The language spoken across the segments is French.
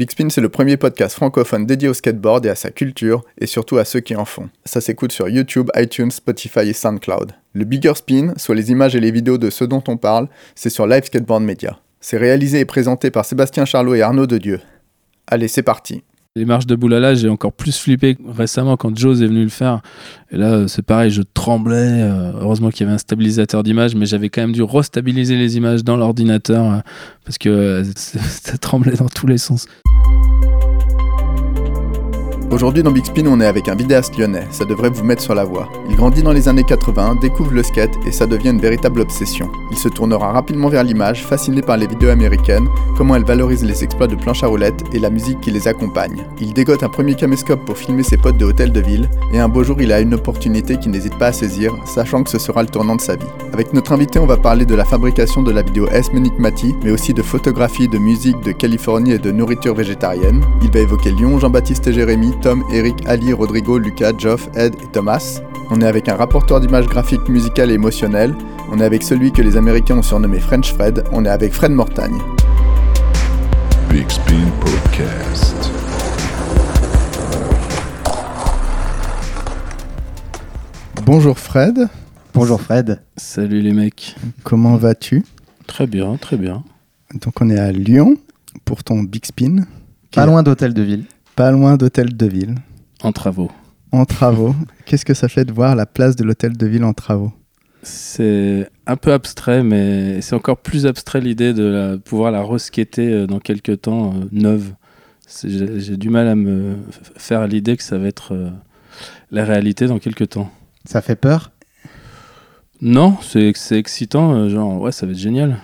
Big Spin, c'est le premier podcast francophone dédié au skateboard et à sa culture, et surtout à ceux qui en font. Ça s'écoute sur YouTube, iTunes, Spotify et SoundCloud. Le Bigger Spin, soit les images et les vidéos de ce dont on parle, c'est sur Live Skateboard Media. C'est réalisé et présenté par Sébastien Charlot et Arnaud Dedieu. Allez, c'est parti. Les marches de Boulala, j'ai encore plus flippé récemment quand Joe est venu le faire. Et là, c'est pareil, je tremblais. Euh, heureusement qu'il y avait un stabilisateur d'image, mais j'avais quand même dû restabiliser les images dans l'ordinateur euh, parce que euh, ça tremblait dans tous les sens. Aujourd'hui dans Big Spin, on est avec un vidéaste lyonnais, ça devrait vous mettre sur la voie. Il grandit dans les années 80, découvre le skate et ça devient une véritable obsession. Il se tournera rapidement vers l'image, fasciné par les vidéos américaines, comment elles valorisent les exploits de planche à roulettes et la musique qui les accompagne. Il dégote un premier caméscope pour filmer ses potes de hôtel de ville et un beau jour il a une opportunité qu'il n'hésite pas à saisir, sachant que ce sera le tournant de sa vie. Avec notre invité, on va parler de la fabrication de la vidéo S Menikmati, mais aussi de photographie, de musique, de Californie et de nourriture végétarienne. Il va évoquer Lyon, Jean-Baptiste et Jérémy, Tom, Eric, Ali, Rodrigo, Lucas, Geoff, Ed et Thomas. On est avec un rapporteur d'images graphiques, musicales et émotionnelles. On est avec celui que les Américains ont surnommé French Fred. On est avec Fred Mortagne. Big Spin Podcast. Bonjour Fred. Bonjour Fred. Salut les mecs. Comment vas-tu? Très bien, très bien. Donc on est à Lyon pour ton Big Spin. Pas loin d'Hôtel de Ville. Pas loin d'Hôtel de Ville. En travaux. En travaux. Qu'est-ce que ça fait de voir la place de l'Hôtel de Ville en travaux? C'est un peu abstrait, mais c'est encore plus abstrait l'idée de pouvoir la resqueter euh, dans quelques temps euh, neuve. J'ai du mal à me faire l'idée que ça va être euh, la réalité dans quelques temps. Ça fait peur? Non, c'est excitant. genre, ouais, ça va être génial.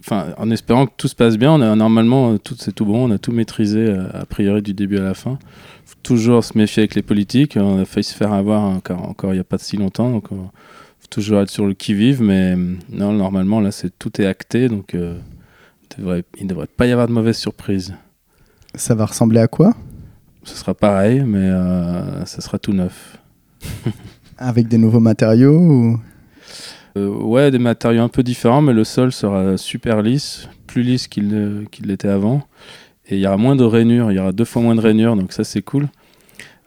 Enfin, en espérant que tout se passe bien, on a normalement tout c'est tout bon, on a tout maîtrisé euh, a priori du début à la fin. Faut toujours se méfier avec les politiques. On a failli se faire avoir encore, encore il n'y a pas si longtemps, donc euh, faut toujours être sur le qui vive. Mais euh, non, normalement là, c'est tout est acté, donc il ne devrait pas y avoir de mauvaises surprises. Ça va ressembler à quoi? Ce sera pareil, mais ça sera tout neuf. avec des nouveaux matériaux ou? euh, ouais, des matériaux un peu différents, mais le sol sera super lisse, plus lisse qu'il l'était avant. Et il y aura moins de rainures, il y aura deux fois moins de rainures, donc ça c'est cool.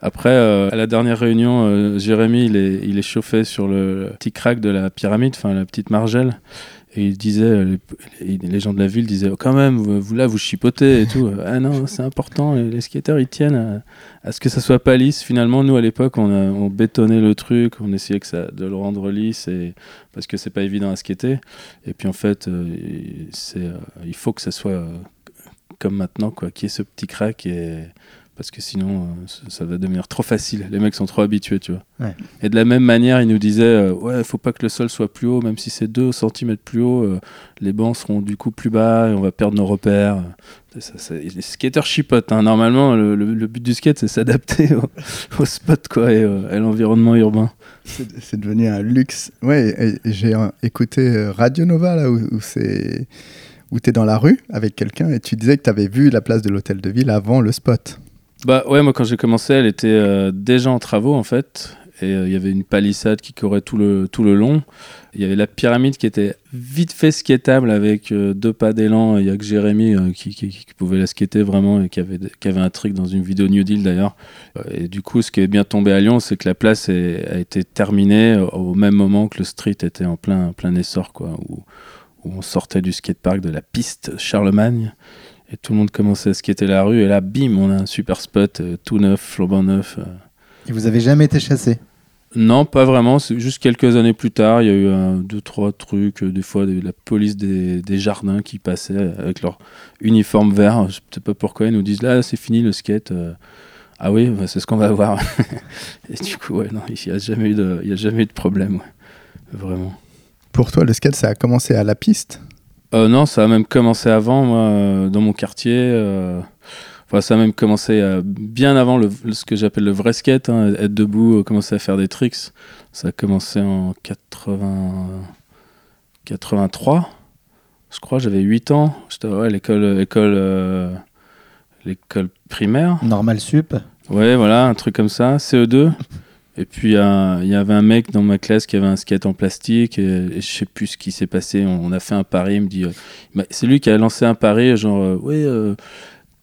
Après, euh, à la dernière réunion, euh, Jérémy, il est chauffé sur le petit crack de la pyramide, enfin la petite margelle. Et il disait, euh, les, gens de la ville disaient, oh, quand même, vous, là, vous chipotez et tout. ah non, c'est important, les, skateurs, ils tiennent à, ce que ça soit pas lisse. Finalement, nous, à l'époque, on, on bétonnait le truc, on essayait que ça, de le rendre lisse, et, parce que c'est pas évident à skater. Et puis, en fait, euh, c'est, euh, il faut que ça soit comme maintenant, quoi, qu'il y ait ce petit crack et parce que sinon euh, ça va devenir trop facile. Les mecs sont trop habitués, tu vois. Et de la même manière, il nous disait euh, ouais, faut pas que le sol soit plus haut, même si c'est 2 cm plus haut, euh, les bancs seront du coup plus bas et on va perdre nos repères. les skateurs chipotent. Hein. Normalement, le, but du skate, c'est s'adapter au, spot quoi, et à l'environnement urbain. C'est devenu un luxe. Ouais, j'ai écouté Radio Nova là où, où c'est où tu es dans la rue avec quelqu'un et tu disais que tu avais vu la place de l'hôtel de ville avant le spot. Bah ouais, moi quand j'ai commencé, elle était euh, déjà en travaux en fait. Et euh, il y avait une palissade qui courait tout le, tout le long. Il y avait la pyramide qui était vite fait skateable avec euh, deux pas d'élan. Il y a que Jérémy qui, pouvait la skater vraiment et qui avait, qui avait un truc dans une vidéo New Deal d'ailleurs. Et du coup, ce qui est bien tombé à Lyon, c'est que la place a été terminée au même moment que le street était en plein, plein essor, quoi, où, où on sortait du skatepark de la piste Charlemagne et tout le monde commençait à skater la rue. Et là, bim, on a un super spot, euh, tout neuf, flambant neuf. Euh. Et vous avez jamais été chassé? Non, pas vraiment. C'est juste quelques années plus tard, il y a eu un, deux, trois trucs. Euh, des fois, la police des, jardins qui passait avec leur uniforme vert. Je sais pas pourquoi, ils nous disent là, c'est fini le skate. ah oui, bah, c'est ce qu'on va voir. et du coup, ouais, non, il n'y a, jamais eu de, a jamais eu de problème. Vraiment. Pour toi, le skate, ça a commencé à la piste? Euh, non, ça a même commencé avant, moi, euh, dans mon quartier. Euh, enfin, ça a même commencé bien avant le, ce que j'appelle le vrai skate. Hein, être debout, commencer à faire des tricks. Ça a commencé en 80... 83, je crois, j'avais 8 ans. J'étais à l'école, école, l'école primaire. Normal sup. Ouais, voilà, un truc comme ça. CE2. Et puis il y avait un mec dans ma classe qui avait un skate en plastique et, je sais plus ce qui s'est passé. On, a fait un pari. Il me dit, euh, c'est lui qui a lancé un pari genre, euh, oui, euh,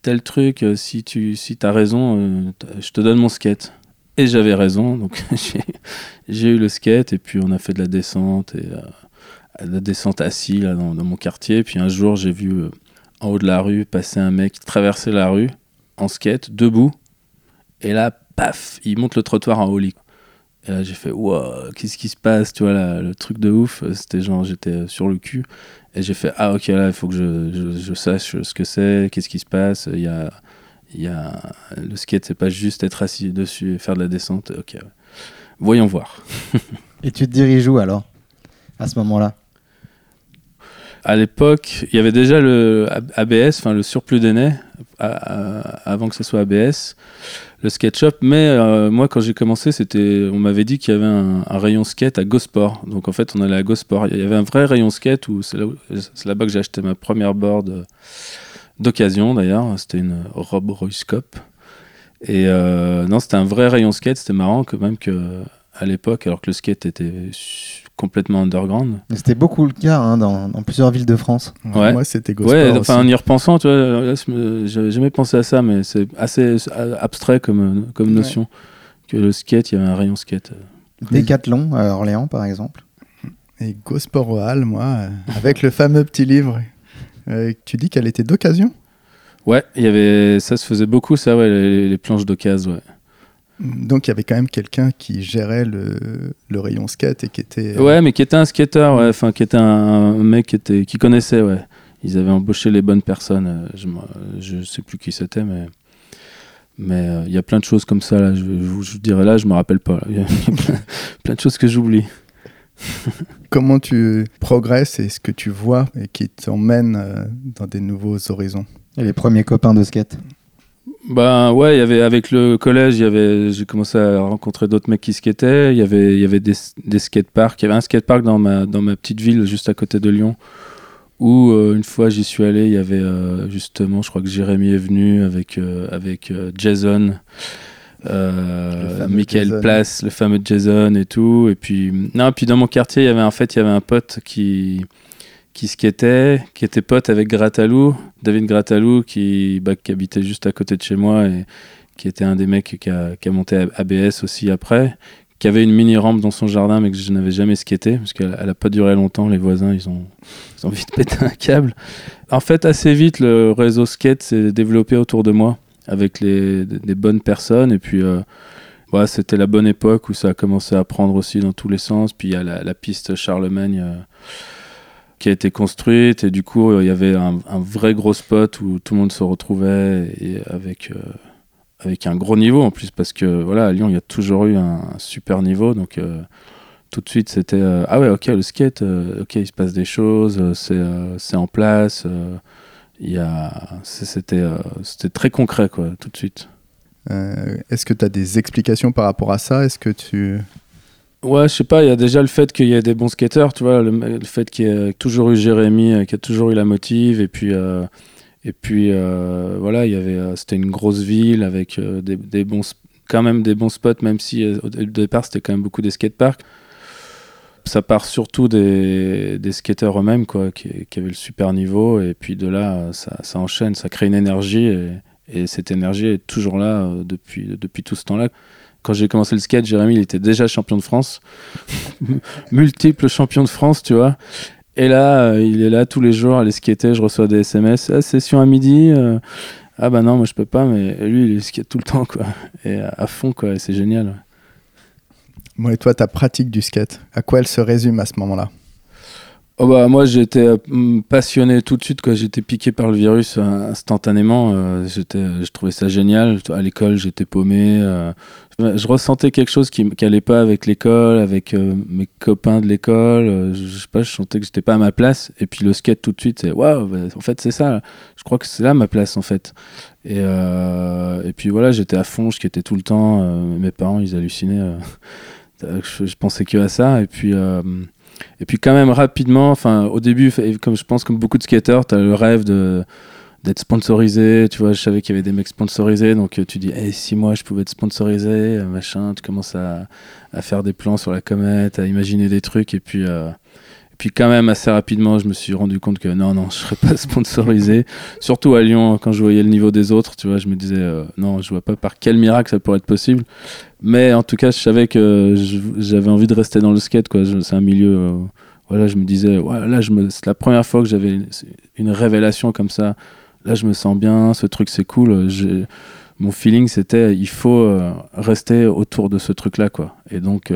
tel truc, euh, si tu si as raison, je te donne mon skate. Et j'avais raison, donc j'ai- eu le skate, et puis on a fait de la descente, et de la descente assis là, dans, mon quartier. Puis un jour, j'ai vu en haut de la rue passer un mec traverser la rue en skate, debout, et là, paf, il monte le trottoir en holly. Et là, j'ai fait, wow, qu'est-ce qui se passe, tu vois, là, le truc de ouf, c'était genre, j'étais sur le cul. Et j'ai fait, ah ok, là, il faut que je, je, je sache ce que c'est, qu'est-ce qui se passe. Il y a, il y a... Le skate, c'est pas juste être assis dessus et faire de la descente. Ok, ouais. voyons voir. Et tu te diriges où alors À ce moment-là? À l'époque, il y avait déjà le ABS, enfin le surplus d'aînés, avant que ce soit ABS, le skate shop. Mais euh, moi, quand j'ai commencé, c'était, on m'avait dit qu'il y avait un, rayon skate à Gosport. Donc en fait, on allait à Gosport. Il y avait un vrai rayon skate où c'est là là-bas que j'ai acheté ma première board euh, d'occasion d'ailleurs. C'était une Rob. Et euh, non, c'était un vrai rayon skate. C'était marrant quand même que à l'époque, alors que le skate était complètement underground. C'était beaucoup le cas hein, dans, dans plusieurs villes de France. Ouais. Moi, c'était Ouais, enfin en y repensant, tu vois, jamais pensé à ça, mais c'est assez abstrait comme, comme Ouais. notion. Que le skate, il y avait un rayon skate. Décathlon à Orléans par exemple. Et Go Sport au Hall, moi, euh, avec le fameux petit livre. Euh, tu dis qu'elle était d'occasion Ouais, il y avait, ça se faisait beaucoup, ça, ouais, les, les planches d'occasion, ouais. Donc, il y avait quand même quelqu'un qui gérait le, le rayon skate et qui était. euh, Ouais, mais qui était un skater, ouais, enfin, qui était un, un mec qui, était, qui connaissait, ouais. Ils avaient embauché les bonnes personnes. euh, Je, je sais plus qui c'était, mais. Mais euh, il y a plein de choses comme ça, là. Je, je vous je dirais là, je me rappelle pas. Il y a plein, plein de choses que j'oublie. Comment tu progresses et ce que tu vois et qui t'emmène euh, dans des nouveaux horizons? Et les premiers copains de skate. Ben ouais, il y avait avec le collège, il y avait j'ai commencé à rencontrer d'autres mecs qui skataient, il y avait il y avait des, des skateparks, il y avait un skatepark dans ma dans ma petite ville juste à côté de Lyon où euh, une fois j'y suis allé, il y avait euh, justement, je crois que Jérémy est venu avec euh, avec Jason Michael Jason. Place, le fameux Jason et tout. Et puis non, puis dans mon quartier, il y avait en fait, il y avait un pote qui qui skatait, qui était pote avec Gratalou, David Gratalou, qui, bah, qui habitait juste à côté de chez moi et qui était un des mecs qui a, monté ABS aussi après, qui avait une mini rampe dans son jardin mais que je n'avais jamais skaté parce qu'elle elle a pas duré longtemps. Les voisins ils ont, ils ont vite un câble. En fait, assez vite le réseau skate s'est développé autour de moi avec des, bonnes personnes et puis. euh, c'était la bonne époque où ça a commencé à prendre aussi dans tous les sens. Puis il y a la, la piste Charlemagne euh, qui a été construite et du coup euh, il y avait un, vrai gros spot où tout le monde se retrouvait et avec euh, avec un gros niveau en plus parce que voilà à Lyon il y a toujours eu un, super niveau donc euh, tout de suite c'était ah ouais ok le skate ok il se passe des choses euh, c'est en place il c'était c'était très concret quoi tout de suite Est-ce que tu as des explications par rapport à ça? Est-ce que tu. Ouais, je sais pas, il y a déjà le fait qu'il y ait des bons skateurs, tu vois, le, fait qu'il y ait toujours eu Jérémy, euh, qu'il a toujours eu la motive, et puis, euh, et puis euh, voilà, il y avait, c'était une grosse ville avec des, bons, quand même des bons spots, même si au dé- au départ c'était quand même beaucoup des skateparks. Ça part surtout des, des skateurs eux-mêmes, quoi, qui, avaient le super niveau, et puis de là, ça, ça enchaîne, ça crée une énergie, et, et cette énergie est toujours là depuis, depuis tout ce temps-là. Quand j'ai commencé le skate, Jérémy, il était déjà champion de France, multiple champion de France, tu vois. Et là, euh, il est là tous les jours à aller skater. Je reçois des SMS. Ah, session à midi. euh, ah bah non, moi je peux pas, mais lui, il skate tout le temps, quoi. Et à, fond, quoi. Et c'est génial. Bon, et toi, ta pratique du skate, à quoi elle se résume à ce moment-là? Oh bah, moi, j'étais euh, passionné tout de suite, quoi. J'étais piqué par le virus euh, instantanément. euh, j'étais, euh, je trouvais ça génial. À l'école, j'étais paumé. je, ressentais quelque chose qui, qui allait pas avec l'école, avec mes copains de l'école. je, je sais je sentais que j'étais pas à ma place. Et puis le skate tout de suite, c'est waouh. bah, en fait, c'est ça. Je crois que c'est là ma place, en fait. Et, et puis voilà, j'étais à fond. Je skatais tout le temps. mes parents, ils hallucinaient. je, je pensais que à ça. Et puis. Et puis quand même rapidement, enfin au début, comme je pense comme beaucoup de skateurs, tu as le rêve de d'être sponsorisé, tu vois, je savais qu'il y avait des mecs sponsorisés, donc tu dis, hey, si moi je pouvais être sponsorisé, euh, machin, tu commences à, à faire des plans sur la comète, à imaginer des trucs, et puis, euh, puis quand même assez rapidement, je me suis rendu compte que non, non, je serais pas sponsorisé. Surtout à Lyon, quand je voyais le niveau des autres, tu vois, je me disais euh, non, je vois pas par quel miracle ça pourrait être possible. Mais en tout cas, je savais que j'avais envie de rester dans le skate. C'est un milieu. Euh, voilà, je me disais, là, je me, c'est la première fois que j'avais une révélation comme ça. Là, je me sens bien, ce truc, c'est cool. Mon feeling, c'était, il faut euh, rester autour de ce truc-là, quoi. Et donc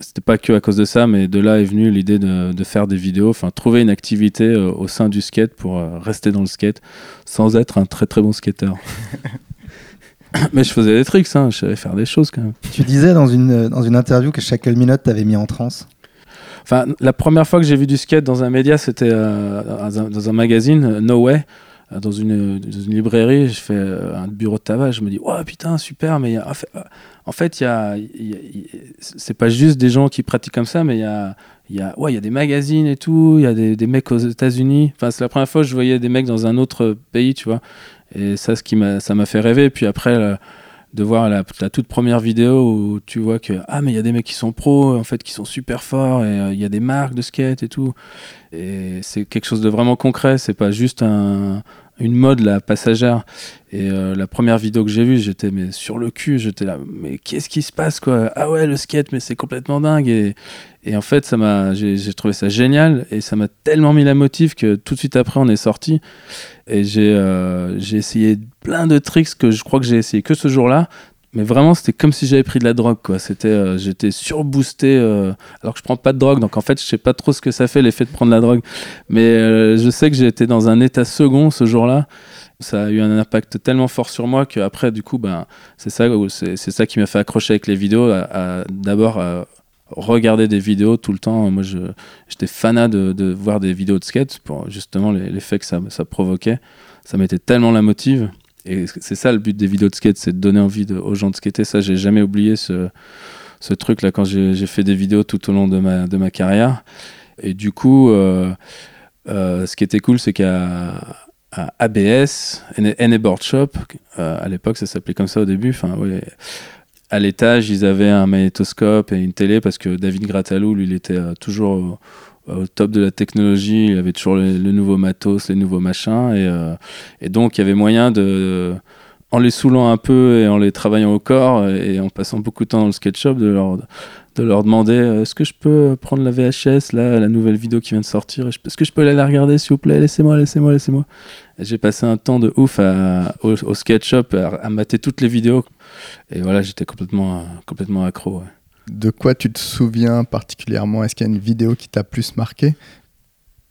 c'était pas que à cause de ça, mais de là est venue l'idée de, de, faire des vidéos, enfin trouver une activité euh, au sein du skate pour euh, rester dans le skate sans être un très très bon skater. mais je faisais des trucs, hein, je savais faire des choses quand même. Tu disais dans une, dans une interview que chaque minute t'avait mis en transe. Enfin, la première fois que j'ai vu du skate dans un média, c'était euh, dans, un magazine, No Way, dans une, dans une, librairie. Je fais un bureau de tabac, je me dis, oh putain, super, mais en fait, il y c'est pas juste des gens qui pratiquent comme ça, mais il y a, y ouais, y a des magazines et tout, il y a des, des, mecs aux États-Unis. Enfin, c'est la première fois que je voyais des mecs dans un autre pays, tu vois. Et ça, ce qui m'a, ça m'a fait rêver. Puis après, de voir la, toute première vidéo où tu vois que ah mais il y a des mecs qui sont pros en fait qui sont super forts et euh, il y a des marques de skate et tout. Et c'est quelque chose de vraiment concret c'est pas juste un, une mode la passagère. Et euh, la première vidéo que j'ai vue j'étais mais sur le cul j'étais là mais qu'est-ce qui se passe quoi? Ah ouais le skate mais c'est complètement dingue et en fait ça m'a j'ai trouvé ça génial et ça m'a tellement mis la motive que tout de suite après on est sorti. Et j'ai euh, essayé plein de tricks que je crois que j'ai essayé que ce jour-là. Mais vraiment c'était comme si j'avais pris de la drogue quoi. C'était euh, j'étais surboosté euh, alors que je prends pas de drogue. Donc en fait je sais pas trop ce que ça fait l'effet de prendre la drogue. Mais euh, je sais que été dans un état second ce jour-là. Ça a eu un impact tellement fort sur moi que après du coup ben c'est ça c'est ça qui m'a fait accrocher avec les vidéos d'abord regarder des vidéos tout le temps moi j'étais fanat de, voir des vidéos de skate pour justement l'effet que ça, ça provoquait ça m'était tellement la motive et c'est ça le but des vidéos de skate, c'est de donner envie aux gens de skater. Ça, j'ai jamais oublié ce, ce truc-là quand j'ai fait des vidéos tout au long de ma, de ma carrière. Et du coup, euh, euh, ce qui était cool, c'est qu'à ABS, Board Shop, euh, à l'époque, ça s'appelait comme ça au début. Enfin, ouais, à l'étage, ils avaient un magnétoscope et une télé parce que David Gratalou, lui, il était toujours au top de la technologie, il avait toujours le, nouveau matos, les nouveaux machins, et, euh, et, donc il y avait moyen de, en les saoulant un peu et en les travaillant au corps et en passant beaucoup de temps dans le sketch shop, de leur, de leur demander euh, est-ce que je peux prendre la VHS, là, la nouvelle vidéo qui vient de sortir, est-ce que je peux aller la regarder s'il vous plaît, laissez-moi, laissez-moi, laissez-moi. J'ai passé un temps de ouf à, au, au sketch shop à, à, mater toutes les vidéos, et voilà, j'étais complètement, complètement accro. Ouais. De quoi tu te souviens particulièrement? Est-ce qu'il y a une vidéo qui t'a plus marqué?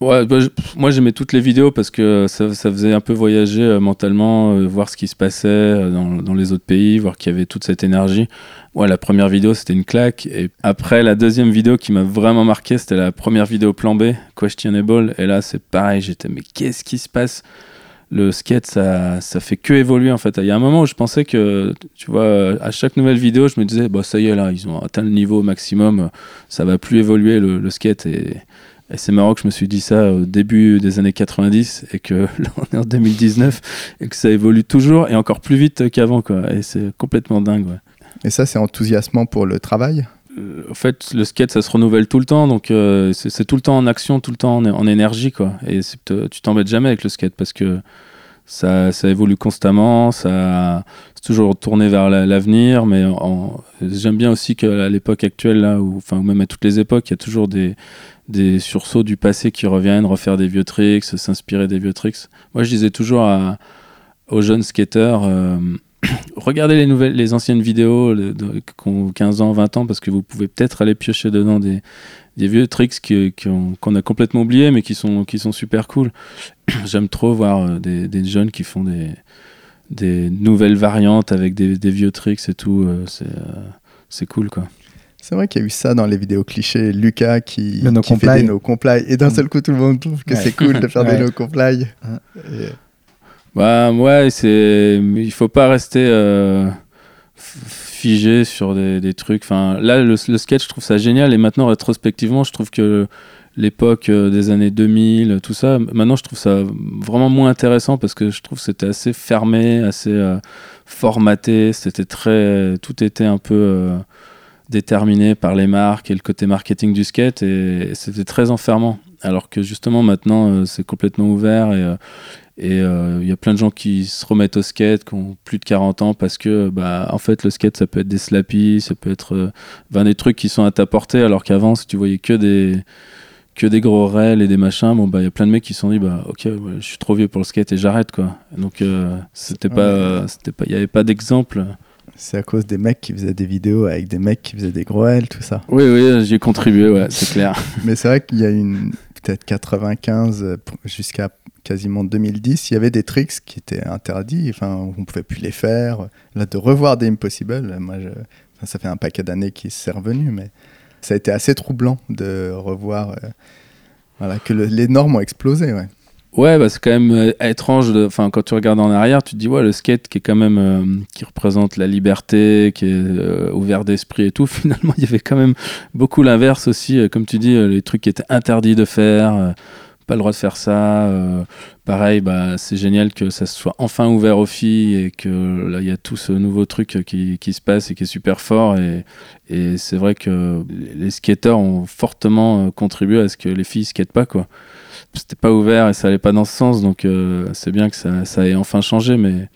Ouais, bah, moi j'aimais toutes les vidéos parce que ça, faisait un peu voyager euh, mentalement, euh, voir ce qui se passait euh, dans, les autres pays, voir qu'il y avait toute cette énergie. Ouais, la première vidéo c'était une claque. Et après, la deuxième vidéo qui m'a vraiment marqué, c'était la première vidéo plan B, Questionable. Et là, c'est pareil, j'étais, mais qu'est-ce qui se passe? Le skate, ça, ça fait que évoluer en fait. Il y a un moment où je pensais que, tu vois, à chaque nouvelle vidéo, je me disais, bah ça y est là, ils ont atteint le niveau maximum, ça va plus évoluer le, skate. Et, c'est marrant que je me suis dit ça au début des années 90 et que là on est en 2019 et que ça évolue toujours et encore plus vite qu'avant quoi. Et c'est complètement dingue. Ouais. Et ça, c'est enthousiasmant pour le travail? Euh, en fait, le skate, ça se renouvelle tout le temps, donc euh, c'est tout le temps en action, tout le temps en, énergie, quoi. Et tu t'embêtes jamais avec le skate parce que ça, évolue constamment, ça c'est toujours tourné vers l'avenir, mais j'aime bien aussi qu'à l'époque actuelle, là, ou enfin même à toutes les époques, il y a toujours des, sursauts du passé qui reviennent, refaire des vieux tricks, s'inspirer des vieux tricks. Moi, je disais toujours aux jeunes skateurs. Euh, regardez les nouvelles, les anciennes vidéos qui ont 15 ans, 20 ans, parce que vous pouvez peut-être aller piocher dedans des, des vieux tricks qu'on a complètement oubliés, mais qui sont, qui sont super cool. J'aime trop voir euh, des, des, jeunes qui font des, des nouvelles variantes avec des, des vieux tricks et tout. Euh, c'est euh, c'est cool, quoi. C'est vrai qu'il y a eu ça dans les vidéos clichés. Lucas qui, qui fait des no comply. Et d'un seul coup, tout le monde trouve que c'est cool de faire des no comply. Et... Bah ouais, c'est il faut pas rester euh, sur des, trucs. Enfin, là, le, le, sketch, je trouve ça génial. Et maintenant, rétrospectivement, je trouve que l'époque euh, des années 2000, tout ça, maintenant, je trouve ça vraiment moins intéressant parce que je trouve que c'était assez fermé, assez euh, formaté. C'était très, tout était un peu déterminé par les marques et le côté marketing du skate et, c'était très enfermant. Alors que justement maintenant euh, c'est complètement ouvert et euh, et euh, il y a plein de gens qui se remettent au skate, qui ont plus de 40 ans, parce que, bah, en fait, le skate, ça peut être des slappies, ça peut être ben, des trucs qui sont à ta portée, alors qu'avant, si tu voyais que des, que des gros rails et des machins, bon, bah, il y a plein de mecs qui se sont dit, bah, ok, je suis trop vieux pour le skate et j'arrête, quoi. Donc, c'était pas, c'était pas, il n'y avait pas d'exemple. C'est à cause des mecs qui faisaient des vidéos avec des mecs qui faisaient des gros L, tout ça. Oui, oui, j'ai contribué, ouais, c'est clair. Mais c'est vrai qu'il y a une peut-être 95 euh, jusqu'à quasiment 2010, il y avait des tricks qui étaient interdits, enfin, on pouvait plus les faire. Là, de revoir des Impossible, moi, ça fait un paquet d'années qu'il s'est revenu, mais ça a été assez troublant de revoir euh, que les normes ont explosé. Ouais, bah, c'est quand même euh, étrange. Quand tu regardes en arrière, tu te dis ouais, le skate qui est quand même euh, qui représente la liberté, qui est euh, ouvert d'esprit et tout. Finalement, il y avait quand même beaucoup l'inverse aussi, comme tu dis, les trucs qui étaient interdits de faire, pas le droit de faire ça. pareil, bah c'est génial que ça soit enfin ouvert aux filles et que là il y a tout ce nouveau truc qui, qui se passe et qui est super fort. Et, et c'est vrai que les skateurs ont fortement contribué à ce que les filles skatent pas quoi c'était pas ouvert et ça allait pas dans ce sens, donc euh, c'est bien que ça, ça, ait enfin changé. Mais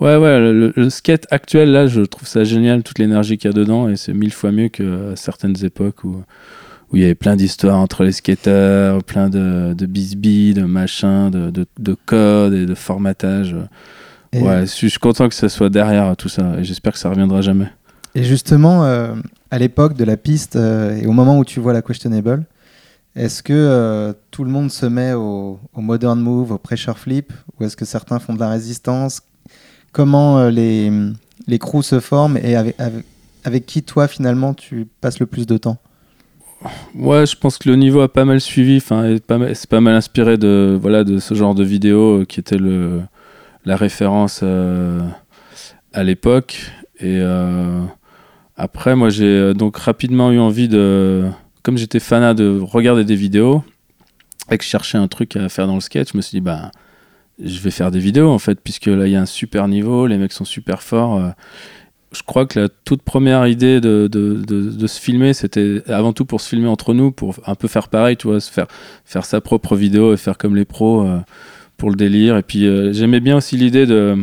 ouais, ouais, le, skate actuel là, je trouve ça génial, toute l'énergie qu'il y a dedans, et c'est mille fois mieux que certaines époques où où il y avait plein d'histoires entre les skateurs, plein de, de bisbis, de machins, de, de, de codes et de formatage. ouais, je suis content que ça soit derrière tout ça, et j'espère que ça reviendra jamais. Et justement, euh, à l'époque de la piste, euh, et au moment où tu vois la questionable, est-ce que euh, tout le monde se met au, modern move, au pressure flip, ou est-ce que certains font de la résistance? Comment euh, les, les crews se forment et avec, qui toi finalement tu passes le plus de temps? Ouais, je pense que le niveau a pas mal suivi. Enfin, c'est pas mal inspiré de voilà de ce genre de vidéo euh, qui était le la référence à l'époque. Et après, moi, j'ai donc rapidement eu envie de comme j'étais fanat de regarder des vidéos et que je cherchais un truc à faire dans le sketch, je me suis dit, bah, je vais faire des vidéos en fait, puisque là, il y a un super niveau, les mecs sont super forts. Euh. Je crois que la toute première idée de, se filmer, c'était avant tout pour se filmer entre nous, pour un peu faire pareil, tu vois, se faire, faire sa propre vidéo et faire comme les pros euh, pour le délire. Et puis, euh, j'aimais bien aussi l'idée de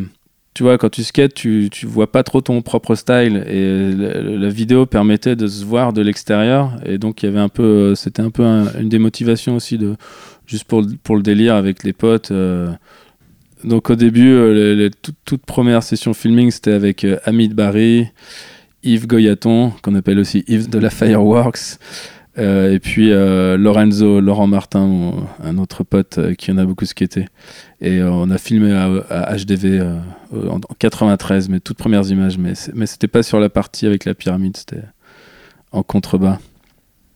tu vois, quand tu skates, tu, tu vois pas trop ton propre style et la, vidéo permettait de se voir de l'extérieur et donc il y avait un peu, euh, c'était un peu une des motivations aussi de juste pour, pour le délire avec les potes. Euh. Donc au début, euh, les, toutes, premières sessions filming, c'était avec Hamid Barry, Yves Goyaton, qu'on appelle aussi Yves de la Fireworks. Euh, et puis euh, Lorenzo, Laurent Martin, un autre pote euh, qui en a beaucoup skaté. Et on a filmé à, HDV en, 93, mes toutes premières images, mais, mais c'était pas sur la partie avec la pyramide, c'était en contrebas.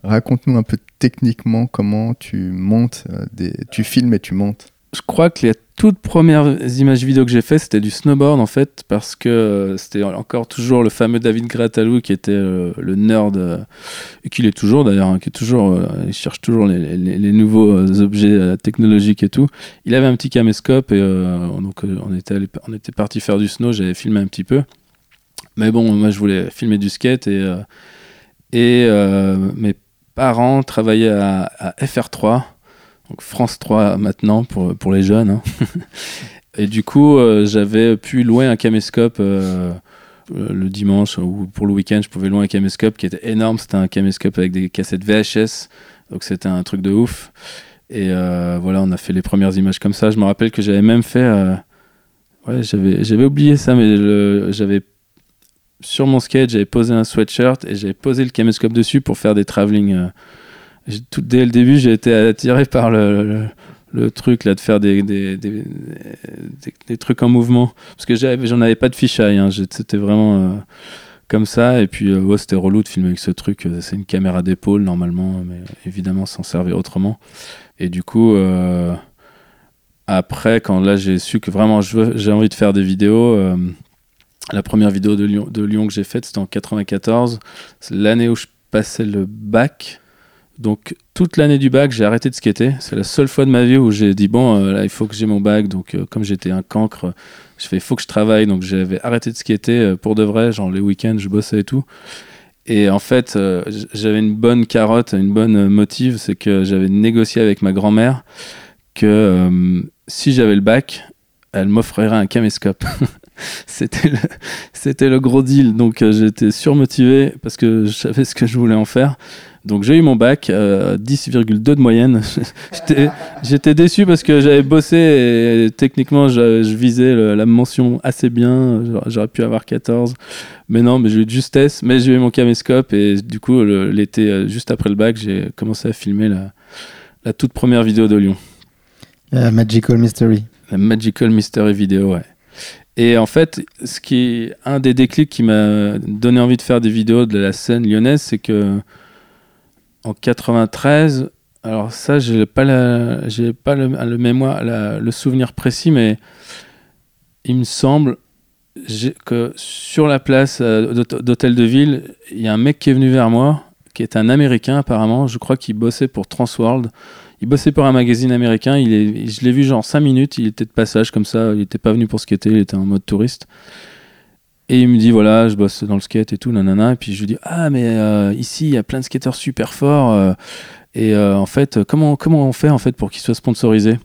Raconte-nous un peu techniquement comment tu montes, des... tu filmes et tu montes je crois que les toutes premières images vidéo que j'ai fait, c'était du snowboard en fait, parce que euh, c'était encore toujours le fameux David Gratalou qui était euh, le nerd, euh, et qui l'est toujours d'ailleurs, hein, qui toujours, cherche toujours les, nouveaux objets technologiques et tout. Il avait un petit caméscope et donc on était, parti faire du snow, j'avais filmé un petit peu. Mais bon, moi je voulais filmer du skate et, mes parents travaillaient à FR3 France 3 maintenant pour, pour les jeunes. Hein. et du coup, euh, j'avais pu louer un caméscope euh, euh, le dimanche ou pour le week-end, je pouvais louer un caméscope qui était énorme. C'était un caméscope avec des cassettes VHS, donc c'était un truc de ouf. Et voilà, on a fait les premières images comme ça. Je me rappelle que j'avais même fait. ouais, j'avais, j'avais oublié ça, mais j'avais sur mon skate, j'avais posé un sweatshirt et j'avais posé le caméscope dessus pour faire des travelling dès le début, j'ai été attiré par le, truc là de faire des, trucs en mouvement. Parce que j'en avais pas de fisheye, hein. c'était vraiment euh, comme ça. Et puis, euh, c'était relou de filmer avec ce truc. Euh, c'est une caméra d'épaule normalement, mais évidemment, s'en servir autrement. Et du coup, après, quand là j'ai su que vraiment j'ai envie de faire des vidéos. la première vidéo de Lyon, de Lyon que j'ai faite, c'était en 94. C'est l'année où je passais le bac. Donc toute l'année du bac, j'ai arrêté de skater. C'est la seule fois de ma vie où j'ai dit bon, euh, là il faut que j'ai mon bac. Donc euh, comme j'étais un cancre, je fais il faut que je travaille. Donc j'avais arrêté de skater euh, pour de vrai. Genre les week-ends, je bossais et tout. Et en fait, j'avais une bonne carotte, une bonne motive, c'est que j'avais négocié avec ma grand-mère que si j'avais le bac, elle m'offrirait un caméscope. c'était le, c'était le gros deal. Donc j'étais surmotivé parce que je savais ce que je voulais en faire. Donc j'ai eu mon bac, euh, 10,2 de moyenne. J'étais- déçu parce que j'avais bossé et techniquement je, je visais le- la mention assez bien. J'aurais- pu avoir 14. Mais non, mais j'ai eu de justesse. Mais j'ai eu mon caméscope et du coup, l'été, euh, juste après le bac, j'ai commencé à filmer la, la toute première vidéo de Lyon. Euh, Magical Mystery. La Magical Mystery Video, ouais. Et en fait, ce qui est un des déclics qui m'a donné envie de faire des vidéos de la scène lyonnaise, c'est que en 93, alors ça, la, j'ai pas le, souvenir précis, mais il me semble que sur la place euh, d'hôte- d'hôtel de ville, il y a un mec qui est venu vers moi, qui est un Américain apparemment. Je crois qu'il bossait pour Transworld. Il bossait pour un magazine américain. Je l'ai vu genre 5 minutes. Il était de passage comme ça. Il n'était pas venu pour skater. Il était en mode touriste. Et il me dit voilà, je bosse dans le skate et tout, nanana. Et puis je lui dis ah mais euh, ici il y a plein de skateurs super forts. euh, et euh, en fait comment comment on fait en fait pour qu'ils soient sponsorisés?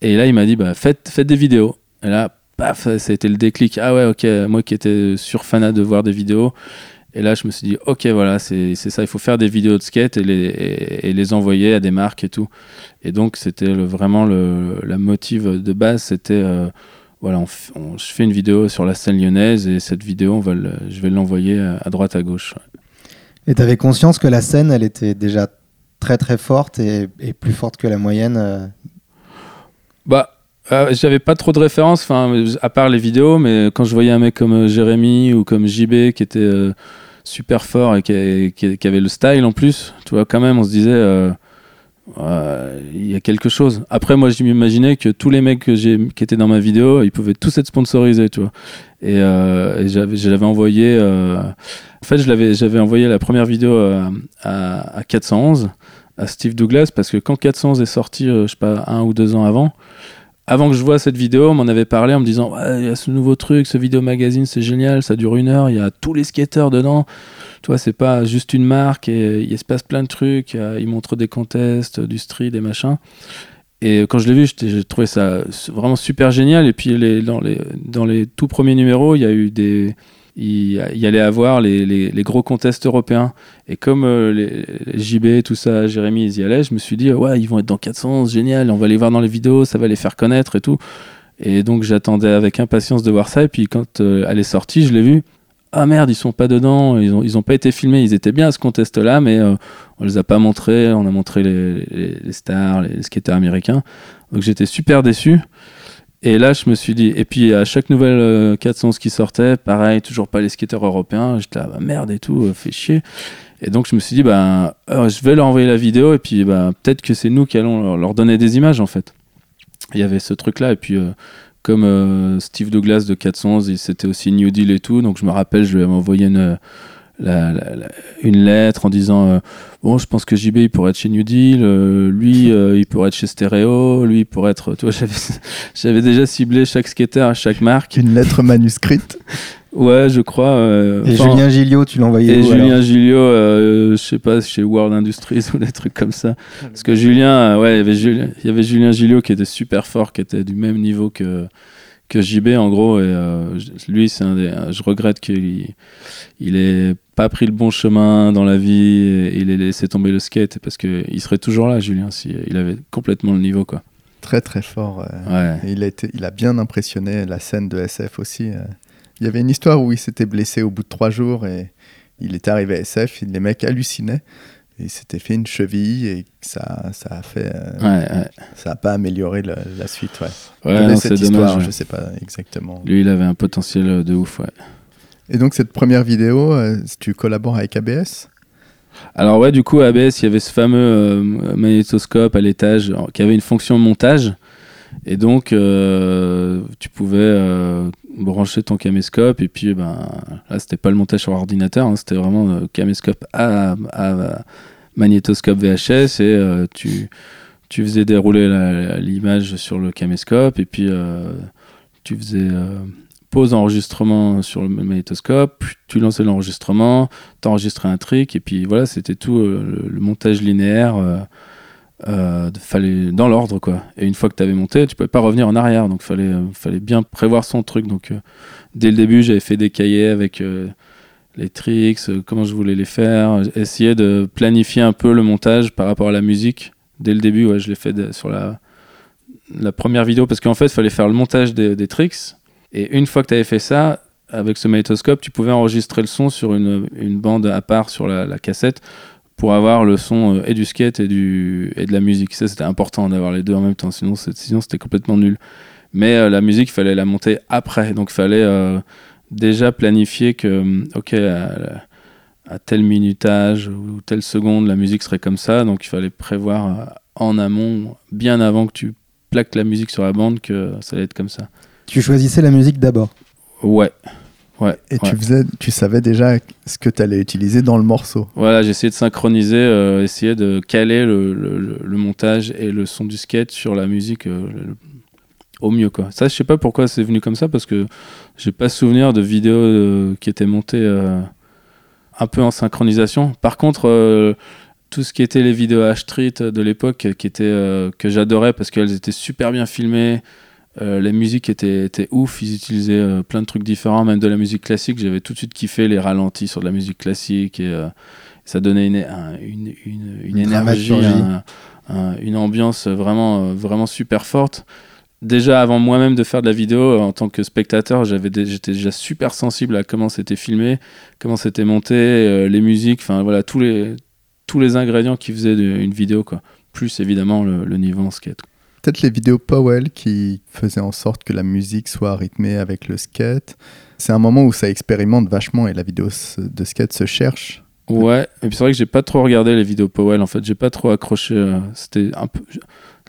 Et là il m'a dit bah faites faites des vidéos. Et là paf ça a été le déclic. Ah ouais ok moi qui étais sur fanat de voir des vidéos. Et là, je me suis dit, ok, voilà, c'est ça, il faut faire des vidéos de skate et les, et, les envoyer à des marques et tout. Et donc, c'était vraiment le, la motive de base, c'était, voilà, on, on- je fais une vidéo sur la scène lyonnaise et cette vidéo, on va le- je vais l'envoyer à, à droite, à gauche. Et tu avais conscience que la scène, elle était déjà très très forte et, et plus forte que la moyenne. euh? Bah, euh, j'avais pas trop de références, enfin, à part les vidéos, mais quand je voyais un mec comme euh, Jérémy ou comme JB qui était euh, super fort et qui, qui- qui avait le style en plus, tu vois, quand même, on se disait, il y a quelque chose. Après, moi, je m'imaginais que tous les mecs qui étaient dans ma vidéo, ils pouvaient tous être sponsorisés, tu vois. Et, euh, j'avais, je l'avais envoyé, euh, en fait, je l'avais, j'avais envoyé la première vidéo euh, à, à 411 à Steve Douglas parce que quand 411 est sorti, euh, je sais pas, un ou deux ans avant, avant que je vois cette vidéo, on m'en avait parlé en me disant il y a ce nouveau truc, ce vidéo magazine, c'est génial, ça dure une heure, il y a tous les skateurs dedans. Tu vois, c'est pas juste une marque et il se passe plein de trucs. a- Ils montrent des contests, du street, des machins. Et quand je l'ai vu, j'ai trouvé ça vraiment super génial. Et puis dans, les, dans tout premiers numéros, il y a eu des. Il, allait avoir les, les, gros contests européens. Et comme euh, les, JB, tout ça, Jérémy, ils y allaient, je me suis dit, ouais, ils vont être dans 400, génial, on va les voir dans les vidéos, ça va les faire connaître et tout. Et donc j'attendais avec impatience de voir ça. Et puis quand euh, elle est sortie, je l'ai vu. Ah merde, ils sont pas dedans, ils ont, ils ont pas été filmés, ils étaient bien à ce contest-là, mais euh, on les a pas montrés, on a montré les, les, stars, les skateurs américains. Donc j'étais super déçu. Et là, je me suis dit, et puis à chaque nouvelle euh, 411 qui sortait, pareil, toujours pas les skateurs européens, j'étais là, bah, merde et tout, euh, fait chier. Et donc je me suis dit, bah, euh, je vais leur envoyer la vidéo, et puis bah, peut-être que c'est nous qui allons leur, leur donner des images en fait. Il y avait ce truc-là, et puis euh, comme euh, Steve Douglas de 411, il- c'était aussi New Deal et tout, donc je me rappelle, je lui avais envoyé une, la- la- la- une lettre en disant euh, bon je pense que JB il pourrait être chez New Deal euh, lui euh, il pourrait être chez Stereo lui il pourrait être tu vois j'avais déjà ciblé chaque skater à chaque marque Une lettre manuscrite. ouais je crois euh, Et Julien Gilliot, tu l'envoyais et où, alors Julien Gilliot euh, je sais pas chez World Industries ou des trucs comme ça parce que Julien euh, ouais il y avait Julien, il y avait Julien Gilliot qui était super fort qui était du même niveau que que JB en gros et euh, lui c'est un des je regrette qu'il il ait pas pris le bon chemin dans la vie et il ait laissé tomber le skate parce que il serait toujours là Julien si il avait complètement le niveau quoi Très très fort. ouais et il, a été, il a bien impressionné la scène de SF aussi. Euh. Il y avait une histoire où il s'était blessé au bout de trois jours et il était arrivé à SF. Les mecs hallucinaient. Et il s'était fait une cheville et ça, ça a fait, euh, ouais, ouais. ça a pas amélioré le- la suite. Ouais. Ouais, non, cette histoire, dommage je sais pas exactement. lui il avait un potentiel de ouf ouais Et donc cette première vidéo, euh, tu collabores avec ABS Alors ouais, du coup, ABS, il y avait ce fameux euh, magnétoscope à l'étage euh, qui avait une fonction montage. Et donc, euh, tu pouvais euh, brancher ton caméscope. Et puis, ben, là, c'était pas le montage sur ordinateur, hein, c'était vraiment euh, caméscope à, à- magnétoscope VHS. Et euh, tu, tu faisais dérouler l'image sur le caméscope. Et puis, tu faisais pause enregistrement sur le magnétoscope, tu lançais l'enregistrement, t'enregistrais un trick, et puis voilà, c'était tout le, montage linéaire. Euh, euh, fallait dans l'ordre quoi. Et une fois que tu avais monté tu pouvais pas revenir en arrière donc fallait fallait bien prévoir son truc. Donc dès le début j'avais fait des cahiers avec les tricks comment je voulais les faire. Essayer de planifier un peu le montage par rapport à la musique. Dès le début ouais je l'ai fait sur la la première vidéo parce qu'en fait il fallait faire le montage des, des tricks. Et une fois que tu avais fait ça, avec ce magnétoscope, tu pouvais enregistrer le son sur une, une bande à part sur la, cassette pour avoir le son euh, et du skate et, du, et de la musique. Ça, c'était important d'avoir les deux en même temps, sinon, sinon c'était complètement nul. Mais euh, la musique, il fallait la monter après. Donc, il fallait euh, déjà planifier que, ok, à, à, tel minutage ou telle seconde, la musique serait comme ça. Donc, il fallait prévoir en amont, bien avant que tu plaques la musique sur la bande, que ça allait être comme ça. Tu choisissais la musique d'abord? Ouais. Ouais, et tu faisais, tu savais déjà ce que tu allais utiliser dans le morceau. Voilà, j'ai essayé de synchroniser, euh, essayer de caler le, le, montage et le son du skate sur la musique euh, au mieux quoi. Ça, je sais pas pourquoi c'est venu comme ça parce que j'ai pas souvenir de vidéos euh, qui étaient montées un peu en synchronisation. Par contre, tout ce qui était les vidéos H-Street de l'époque, qui étaient que j'adorais parce qu'elles étaient super bien filmées. Euh, la musique était, était, ouf, ils utilisaient euh, plein de trucs différents, même de la musique classique. J'avais tout de suite kiffé les ralentis sur de la musique classique et euh, ça donnait une, une, une, énergie, une ambiance vraiment, vraiment super forte. Déjà avant moi-même de faire de la vidéo, en tant que spectateur, j'avais j'étais déjà super sensible à comment c'était filmé, comment c'était monté, les musiques, enfin voilà, tous les, tous les ingrédients qui faisaient une vidéo, quoi. Plus évidemment le, le niveau en skate peut-être les vidéos Powell qui faisaient en sorte que la musique soit rythmée avec le skate. C'est un moment où ça expérimente vachement et la vidéo de skate se cherche. Ouais, et puis c'est vrai que j'ai pas trop regardé les vidéos Powell en fait, j'ai pas trop accroché. Euh, c'était un peu,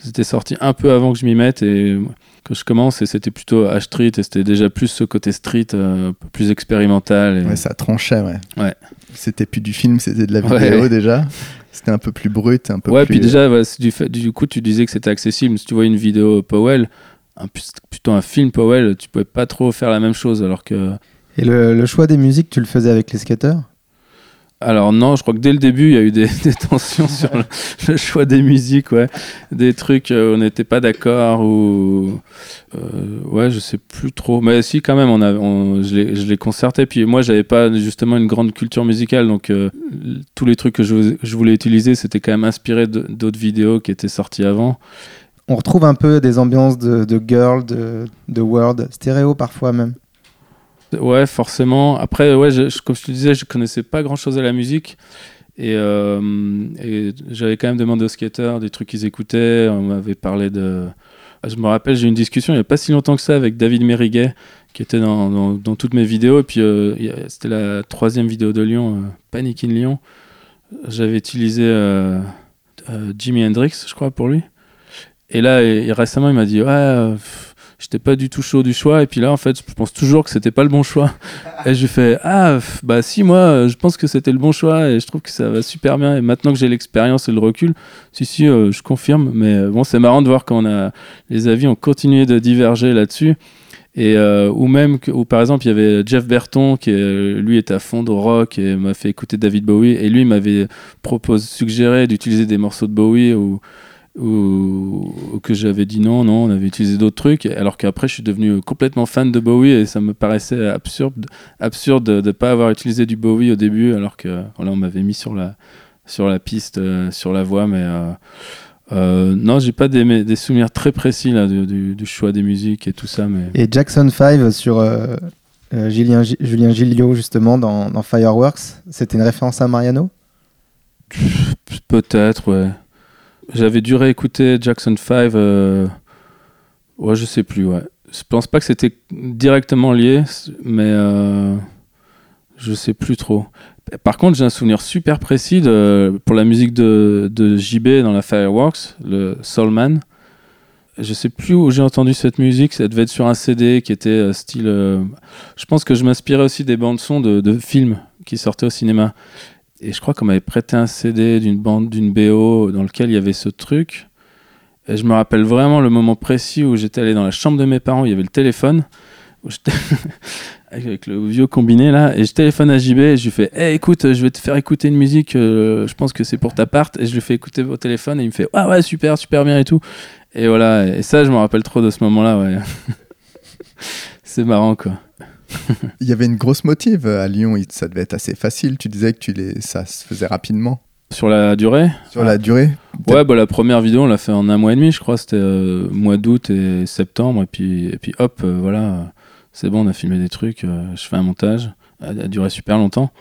c'était sorti un peu avant que je m'y mette et quand je commence et c'était plutôt H Street et c'était déjà plus ce côté street euh, plus expérimental. Et... Ouais, ça tranchait, ouais. Ouais. C'était plus du film, c'était de la vidéo déjà. C'était un peu plus brut, un peu ouais, puis déjà, du, fait, du coup, tu disais que c'était accessible. Si tu vois une vidéo Powell, un, plutôt un film Powell, tu pouvais pas trop faire la même chose. Alors que... Et le, le choix des musiques, tu le faisais avec les skateurs? Alors non, je crois que dès le début, il y a eu des, tensions sur le, choix des musiques, ouais. Des trucs, euh, on n'était pas d'accord ou... Euh, ouais, je sais plus trop. Mais si, quand même, on a, je l'ai concerté. Puis moi, j'avais pas justement une grande culture musicale, donc euh, tous les trucs que je, voulais utiliser, c'était quand même inspiré d'autres vidéos qui étaient sorties avant. On retrouve un peu des ambiances de, girl, de world, stéréo parfois même. Ouais, forcément. Après, ouais, comme je te disais, je connaissais pas grand chose à la musique. Et, euh, et j'avais quand même demandé aux skateurs des trucs qu'ils écoutaient. On m'avait parlé de. Ah, je me rappelle, j'ai eu une discussion il n'y a pas si longtemps que ça avec David Meriguet, qui était dans, toutes mes vidéos. Et puis, euh, c'était la troisième vidéo de Lyon, euh, Panic in Lyon. J'avais utilisé Jimi Hendrix, je crois, pour lui. Et là, récemment, il m'a dit Ouais j'étais pas du tout chaud du choix. Et puis là en fait je pense toujours que c'était pas le bon choix. Et je fais ah bah si moi je pense que c'était le bon choix et je trouve que ça va super bien. Et maintenant que j'ai l'expérience et le recul si si euh, je confirme. Mais euh, bon c'est marrant de voir quand on a les avis ont continué de diverger là-dessus. Et euh, ou même que, ou par exemple il y avait Jeff Berton qui lui était à fond de rock et m'a fait écouter David Bowie. Et lui m'avait proposé suggéré d'utiliser des morceaux de Bowie ou ou, que j'avais dit non, non, on avait utilisé d'autres trucs, alors qu'après je suis devenu complètement fan de Bowie et ça me paraissait absurde, absurde de ne pas avoir utilisé du Bowie au début, alors que voilà, on m'avait mis sur la, sur la piste, euh, sur la voie, mais euh, euh, non, j'ai pas des, des, souvenirs très précis là, du, du, choix des musiques et tout ça. Mais... Et Jackson 5 sur euh, Julien, Julien Gilliot justement dans, dans Fireworks, c'était une référence à Mariano? Peut-être, ouais. J'avais dû réécouter Jackson 5. Euh... Ouais, je sais plus, ouais. Je pense pas que c'était directement lié, mais euh... je sais plus trop. Par contre, j'ai un souvenir super précis pour la musique de, de JB dans la Fireworks, le Soulman. Je sais plus où j'ai entendu cette musique, ça devait être sur un CD qui était euh, style. Euh, je pense que je m'inspirais aussi des bandes son de, de films qui sortaient au cinéma et je crois qu'on m'avait prêté un CD d'une bande, d'une BO dans lequel il y avait ce truc. Et je me rappelle vraiment le moment précis où j'étais allé dans la chambre de mes parents, il y avait le téléphone. avec le vieux combiné là, et je téléphone à JB et je lui fais écoute, je vais te faire écouter une musique, euh, je pense que c'est pour ta part, et je lui fais écouter au téléphone et il me fait ah ouais, super, super bien et tout. Et voilà, et ça, je me rappelle trop de ce moment-là, ouais. c'est marrant quoi. il y avait une grosse motive à Lyon, ça devait être assez facile. Tu disais que tu les... ça se faisait rapidement. Sur la durée Sur la durée Ouais, bah, la première vidéo, on l'a fait en un mois et demi, je crois. C'était euh, mois d'août et septembre. Et puis, et puis hop, euh, voilà, c'est bon, on a filmé des trucs. Euh, je fais un montage. Elle a duré super longtemps.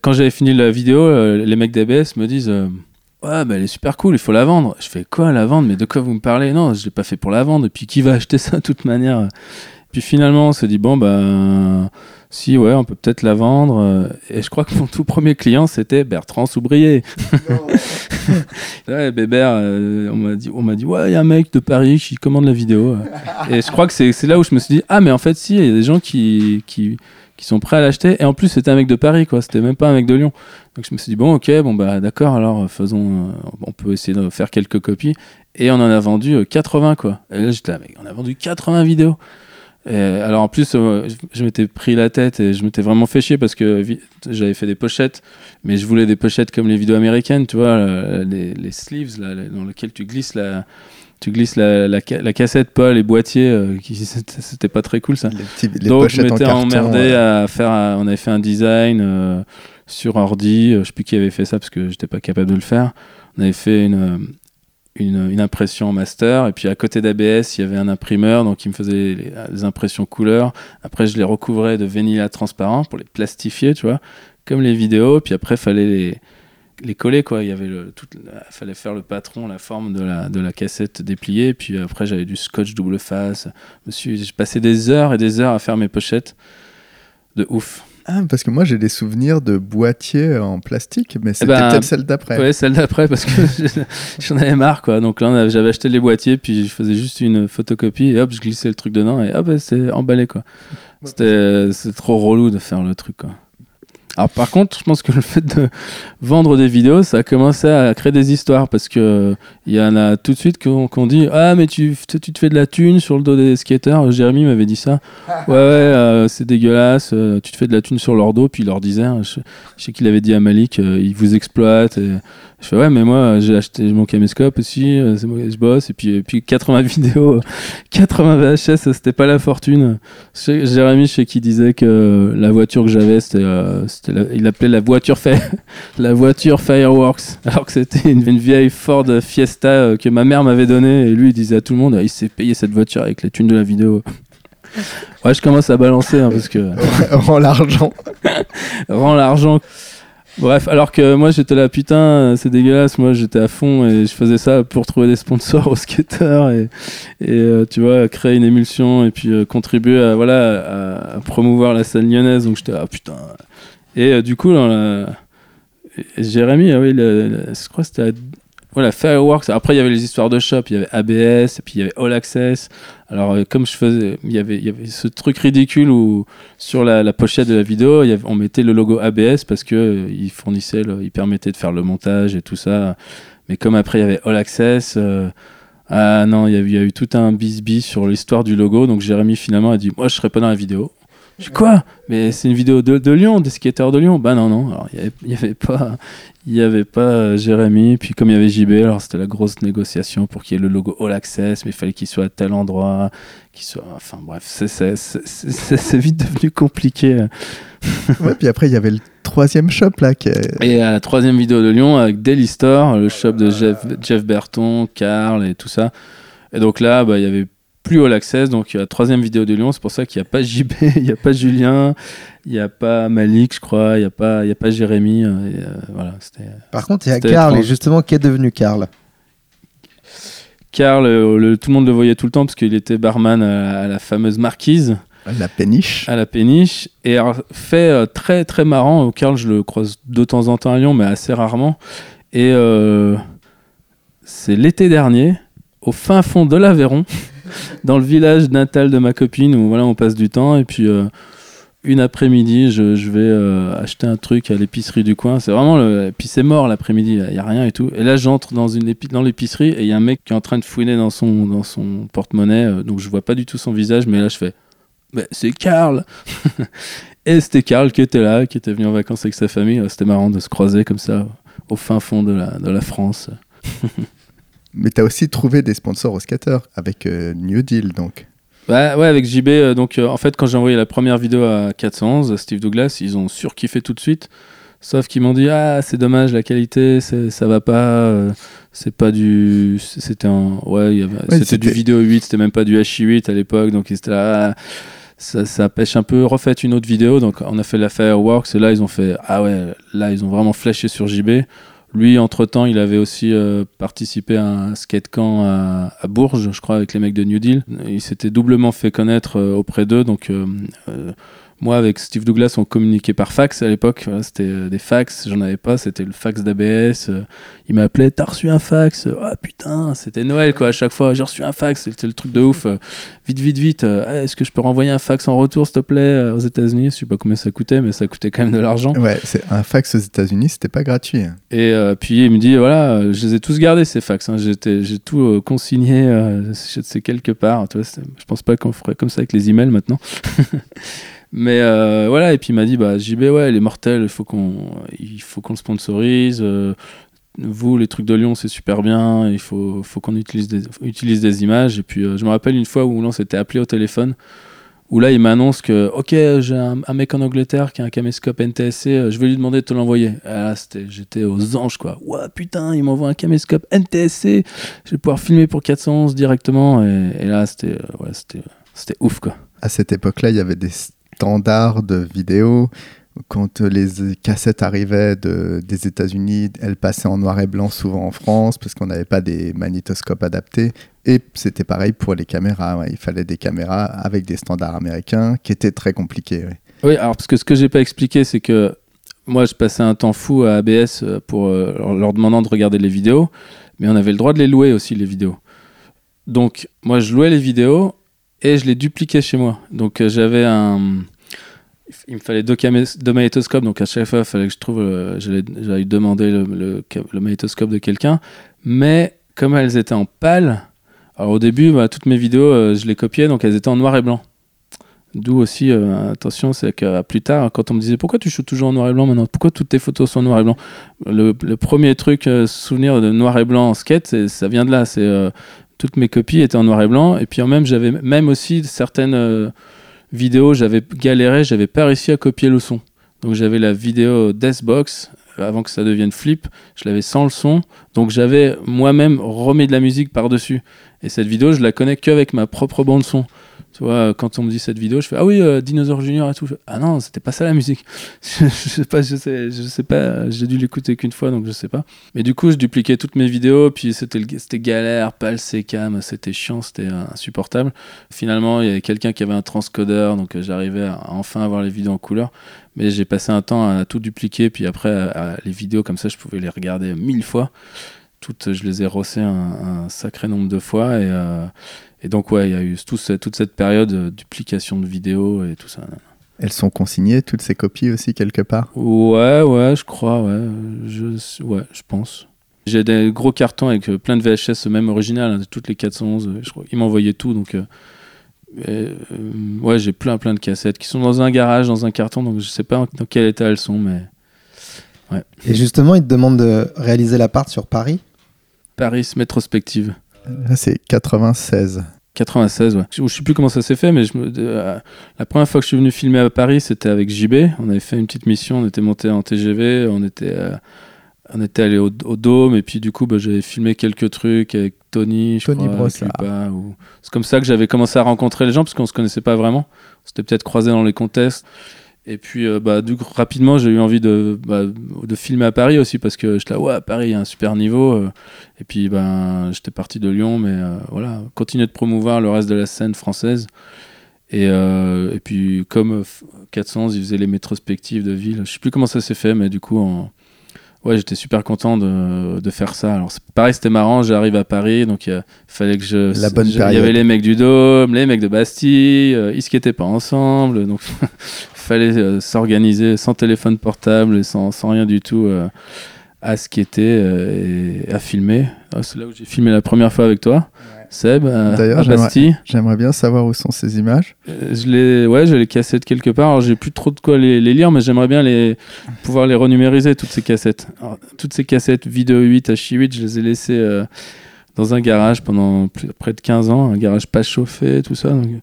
Quand j'avais fini la vidéo, les mecs d'ABS me disent Ouais, bah, elle est super cool, il faut la vendre. Je fais quoi la vendre? Mais de quoi vous me parlez? Non, je l'ai pas fait pour la vendre. Et puis qui va acheter ça de toute manière? Puis finalement, on s'est dit Bon, bah si ouais, on peut peut-être la vendre. Euh, et je crois que mon tout premier client, c'était Bertrand Soubrier. ouais, Bébert, euh, on m'a dit, on m'a dit, ouais, il y a un mec de Paris qui commande la vidéo. et je crois que c'est, là où je me suis dit, ah, mais en fait, si, il y a des gens qui, qui, qui sont prêts à l'acheter. Et en plus, c'était un mec de Paris, quoi. C'était même pas un mec de Lyon. Donc je me suis dit, bon, ok, bon, bah d'accord, alors faisons, euh, on peut essayer de faire quelques copies. Et on en a vendu 80, quoi. Et là, j'étais là, mec, on a vendu 80 vidéos alors en plus, euh, je m'étais pris la tête et je m'étais vraiment fait chier parce que j'avais fait des pochettes, mais je voulais des pochettes comme les vidéos américaines, tu vois, les, sleeves là, dans lesquels tu glisses la, tu glisses la, la, cassette, pas les boîtiers, euh, qui c'était pas très cool ça. Donc je m'étais emmerdé à faire, on avait fait un design euh, sur ordi, je sais plus qui avait fait ça parce que j'étais pas capable de le faire. On avait fait une une, impression master. Et puis à côté d'ABS, il y avait un imprimeur, donc il me faisait les, impressions couleurs. Après, je les recouvrais de vanilla transparent pour les plastifier, tu vois, comme les vidéos. Puis après, fallait les, coller, quoi. Il y avait le, tout, fallait faire le patron, la forme de la, de la cassette dépliée. Puis après, j'avais du scotch double face. J'ai passé des heures et des heures à faire mes pochettes. De ouf. Ah, parce que moi j'ai des souvenirs de boîtiers en plastique, mais c'était eh ben, peut-être celle d'après. Oui, celle d'après, parce que j'en avais marre, quoi. Donc là, j'avais acheté les boîtiers, puis je faisais juste une photocopie, et hop, je glissais le truc dedans, et hop, c'est emballé, quoi. C'était trop relou de faire le truc, quoi. Alors par contre, je pense que le fait de vendre des vidéos, ça a commencé à créer des histoires parce que il y en a tout de suite qu'on dit ah mais tu, tu te fais de la thune sur le dos des skaters. Jérémy m'avait dit ça. Ouais ouais, euh, c'est dégueulasse. Euh, tu te fais de la thune sur leur dos. Puis il leur disait, hein, je, sais qu'il avait dit à Malik, euh, ils vous exploitent. Et, je fais ouais, mais moi j'ai acheté mon caméscope aussi, c'est moi je bosse. Et puis, et puis 80 vidéos, 80 VHS, c'était pas la fortune. Jérémy, je sais qui disait que la voiture que j'avais, c'était, il appelait la voiture, la voiture Fireworks, alors que c'était une, vieille Ford Fiesta euh, que ma mère m'avait donnée. Et lui, il disait à tout le monde, il s'est payé cette voiture avec les thunes de la vidéo. Ouais, je commence à balancer hein, parce que. Rends l'argent. Rends l'argent. Bref, alors que moi j'étais là, putain, c'est dégueulasse. Moi j'étais à fond et je faisais ça pour trouver des sponsors aux skateurs et, et euh, tu vois, créer une émulsion et puis euh, contribuer à, voilà, à, promouvoir la scène lyonnaise. Donc j'étais là, putain. Et euh, du coup, Jérémy, ah oui, je crois que c'était voilà, Fireworks. Après, il y avait les histoires de shop, il y avait ABS, et puis il y avait All Access. Alors, euh, comme je faisais, il y avait, il ce truc ridicule où sur la, pochette de la vidéo, il on mettait le logo ABS parce que euh, fournissait, il permettait de faire le montage et tout ça. Mais comme après, il y avait All Access. Ah non, il y, a, il y, a, eu tout un bisbis sur l'histoire du logo. Donc Jérémy finalement a dit Moi, je serai pas dans la vidéo. Je quoi Mais c'est une vidéo de, de, Lyon, des skateurs de Lyon. Bah non, non. Alors, il n'y avait, avait, pas, il y avait pas euh, Jérémy. Puis comme il y avait JB, alors c'était la grosse négociation pour qu'il y ait le logo All Access, mais il fallait qu'il soit à tel endroit. Qu'il soit... Enfin bref, c'est vite devenu compliqué. ouais, puis après, il y avait le troisième shop là. Qui Et à la troisième vidéo de Lyon avec Daily Store, le shop de Jeff, Jeff Berton, Carl et tout ça. Et donc là, bah, il y avait plus All Access. Donc, il y a la troisième vidéo de Lyon. C'est pour ça qu'il n'y a pas JB, il n'y a pas Julien, il n'y a pas Malik, je crois, il n'y a, pas, il y a pas Jérémy. Euh, et, euh, voilà, Par contre, il y a Karl. Et justement, qu'est devenu Karl? Karl, euh, tout le monde le voyait tout le temps parce qu'il était barman à, la fameuse marquise. À la péniche. À la péniche. Et fait très très marrant. Karl, je le croise de temps en temps à Lyon, mais assez rarement. Et c'est l'été dernier, au fin fond de l'Aveyron. dans le village natal de ma copine où voilà, on passe du temps. Et puis, euh, une après-midi, je, vais euh, acheter un truc à l'épicerie du coin. C'est vraiment le. puis c'est mort l'après-midi, il n'y a rien et tout. Et là, j'entre dans, une dans l'épicerie et il y a un mec qui est en train de fouiner dans son, dans son porte-monnaie. Euh, donc, je vois pas du tout son visage, mais là, je fais bah, c'est Karl Et c'était Karl qui était là, qui était venu en vacances avec sa famille. C'était marrant de se croiser comme ça au fin fond de la, de la France. Mais tu as aussi trouvé des sponsors au skater avec euh, New Deal, donc. Ouais, ouais, avec JB. euh, donc, euh, en fait, quand j'ai envoyé la première vidéo à 411, Steve Douglas, ils ont surkiffé tout de suite. Sauf qu'ils m'ont dit Ah, c'est dommage, la qualité, ça va pas. c'est pas du. C'était un. Ouais, c'était- du vidéo 8, c'était même pas du HI8 à l'époque. Donc, ils étaient là. Ah, ça, ça pêche un peu. Refaites une autre vidéo. Donc, on a fait la Fireworks. Et là, ils ont fait Ah ouais, là, ils ont vraiment flashé sur JB. Lui, entre-temps, il avait aussi euh, participé à un skate camp à, Bourges, je crois, avec les mecs de New Deal. Il s'était doublement fait connaître euh, auprès d'eux. Donc, euh, moi, avec Steve Douglas, on communiquait par fax à l'époque. Voilà, c'était euh, des fax, j'en avais pas. C'était le fax d'ABS. euh, il m'appelait T'as reçu un fax? Ah putain, c'était Noël, quoi. À chaque fois, j'ai reçu un fax. C'était le truc de ouf. Vite, vite, vite. euh, Ah, Est-ce que je peux renvoyer un fax en retour, s'il te plaît, aux États-Unis? Je sais pas combien ça coûtait, mais ça coûtait quand même de l'argent. Ouais, c'est un fax aux États-Unis, c'était pas gratuit. hein. Et euh, puis il me dit voilà, je les ai tous gardés ces fax. hein. J'ai tout euh, consigné, euh, je sais quelque part. Tu vois, je pense pas qu'on ferait comme ça avec les emails maintenant. Mais euh, voilà, et puis il m'a dit bah JB ouais, les mortels, il faut qu'on il faut qu'on le sponsorise. euh, vous, les trucs de Lyon, c'est super bien. Il faut, faut qu'on utilise des, utilise des images. Et puis, euh, je me rappelle une fois où on s'était appelé au téléphone, où là, il m'annonce que, ok, j'ai un, mec en Angleterre qui a un caméscope NTSC, je vais lui demander de te l'envoyer. C'était, j'étais aux anges, quoi. Ouah, putain, il m'envoie un caméscope NTSC, je vais pouvoir filmer pour 411 directement. Et, et là, c'était, ouais, c'était ouf, quoi. À cette époque-là, il y avait des standards de vidéo. Quand les cassettes arrivaient de, des États-Unis, elles passaient en noir et blanc souvent en France parce qu'on n'avait pas des magnétoscopes adaptés. Et c'était pareil pour les caméras. Il fallait des caméras avec des standards américains qui étaient très compliqués. Oui, alors parce que ce que j'ai pas expliqué, c'est que moi, je passais un temps fou à ABS euh, pour euh, leur demandant de regarder les vidéos, mais on avait le droit de les louer aussi les vidéos. Donc moi, je louais les vidéos et je les dupliquais chez moi. Donc euh, j'avais un, il me fallait deux, camé- deux magnétoscopes, donc à chaque fois, il fallait que je trouve, euh, j'allais demander le, le, de quelqu'un, mais comme elles étaient en pâle, alors au début, bah, toutes mes vidéos, euh, je les copiais, donc elles étaient en noir et blanc. D'où aussi, euh, attention, c'est que plus tard, quand on me disait pourquoi tu shootes toujours en noir et blanc maintenant? Pourquoi toutes tes photos sont en noir et blanc? Le, premier truc, souvenir de noir et blanc en skate, ça vient de là. C'est toutes mes copies étaient en noir et blanc. Et puis même, j'avais même aussi certaines euh, vidéos, j'avais galéré, j'avais pas réussi à copier le son. Donc j'avais la vidéo Deathbox euh, avant que ça devienne flip, je l'avais sans le son. Donc j'avais moi-même remis de la musique par-dessus. Et cette vidéo, je la connais qu'avec ma propre bande son. Quand on me dit cette vidéo, je fais Ah oui, euh, Dinosaur Junior et tout. Ah non, c'était pas ça la musique. je, sais pas, je sais, je sais pas. J'ai dû l'écouter qu'une fois, donc je sais pas. Mais du coup, je dupliquais toutes mes vidéos, puis c'était galère, pas le C-cam, c'était chiant, c'était insupportable. Finalement, il y avait quelqu'un qui avait un transcodeur, donc euh, j'arrivais à, à enfin avoir les vidéos en couleur. Mais j'ai passé un temps à tout dupliquer, puis après, les vidéos comme ça, je pouvais les regarder mille fois. Toutes, je les ai rossées un, un sacré nombre de fois, et. euh, et donc, ouais, il y a eu tout toute cette période de duplication de vidéos et tout ça. Elles sont consignées, toutes ces copies aussi, quelque part? Ouais, ouais, je crois, ouais. Je, ouais, je pense. J'ai des gros cartons avec euh, plein de VHS, même original, hein, toutes les 411. euh, Je crois. Ils m'envoyaient tout, donc. euh, euh, ouais, j'ai plein, plein de cassettes qui sont dans un garage, dans un carton, donc je sais pas dans quel état elles sont, mais. Et justement, il te demande de réaliser l'appart sur Paris? Paris Métrospective. Là, c'est 96. 96, ouais. Je, je sais plus comment ça s'est fait, mais je me, de- euh, la première fois que je suis venu filmer à Paris, c'était avec JB. On avait fait une petite mission, on était monté en TGV, on était, euh, on était allé au, au Dôme, et puis du coup, bah, j'avais filmé quelques trucs avec Tony, je Tony crois, Brossard. Cuba, ou- C'est comme ça que j'avais commencé à rencontrer les gens, parce qu'on se connaissait pas vraiment. On s'était peut-être croisés dans les contests. Et puis, euh, bah, du coup, rapidement, j'ai eu envie de, bah, de filmer à Paris aussi, parce que j'étais là, ouais, à Paris, il y a un super niveau. euh, et puis, ben, j'étais parti de Lyon, mais euh, voilà, continuer de promouvoir le reste de la scène française. Et, et puis, comme euh, f- 411, ils faisaient les métrospectives de ville, je sais plus comment ça s'est fait, mais du coup, en- ouais, j'étais super content de, de faire ça. Alors, pareil, c'était marrant, j'arrive à Paris, donc il fallait que je. La bonne Il y avait les mecs du Dôme, les mecs de Bastille, ils skataient pas ensemble, donc fallait euh, s'organiser sans téléphone portable et sans, sans rien du tout. euh, à skater euh, et à filmer. Ah, c'est là où j'ai filmé la première fois avec toi, Seb, à, D'ailleurs, à j'aimerais- Bastille. J'aimerais bien savoir où sont ces images. Euh, Je les, ouais, j'ai les cassettes quelque part. Alors, j'ai plus trop de quoi les, les lire, mais j'aimerais bien les, pouvoir les renumériser, toutes ces cassettes. Alors, toutes ces cassettes vidéo 8 H8, je les ai laissées euh, dans un garage pendant plus- près de 15 ans, un garage pas chauffé, tout ça. Donc, euh,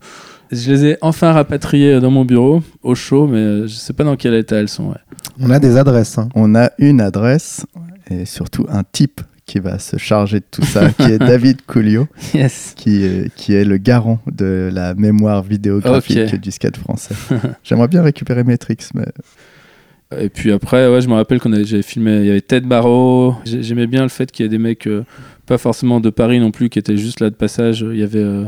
je les ai enfin rapatriées dans mon bureau, au chaud, mais euh, je sais pas dans quel état elles sont. ouais. On a des adresses. hein. On a une adresse et surtout un type qui va se charger de tout ça, qui est David Coulio, Yes. qui est, qui est le garant de la mémoire vidéographique du skate français. J'aimerais bien récupérer Matrix, mais Et puis après, ouais, je me rappelle qu'on avait, j'avais filmé, il y avait Ted Barrow. J'ai- J'aimais bien le fait qu'il y ait des mecs, euh, pas forcément de Paris non plus, qui étaient juste là de passage. Il y avait euh,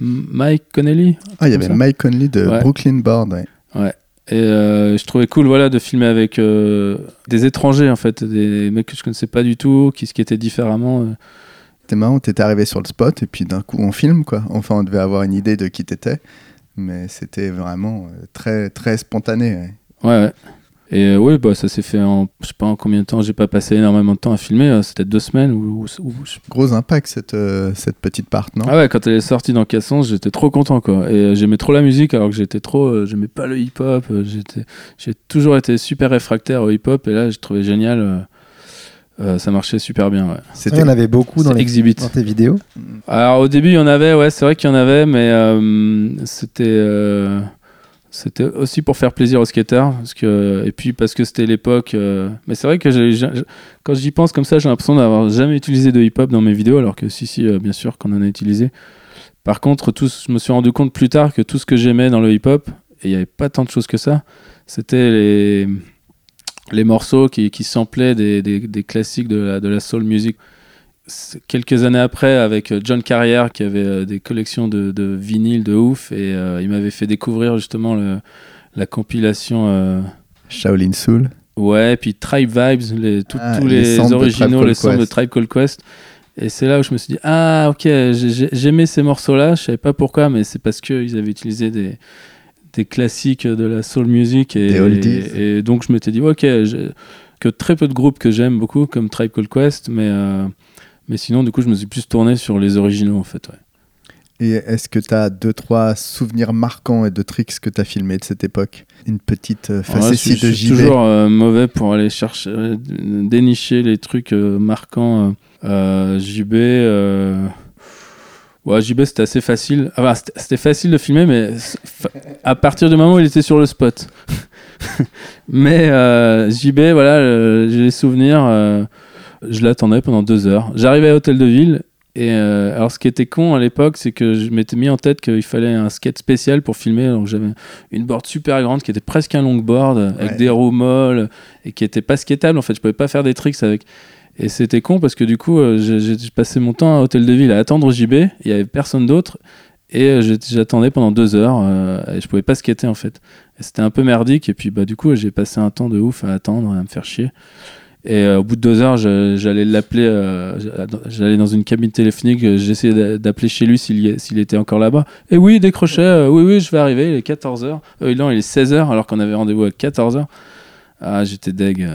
Mike Connelly. ah, il y avait ça. Mike Conley de Ouais. Brooklyn Board. ouais. Et euh, je trouvais cool voilà, de filmer avec euh, des étrangers, en fait, des mecs que je connaissais pas du tout, qui skataient différemment. euh. C'était marrant, t'étais arrivé sur le spot et puis d'un coup on filme quoi. Enfin, on devait avoir une idée de qui t'étais, mais c'était vraiment euh, très très spontané. ouais. Ouais, ouais. Et euh, oui, bah, ça s'est fait en, je sais pas en combien de temps, j'ai pas passé énormément de temps à filmer, euh, c'était deux semaines ou, ou- ou- je- Gros impact cette euh, cette petite part, non? Ah ouais, quand elle est sortie dans Cassons, j'étais trop content quoi. Et euh, j'aimais trop la musique alors que j'étais trop, euh, j'aimais pas le hip-hop. euh, j'étais, j'ai toujours été super réfractaire au hip-hop et là, j'ai trouvé génial. euh, euh, ça marchait super bien. Ouais. Il y en avait beaucoup dans, les- Exhibit. dans tes vidéos. Alors au début, il y en avait, ouais, c'est vrai qu'il y en avait, mais euh, c'était euh, c'était aussi pour faire plaisir aux skateurs, parce que et puis parce que c'était l'époque. euh, mais c'est vrai que quand j'y pense comme ça, j'ai l'impression d'avoir jamais utilisé de hip-hop dans mes vidéos, alors que si, si, euh, bien sûr qu'on en a utilisé. Par contre, je me suis rendu compte plus tard que tout ce que j'aimais dans le hip-hop, et il n'y avait pas tant de choses que ça, c'était les morceaux qui, qui samplaient des, classiques de la, soul music quelques années après avec euh, John Carrière qui avait euh, des collections de, de vinyles de ouf et euh, il m'avait fait découvrir justement le, la compilation Shaolin Soul. ouais puis Tribe Vibes les, tout- Ah, tous les originaux les samples de. Tribe Called Quest et c'est là où je me suis dit ah ok j'ai- j'ai- j'aimais ces morceaux là je savais pas pourquoi mais c'est parce qu'ils avaient utilisé des des classiques de la soul music et, oldies. et, donc je m'étais dit ok que très peu de groupes que j'aime beaucoup comme Tribe Called Quest mais euh, mais sinon, du coup, je me suis plus tourné sur les originaux, en fait. Ouais. Et est-ce que tu as deux, trois souvenirs marquants et de tricks que tu as filmés de cette époque? Une petite euh, Alors là, je, facétie de je suis toujours euh, mauvais pour aller chercher, euh, dénicher les trucs euh, marquants. JB, ouais, JB, c'était assez facile. Enfin, c'était c'était facile de filmer, mais à partir du moment où il était sur le spot. mais JB, voilà, j'ai les souvenirs. Je l'attendais pendant deux heures. J'arrivais à Hôtel de Ville. Et euh, alors, ce qui était con à l'époque, c'est que je m'étais mis en tête qu'il fallait un skate spécial pour filmer. Donc, j'avais une board super grande qui était presque un longboard avec Ouais. des roues molles et qui était pas skateable. En fait, je pouvais pas faire des tricks avec. Et c'était con parce que du coup, euh, j'ai passé mon temps à Hôtel de Ville à attendre JB. Il y avait personne d'autre. Et euh, j'attendais pendant deux heures euh, et je pouvais pas skater en fait. C'était un peu merdique. Et puis bah, du coup, j'ai passé un temps de ouf à attendre, à me faire chier. Et euh, au bout de deux heures, j'allais l'appeler. euh, j'allais dans une cabine téléphonique. euh, J'essayais d'a- d'appeler chez lui s'il était encore là-bas. Et oui, il décrochait. oui, oui, je vais arriver. Il est 14h. Euh, non, il est 16h alors qu'on avait rendez-vous à 14h. Ah, j'étais deg.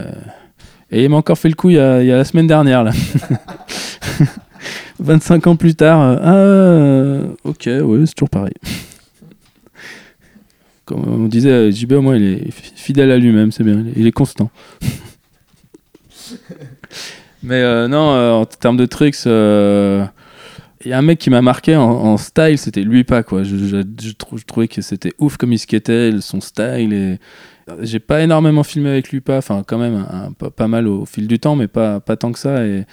Et il m'a encore fait le coup il y a, la semaine dernière. là. 25 ans plus tard. ah, ok, oui, c'est toujours pareil. Comme on disait, JB au moins il est fi- fidèle à lui-même, c'est bien, il est constant. Mais euh, non, euh, en termes de tricks, euh, il y a un mec qui m'a marqué en, style, c'était lui quoi. Je, je, je trou- je trouvais que c'était ouf comme il skatait, son style. Et j'ai pas énormément filmé avec lui enfin quand même pas, mal au fil du temps, mais pas pas tant que ça. Et,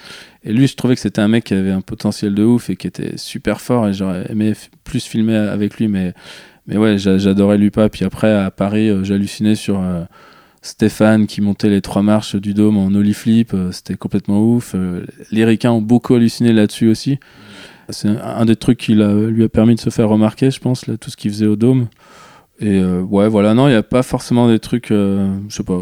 lui, je trouvais que c'était un mec qui avait un potentiel de ouf et qui était super fort. Et j'aurais aimé plus filmer avec lui, mais mais ouais, j'a- j'adorais lui. Puis après à Paris, euh, j'hallucinais sur euh, Stéphane qui montait les trois marches du dôme en ollie flip, euh, c'était complètement ouf. Euh, les Ricains ont beaucoup halluciné là-dessus aussi. C'est un, des trucs qui lui a permis de se faire remarquer, je pense, là, tout ce qu'il faisait au dôme. Et euh, ouais, voilà, non, il n'y a pas forcément des trucs, euh, je sais pas.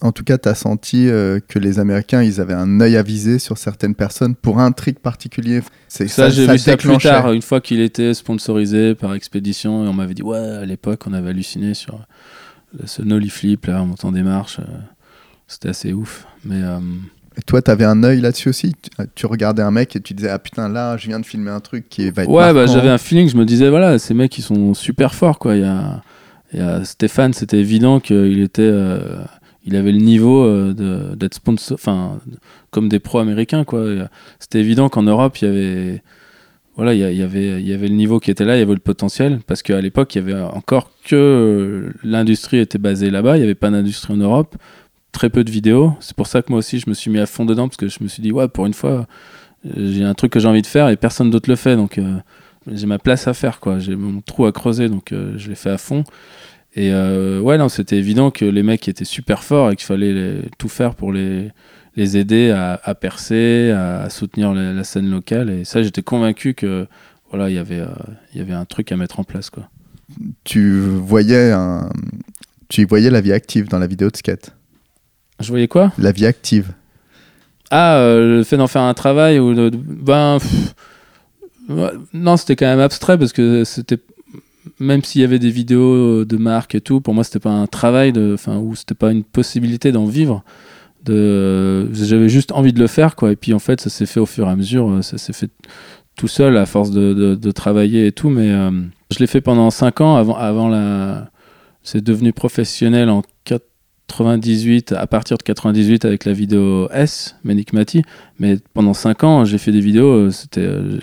En tout cas, tu as senti euh, que les Américains, ils avaient un œil avisé sur certaines personnes pour un trick particulier. C'est Ça, j'ai vu ça plus tard, une fois qu'il était sponsorisé par Expédition, et on m'avait dit, ouais, à l'époque, on avait halluciné sur ce nollie flip, là, en montant des marches. euh, c'était assez ouf. Mais euh, Et toi, t'avais un œil là-dessus aussi? Tu, tu regardais un mec et tu disais Ah putain, là, je viens de filmer un truc qui va être. ouais, bah, j'avais un feeling, je me disais, voilà, ces mecs, ils sont super forts, quoi. Il y a, il y a Stéphane, c'était évident qu'il était. euh, il avait le niveau euh, d'être sponsor, enfin, comme des pros américains, quoi. C'était évident qu'en Europe, il y avait. Voilà, il y, avait, il y avait le niveau qui était là, il y avait le potentiel, parce qu'à l'époque, il y avait encore que l'industrie était basée là-bas, il n'y avait pas d'industrie en Europe, très peu de vidéos. C'est pour ça que moi aussi, je me suis mis à fond dedans, parce que je me suis dit, ouais, pour une fois, euh, j'ai un truc que j'ai envie de faire et personne d'autre le fait, donc euh, j'ai ma place à faire, quoi. J'ai mon trou à creuser, donc euh, je l'ai fait à fond. Et ouais, non, c'était évident que les mecs étaient super forts et qu'il fallait tout faire pour les, les aider à, à percer, à, à soutenir la, la scène locale. Et ça, j'étais convaincu que voilà, il y avait, euh, il y avait un truc à mettre en place, quoi. Tu voyais, un... tu voyais la vie active dans la vidéo de skate? Je voyais quoi? La vie active. Ah, euh, le fait d'en faire un travail ou de, ben pff, non, c'était quand même abstrait parce que c'était même s'il y avait des vidéos de marque et tout, pour moi c'était pas un travail de, enfin ou c'était pas une possibilité d'en vivre. J'avais juste envie de le faire quoi. Et puis en fait, ça s'est fait au fur et à mesure, euh, ça s'est fait tout seul à force de, de- de travailler et tout. Mais euh, je l'ai fait pendant 5 ans avant, avant la. C'est devenu professionnel en 98, à partir de 98 avec la vidéo S, Menikmati. Mais pendant 5 ans, j'ai fait des vidéos, euh, c'était, euh,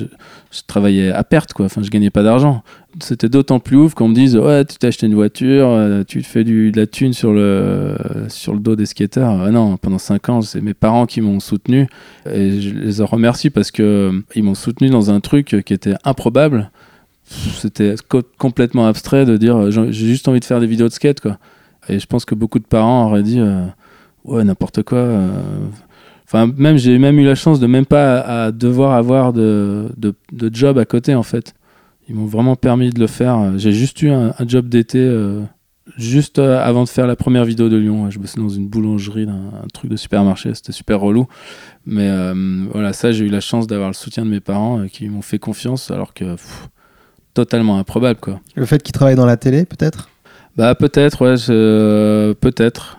je, travaillais à perte, quoi. Enfin, je gagnais pas d'argent. C'était d'autant plus ouf qu'on me dise, ouais, tu t'es une voiture, euh, tu te fais du, de la thune sur le, sur le dos des skateurs. Ah non, pendant 5 ans, c'est mes parents qui m'ont soutenu. Et je les remercie parce que euh, ils m'ont soutenu dans un truc qui était improbable. C'était co- complètement abstrait de dire, j'ai juste envie de faire des vidéos de skate, quoi. Et je pense que beaucoup de parents auraient dit euh, ouais n'importe quoi. euh. Enfin même j'ai même eu la chance de même pas à, devoir avoir de, de, job à côté en fait. Ils m'ont vraiment permis de le faire. J'ai juste eu un, un job d'été euh, juste avant de faire la première vidéo de Lyon. Je bossais dans une boulangerie, dans un truc de supermarché. C'était super relou. Mais voilà ça j'ai eu la chance d'avoir le soutien de mes parents qui m'ont fait confiance alors que pff, totalement improbable quoi. Le fait qu'il travaille dans la télé, peut-être? Bah peut-être, ouais, je- peut-être.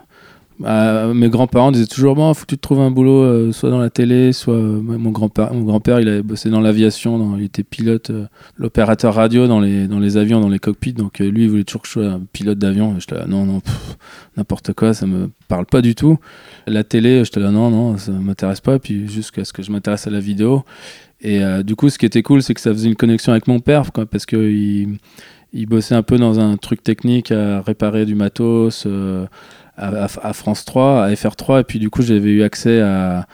Bah, mes grands-parents disaient toujours bon, faut que tu te trouves un boulot, euh, soit dans la télé, soit euh, mon grand-père. Mon grand-père, il avait bossé dans l'aviation, il était pilote, euh, l'opérateur radio dans les dans les avions, dans les cockpits. Donc euh, lui, il voulait toujours que je sois un pilote d'avion. J'étais là, non, non, n'importe quoi, ça me parle pas du tout. La télé, j'étais là, non, non, ça m'intéresse pas. Puis jusqu'à ce que je m'intéresse à la vidéo. Et euh, du coup, ce qui était cool, c'est que ça faisait une connexion avec mon père, quoi, parce que il, il bossait un peu dans un truc technique à réparer du matos euh, à, France 3, à FR3, et puis du coup j'avais eu accès à,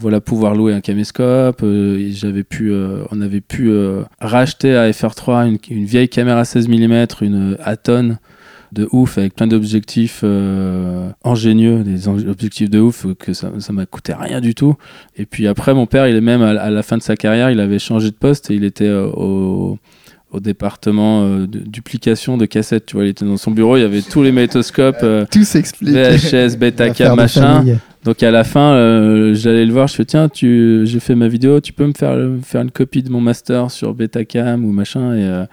voilà pouvoir louer un caméscope. euh, j'avais pu, euh, on avait pu racheter à FR3 une, vieille caméra 16 mm, une Aton de ouf avec plein d'objectifs ingénieux, des objectifs de ouf que ça, m'a coûté rien du tout. Et puis après, mon père, il est même à, à la fin de sa carrière, il avait changé de poste et il était au, au département euh, de duplication de cassettes. Tu vois, il était dans son bureau, il y avait tous les métoscopes, euh, Tout s'explique. VHS, Betacam, machin. Donc à la fin, euh, j'allais le voir, je fais tiens, tu, j'ai fait ma vidéo, tu peux me faire, faire une copie de mon master sur Betacam ou machin et euh,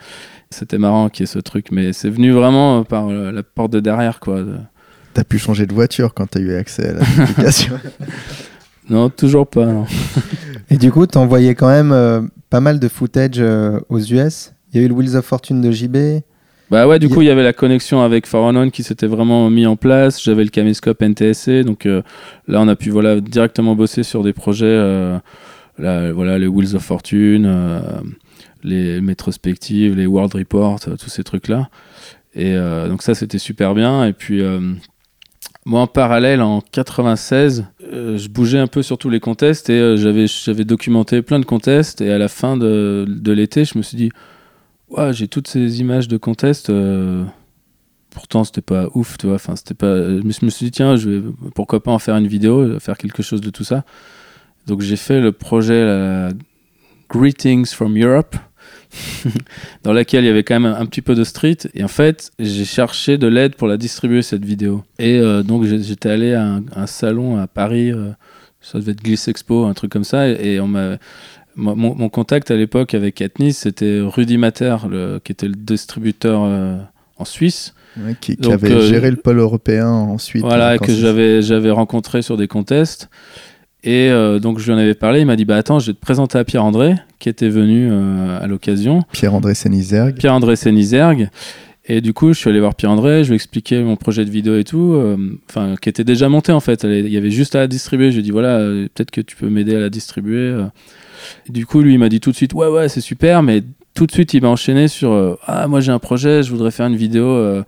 c'était marrant qu'il y ait ce truc, mais c'est venu vraiment euh, par euh, la porte de derrière quoi. T'as pu changer de voiture quand t'as eu accès à l'application. Non, toujours pas. non. Et du coup, tu envoyais quand même euh, pas mal de footage euh, aux US. Il y a eu le Wheels of Fortune de JB. Bah ouais, du coup, il y avait la connexion avec One qui s'était vraiment mis en place. J'avais le caméscope NTSC, donc euh, là, on a pu voilà directement bosser sur des projets, euh, là, voilà, les Wheels of Fortune, euh, les métrospectives, les World Report, tous ces trucs-là. Et donc ça, c'était super bien. Et puis moi, en parallèle, en 96, euh, je bougeais un peu sur tous les contests et euh, j'avais j'avais documenté plein de contests. Et à la fin de, de l'été, je me suis dit Ouais, j'ai toutes ces images de contest. euh, pourtant, c'était pas ouf, tu vois. Enfin, c'était pas. Je me, je me suis dit, tiens, je vais, pourquoi pas en faire une vidéo, euh, faire quelque chose de tout ça. Donc, j'ai fait le projet Greetings from Europe, dans laquelle il y avait quand même un, petit peu de street. Et en fait, j'ai cherché de l'aide pour la distribuer cette vidéo. Et euh, donc, j'étais allé à un, salon à Paris. euh, ça devait être Gliss Expo, un truc comme ça. Et, on m'a mon, mon contact à l'époque avec Katniss, c'était Rudy Mater, le, qui était le distributeur euh, en Suisse. qui, qui Donc, avait euh, géré le pôle européen ensuite. Voilà, que j'avais j'avais rencontré sur des contests. Et euh, donc je lui en avais parlé, il m'a dit bah attends, je vais te présenter à Pierre-André qui était venu euh, à l'occasion. Pierre-André Sénizergue. Pierre-André Sénizergue. Et du coup, je suis allé voir Pierre-André, je lui ai expliqué mon projet de vidéo et tout, euh, enfin, qui était déjà monté en fait. Il y avait juste à la distribuer. Je lui ai dit, voilà, peut-être que tu peux m'aider à la distribuer. Du coup, lui, il m'a dit tout de suite, ouais, ouais, c'est super, mais tout de suite, il m'a enchaîné sur, euh, ah, moi j'ai un projet, je voudrais faire une vidéo euh,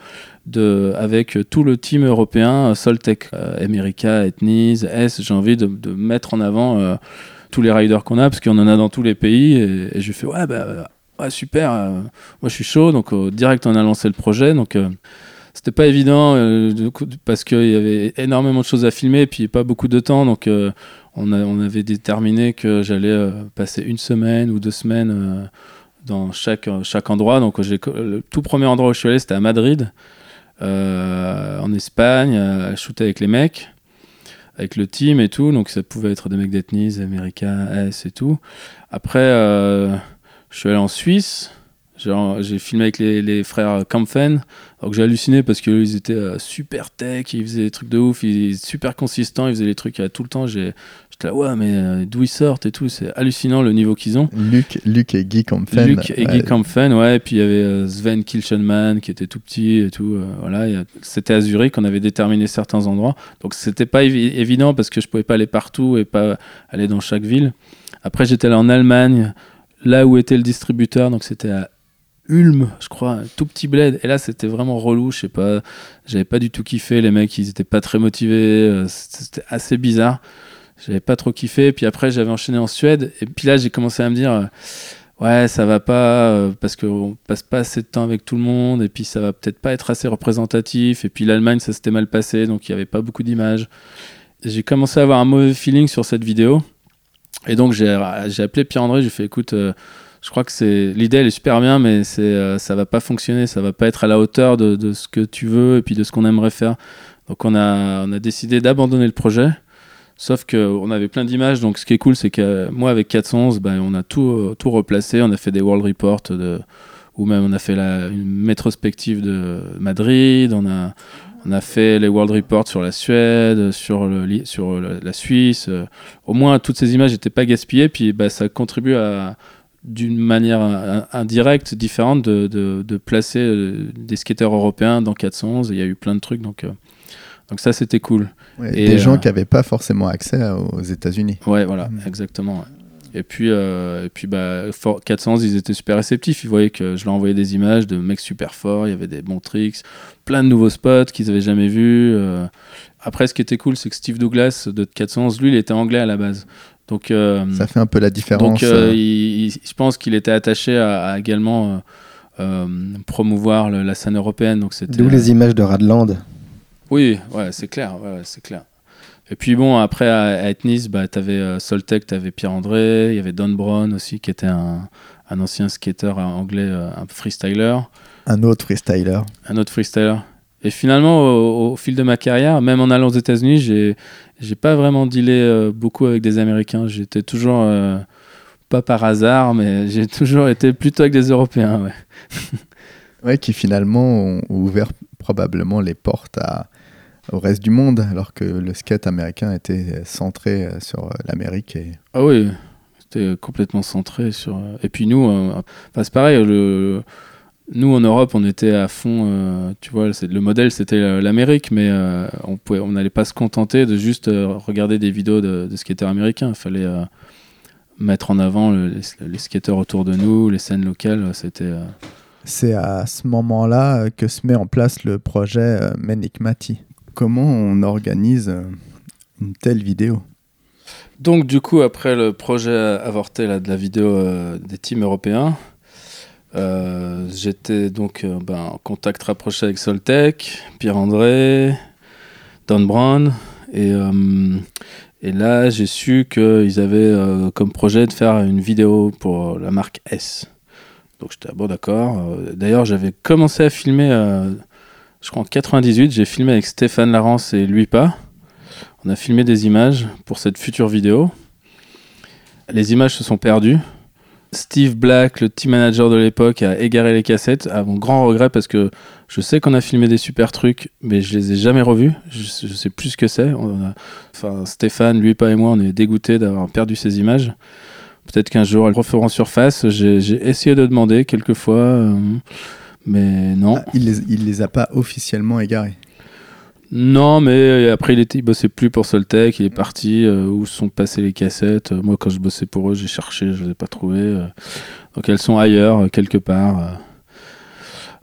de, avec tout le team européen, euh, Soltech, America, Ethnies, S. J'ai envie de, mettre en avant tous les riders qu'on a, parce qu'on en a dans tous les pays. Et, je lui ai fait, ouais, bah, ouais, super, moi je suis chaud. Donc, direct, on a lancé le projet. Donc, c'était pas évident parce qu'il y avait énormément de choses à filmer et puis pas beaucoup de temps. Donc, on, a- avait déterminé que j'allais euh, passer une semaine ou deux semaines euh, dans chaque, chaque endroit. Donc, le tout premier endroit où je suis allé, c'était à Madrid, euh, en Espagne, à shooter avec les mecs, avec le team et tout. Donc, ça pouvait être des mecs d'Ethnies, America, S et tout. Après, euh, je suis allé en Suisse. J'ai filmé avec les, frères Kampfen. Donc j'ai halluciné parce qu'ils ils étaient euh, super tech, ils faisaient des trucs de ouf, ils étaient super consistants, ils faisaient les trucs euh, tout le temps. J'étais là, ouais, mais euh, d'où ils sortent et tout, c'est hallucinant le niveau qu'ils ont. Luc, Luc et Guy Kampfen. Luc et Guy ouais, Kampfen, ouais, et puis il y avait euh, Sven Kilchenman qui était tout petit et tout. euh, voilà, c'était à Zurich, on avait déterminé certains endroits. Donc c'était pas évi- évident parce que je pouvais pas aller partout et pas aller dans chaque ville. Après, j'étais allé en Allemagne, là où était le distributeur, donc c'était à Ulm, je crois, un tout petit bled. Et là, c'était vraiment relou, je sais pas, j'avais pas du tout kiffé. Les mecs, ils étaient pas très motivés, c'était assez bizarre. J'avais pas trop kiffé. Puis après, j'avais enchaîné en Suède. Et puis là, j'ai commencé à me dire, euh, ouais, ça va pas, euh, parce qu'on passe pas assez de temps avec tout le monde. Et puis ça va peut-être pas être assez représentatif. Et puis l'Allemagne, ça s'était mal passé, donc il y avait pas beaucoup d'images. J'ai commencé à avoir un mauvais feeling sur cette vidéo. Et donc j'ai j'ai appelé Pierre-André, j'ai fait écoute, euh, je crois que c'est l'idée elle est super bien, mais c'est euh, ça va pas fonctionner, ça va pas être à la hauteur de, de ce que tu veux et puis de ce qu'on aimerait faire. Donc on a, on a décidé d'abandonner le projet. Sauf qu'on avait plein d'images, donc ce qui est cool, c'est que euh, moi avec 411, ben, on a tout, euh, tout replacé, on a fait des world reports, ou même on a fait une rétrospective de Madrid, on a, on a fait les world reports sur la Suède, sur, le, sur la Suisse. euh, Au moins, toutes ces images n'étaient pas gaspillées, puis bah, ça contribue d'une manière in- indirecte, différente, de, de, placer euh, des skateurs européens dans 411. Il y a eu plein de trucs, donc, euh, donc ça, c'était cool. ouais, et, des gens euh, qui n'avaient pas forcément accès aux États-Unis. Ouais, voilà, exactement. Et puis, euh, et puis bah, For- 411, ils étaient super réceptifs. Ils voyaient que je leur envoyais des images de mecs super forts. Il y avait des bons tricks, plein de nouveaux spots qu'ils avaient jamais vus. euh. Après, ce qui était cool, c'est que Steve Douglas de 411, lui, il était anglais à la base. Donc, euh, Ça fait un peu la différence. donc euh, euh, il- il- je pense qu'il était attaché à, à également euh, euh, promouvoir le- la scène européenne. Donc, c'était. D'où les images de Radland. Oui, ouais, c'est clair, ouais, c'est clair. Et puis bon, après à, Ethnis, bah, tu avais Soltec, tu avais Pierre-André, il y avait Don Brown aussi, qui était un, un ancien skater euh, anglais, euh, un freestyler, Un autre freestyler. un autre freestyler. Et finalement, au, au fil de ma carrière, même en allant aux États-Unis, j'ai j'ai pas vraiment dealé euh, beaucoup avec des Américains. J'étais toujours, euh, pas par hasard, mais j'ai toujours été plutôt avec des Européens. Ouais. Ouais, qui finalement ont ouvert probablement les portes à, au reste du monde, alors que le skate américain était centré euh, sur euh, l'Amérique. Et... Ah oui, c'était complètement centré sur. euh, Et puis nous, euh, enfin, c'est pareil, le... nous en Europe, on était à fond, euh, tu vois, c'est- le modèle c'était euh, l'Amérique, mais euh, on pouvait, on n'allait pas se contenter de juste euh, regarder des vidéos de, de skateurs américains. Il fallait euh, mettre en avant le- les, les skateurs autour de nous, les scènes locales. C'était. euh, C'est à ce moment-là euh, que se met en place le projet euh, Menikmati. Comment on organise euh, une telle vidéo Donc du coup, après le projet avorté de la vidéo euh, des teams européens, euh, j'étais donc ben, en contact rapproché avec Soltec, Pierre-André, Don Brown, et, là j'ai su qu'ils avaient comme projet de faire une vidéo pour la marque S. Donc j'étais bon d'accord. D'ailleurs j'avais commencé à filmer, je crois en 98, j'ai filmé avec Stéphane Larence et Louis Pas. On a filmé des images pour cette future vidéo. Les images se sont perdues. Steve Black, le team manager de l'époque, a égaré les cassettes, à mon grand regret parce que je sais qu'on a filmé des super trucs, mais je les ai jamais revus. Je, je sais plus ce que c'est. Enfin, Stéphane, lui, pas et moi, on est dégoûtés d'avoir perdu ces images. Peut-être qu'un jour elles referont surface. J'ai essayé de demander quelques fois, euh, mais non. Ah, il, les, il les a pas officiellement égarés. Non, mais après il, était, il bossait plus pour Soltech, il est parti. euh, où sont passées les cassettes Euh, Moi, quand je bossais pour eux, j'ai cherché, je les ai pas trouvées. euh. donc elles sont ailleurs, euh, quelque part. euh.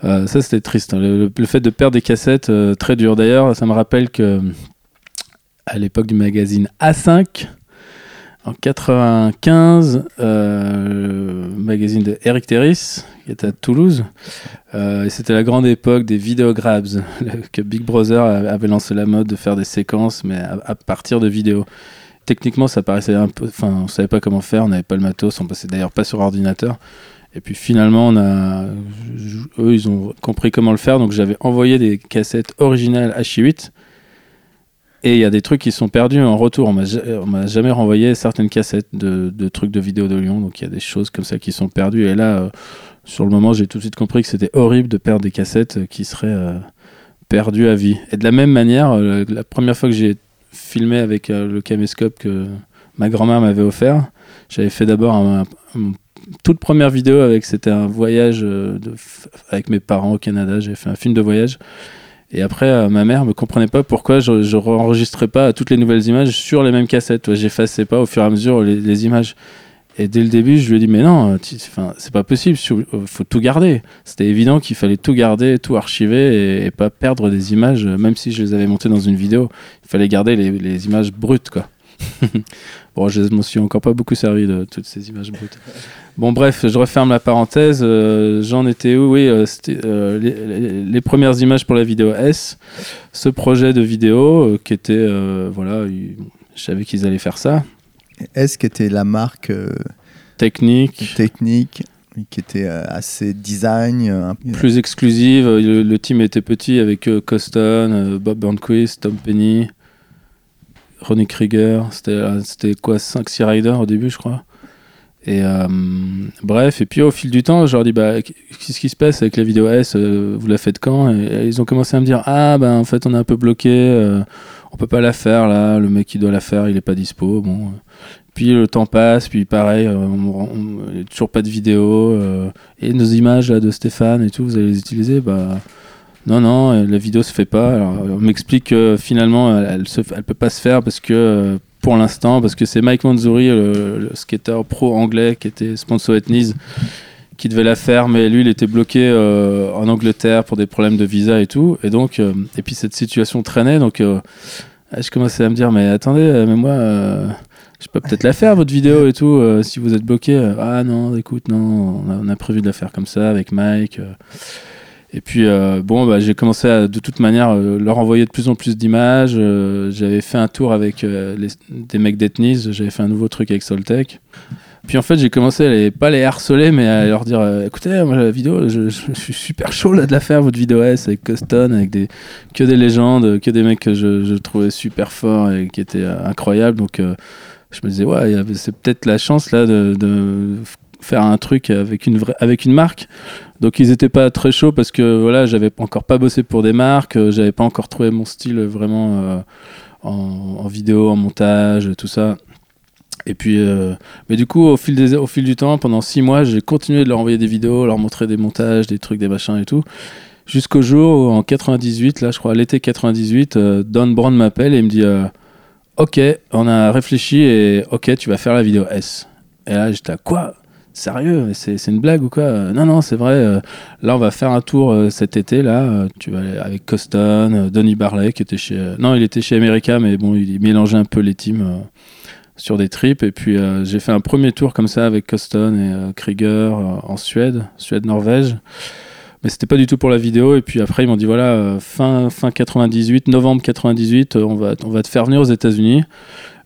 Euh, ça, c'était triste. hein. Le, fait de perdre des cassettes, euh, très dur. D'ailleurs, ça me rappelle que à l'époque du magazine A5, en 95, euh, le magazine de Eric Terris, qui était à Toulouse, euh, c'était la grande époque des vidéograbs, que Big Brother avait lancé la mode de faire des séquences, mais à, partir de vidéos. Techniquement, ça paraissait un peu. Enfin, on savait pas comment faire, on n'avait pas le matos, on passait d'ailleurs pas sur ordinateur. Et puis finalement, eux, ils ont compris comment le faire, donc j'avais envoyé des cassettes originales H8. Et il y a des trucs qui sont perdus en retour. On on m'a jamais renvoyé certaines cassettes de, trucs de vidéo de Lyon. Donc il y a des choses comme ça qui sont perdues. Et là, euh, sur le moment, j'ai tout de suite compris que c'était horrible de perdre des cassettes euh, qui seraient euh, perdues à vie. Et de la même manière, la première fois que j'ai filmé avec le caméscope que ma grand-mère m'avait offert, j'avais fait d'abord un, toute première vidéo avec c'était un voyage avec mes parents au Canada. J'ai fait un film de voyage. Et après, euh, ma mère me comprenait pas pourquoi je, je enregistrais pas toutes les nouvelles images sur les mêmes cassettes. Tu vois, J'effaçais pas au fur et à mesure les, images. Et dès le début, je lui ai dit, mais non, enfin, c'est pas possible, il faut tout garder. C'était évident qu'il fallait tout garder, tout archiver et, pas perdre des images, euh, même si je les avais montées dans une vidéo. Il fallait garder les, images brutes, bon, je m'en suis encore pas beaucoup servi de toutes ces images brutes. Bon, bref, je referme la parenthèse. Euh, J'en étais où Oui, euh, c'était euh, les, les- les premières images pour la vidéo S. Ce projet de vidéo qui était, voilà, il- je savais qu'ils allaient faire ça. Est-ce que était la marque Technique, technique qui était assez design plus exclusive. Le, le team était petit avec Coston, Bob Burnquist, Tom Penny, Ronnie Krieger. C'était quoi 5-6 riders au début, je crois. Et euh, bref, et puis au fil du temps, je leur dis bah, qu'est-ce qui se passe avec la vidéo S euh, Vous la faites quand? Et, ils ont commencé à me dire Ah, bah en fait, on est un peu bloqué, euh, on peut pas la faire là, le mec qui doit la faire, il est pas dispo. Bon. Puis le temps passe, puis pareil, euh, on, on- toujours pas de vidéo. et nos images là, de Stéphane et tout, vous allez les utiliser Bah non, non, la vidéo se fait pas. Alors, on m'explique que finalement, elle, elle peut pas se faire parce que, pour l'instant, parce que c'est Mike Manzouri, le, skater pro anglais qui était sponsor Etnies, qui devait la faire, mais lui, il était bloqué euh, en Angleterre pour des problèmes de visa et tout. Et donc, euh, et puis cette situation traînait, donc euh, je commençais à me dire, mais attendez, mais moi, je peux peut-être la faire, votre vidéo et tout, si vous êtes bloqué. Ah non, écoute, non, on a prévu de la faire comme ça avec Mike. Et puis, euh, bon, bah, j'ai commencé à, de toute manière, euh, leur envoyer de plus en plus d'images. Euh, j'avais fait un tour avec euh, des mecs d'Ethnies, j'avais fait un nouveau truc avec Soltech. Puis en fait, j'ai commencé à les, pas les harceler, mais à leur dire écoutez, moi, la vidéo, je, suis super chaud là de la faire, votre vidéo S avec Coston, avec des, que des légendes, que des mecs que je, trouvais super forts et qui étaient incroyables. Donc, je me disais, ouais, c'est peut-être la chance là de faire un truc avec une, avec une marque. Donc ils étaient pas très chauds parce que voilà, j'avais encore pas bossé pour des marques, euh, j'avais pas encore trouvé mon style vraiment euh, en, vidéo, en montage, tout ça. Et puis, euh, mais du coup, au fil, au fil du temps, pendant six mois, j'ai continué de leur envoyer des vidéos, leur montrer des montages, des trucs, des machins et tout. Jusqu'au jour où, en 98, là, je crois, l'été 98, euh, Don Brown m'appelle et me dit Ok, on a réfléchi et ok, tu vas faire la vidéo S. Et là, j'étais à quoi? Sérieux C'est une blague ou quoi? Non, non, c'est vrai. euh, là, on va faire un tour euh, cet été. Là, euh, tu vas aller avec Coston, Donny Barley, qui était chez. non, il était chez America, mais bon, il mélangeait un peu les teams sur des trips. Et puis, j'ai fait un premier tour comme ça avec Coston et Krieger en Suède, Suède-Norvège. Mais c'était pas du tout pour la vidéo. Et puis après, ils m'ont dit voilà, fin, fin 98, novembre 98, euh, on, va, on va te faire venir aux États-Unis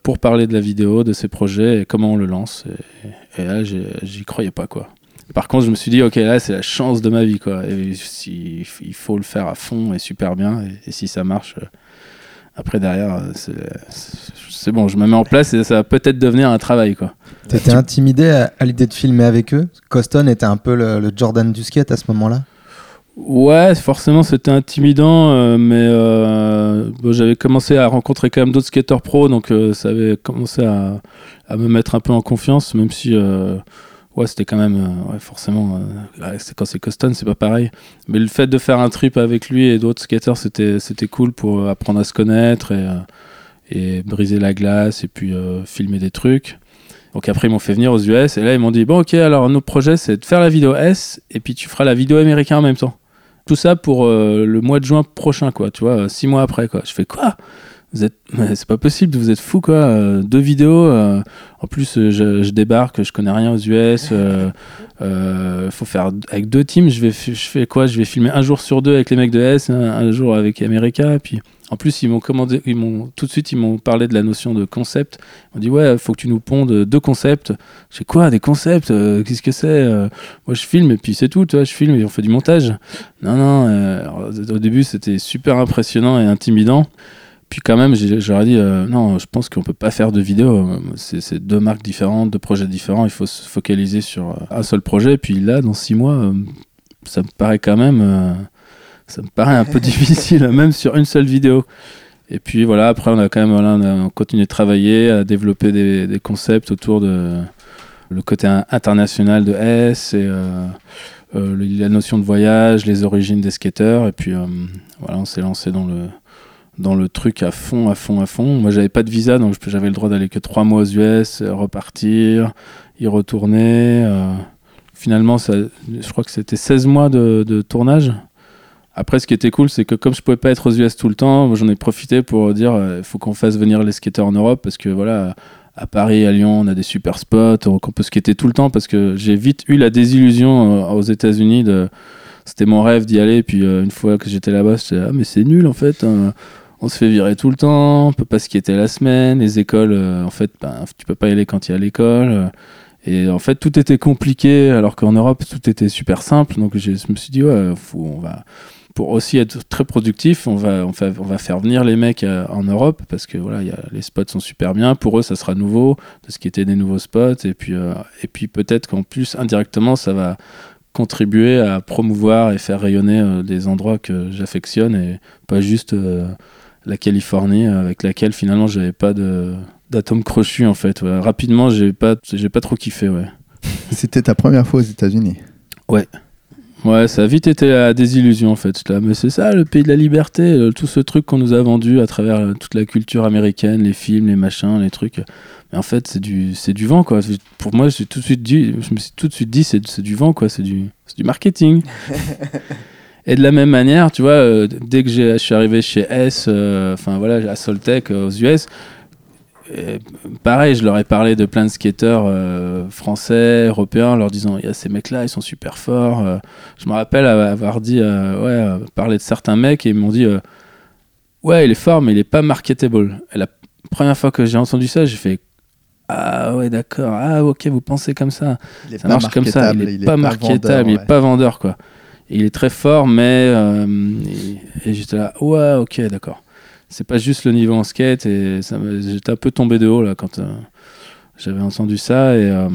pour parler de la vidéo, de ses projets et comment on le lance. Et, là, j'y croyais pas, quoi. Par contre, je me suis dit, ok, là, c'est la chance de ma vie, quoi. Et si, il faut le faire à fond et super bien. Et, si ça marche, euh, Après, derrière, euh, c'est- bon, je me mets en place et ça va peut-être devenir un travail, quoi. T'étais intimidé à, à l'idée de filmer avec eux? Coston était un peu le, le Jordan du skate à ce moment-là? Ouais, forcément, c'était intimidant, euh, mais euh, j'avais commencé à rencontrer quand même d'autres skateurs pro, donc euh, ça avait commencé à, me mettre un peu en confiance, même si, ouais, c'était quand même, forcément, c'est- quand c'est Coston, c'est pas pareil. Mais le fait de faire un trip avec lui et d'autres skateurs, c'était, c'était cool pour apprendre à se connaître et, et briser la glace et puis filmer des trucs. Donc après, ils m'ont fait venir aux US et là, ils m'ont dit Bon, ok, alors notre projet, c'est de faire la vidéo S et puis tu feras la vidéo américaine en même temps. Tout ça pour euh, le mois de juin prochain, quoi, tu vois, euh, six mois après, quoi. Je fais quoi? Vous êtes, c'est pas possible, vous êtes fou quoi. euh, deux vidéos, euh, en plus je, je débarque, je connais rien aux US. euh, euh, faut faire avec deux teams. Je vais, je fais quoi? Je vais filmer un jour sur deux avec les mecs de S, un, un jour avec America. Puis en plus ils m'ont commandé, tout de suite ils m'ont parlé de la notion de concept. Ils m'ont dit ouais, faut que tu nous pondes deux concepts. Je fais quoi des concepts euh, Qu'est-ce que c'est Euh, Moi je filme et puis c'est tout. Tu vois, je filme et on fait du montage. Non non. euh, au début c'était super impressionnant et intimidant. Puis quand même, j'ai- j'aurais dit, non, je pense qu'on peut pas faire de vidéo. C'est deux marques différentes, deux projets différents. Il faut se focaliser sur un seul projet. Puis là, dans six mois, ça me paraît quand même, ça me paraît un peu difficile, même sur une seule vidéo. Et puis voilà, après, on a quand même, voilà, on a continué de travailler, à développer des, des concepts autour de le côté in- international de S et euh, euh, la notion de voyage, les origines des skateurs. Et puis euh, voilà, on s'est lancé dans le dans le truc à fond, à fond, à fond. Moi, j'avais pas de visa, donc j'avais le droit d'aller que trois mois aux US, repartir, y retourner. Finalement, ça, je crois que c'était 16 mois de, de tournage. Après, ce qui était cool, c'est que comme je pouvais pas être aux US tout le temps, j'en ai profité pour dire il faut qu'on fasse venir les skateurs en Europe parce que voilà, à Paris, à Lyon, on a des super spots, donc on peut skater tout le temps parce que j'ai vite eu la désillusion euh, aux États-Unis. C'était mon rêve d'y aller, puis euh, une fois que j'étais là-bas, j'étais ah mais c'est nul en fait. hein. On se fait virer tout le temps, on peut pas skater la semaine, les écoles, euh, en fait, ben, tu peux pas y aller quand il y a l'école. euh, et en fait, tout était compliqué, alors qu'en Europe, tout était super simple. Donc, je me suis dit, ouais, faut, on va, pour aussi être très productif, on va, on va, on va faire venir les mecs euh, en Europe, parce que voilà, il y a, les spots sont super bien. Pour eux, ça sera nouveau, de ce qui était des nouveaux spots. Et puis, euh, et puis peut-être qu'en plus, indirectement, ça va contribuer à promouvoir et faire rayonner euh, des endroits que j'affectionne et pas juste la Californie avec laquelle finalement j'avais pas de d'atome crochu en fait ouais. rapidement j'ai pas j'ai pas trop kiffé ouais C'était ta première fois aux États-Unis? ouais ça a vite été la désillusion en fait là, mais c'est ça le pays de la liberté euh, tout ce truc qu'on nous a vendu à travers euh, toute la culture américaine les films les machins les trucs. Mais en fait c'est du c'est du vent quoi. Pour moi j'ai tout de suite dit je me suis tout de suite dit c'est c'est du vent quoi c'est du c'est du marketing. Et de la même manière, tu vois, euh, dès que j'ai- je suis arrivé chez S, euh, enfin voilà, à Soltech euh, aux US, pareil, je leur ai parlé de plein de skateurs euh, français, européens, leur disant, il y a ces mecs-là, ils sont super forts. euh. je me rappelle avoir dit, euh, ouais, parler de certains mecs et ils m'ont dit, ouais, il est fort, mais il est pas marketable. Et la première fois que j'ai entendu ça, j'ai fait, ah ouais, d'accord, ah ok, vous pensez comme ça Il est ça marche comme ça. Il est, pas marketable, vendeur, il est pas vendeur quoi. Et il est très fort, mais et, et j'étais là, ouais, ok, d'accord. C'est pas juste le niveau en skate et ça j'étais un peu tombé de haut là quand euh, j'avais entendu ça et euh,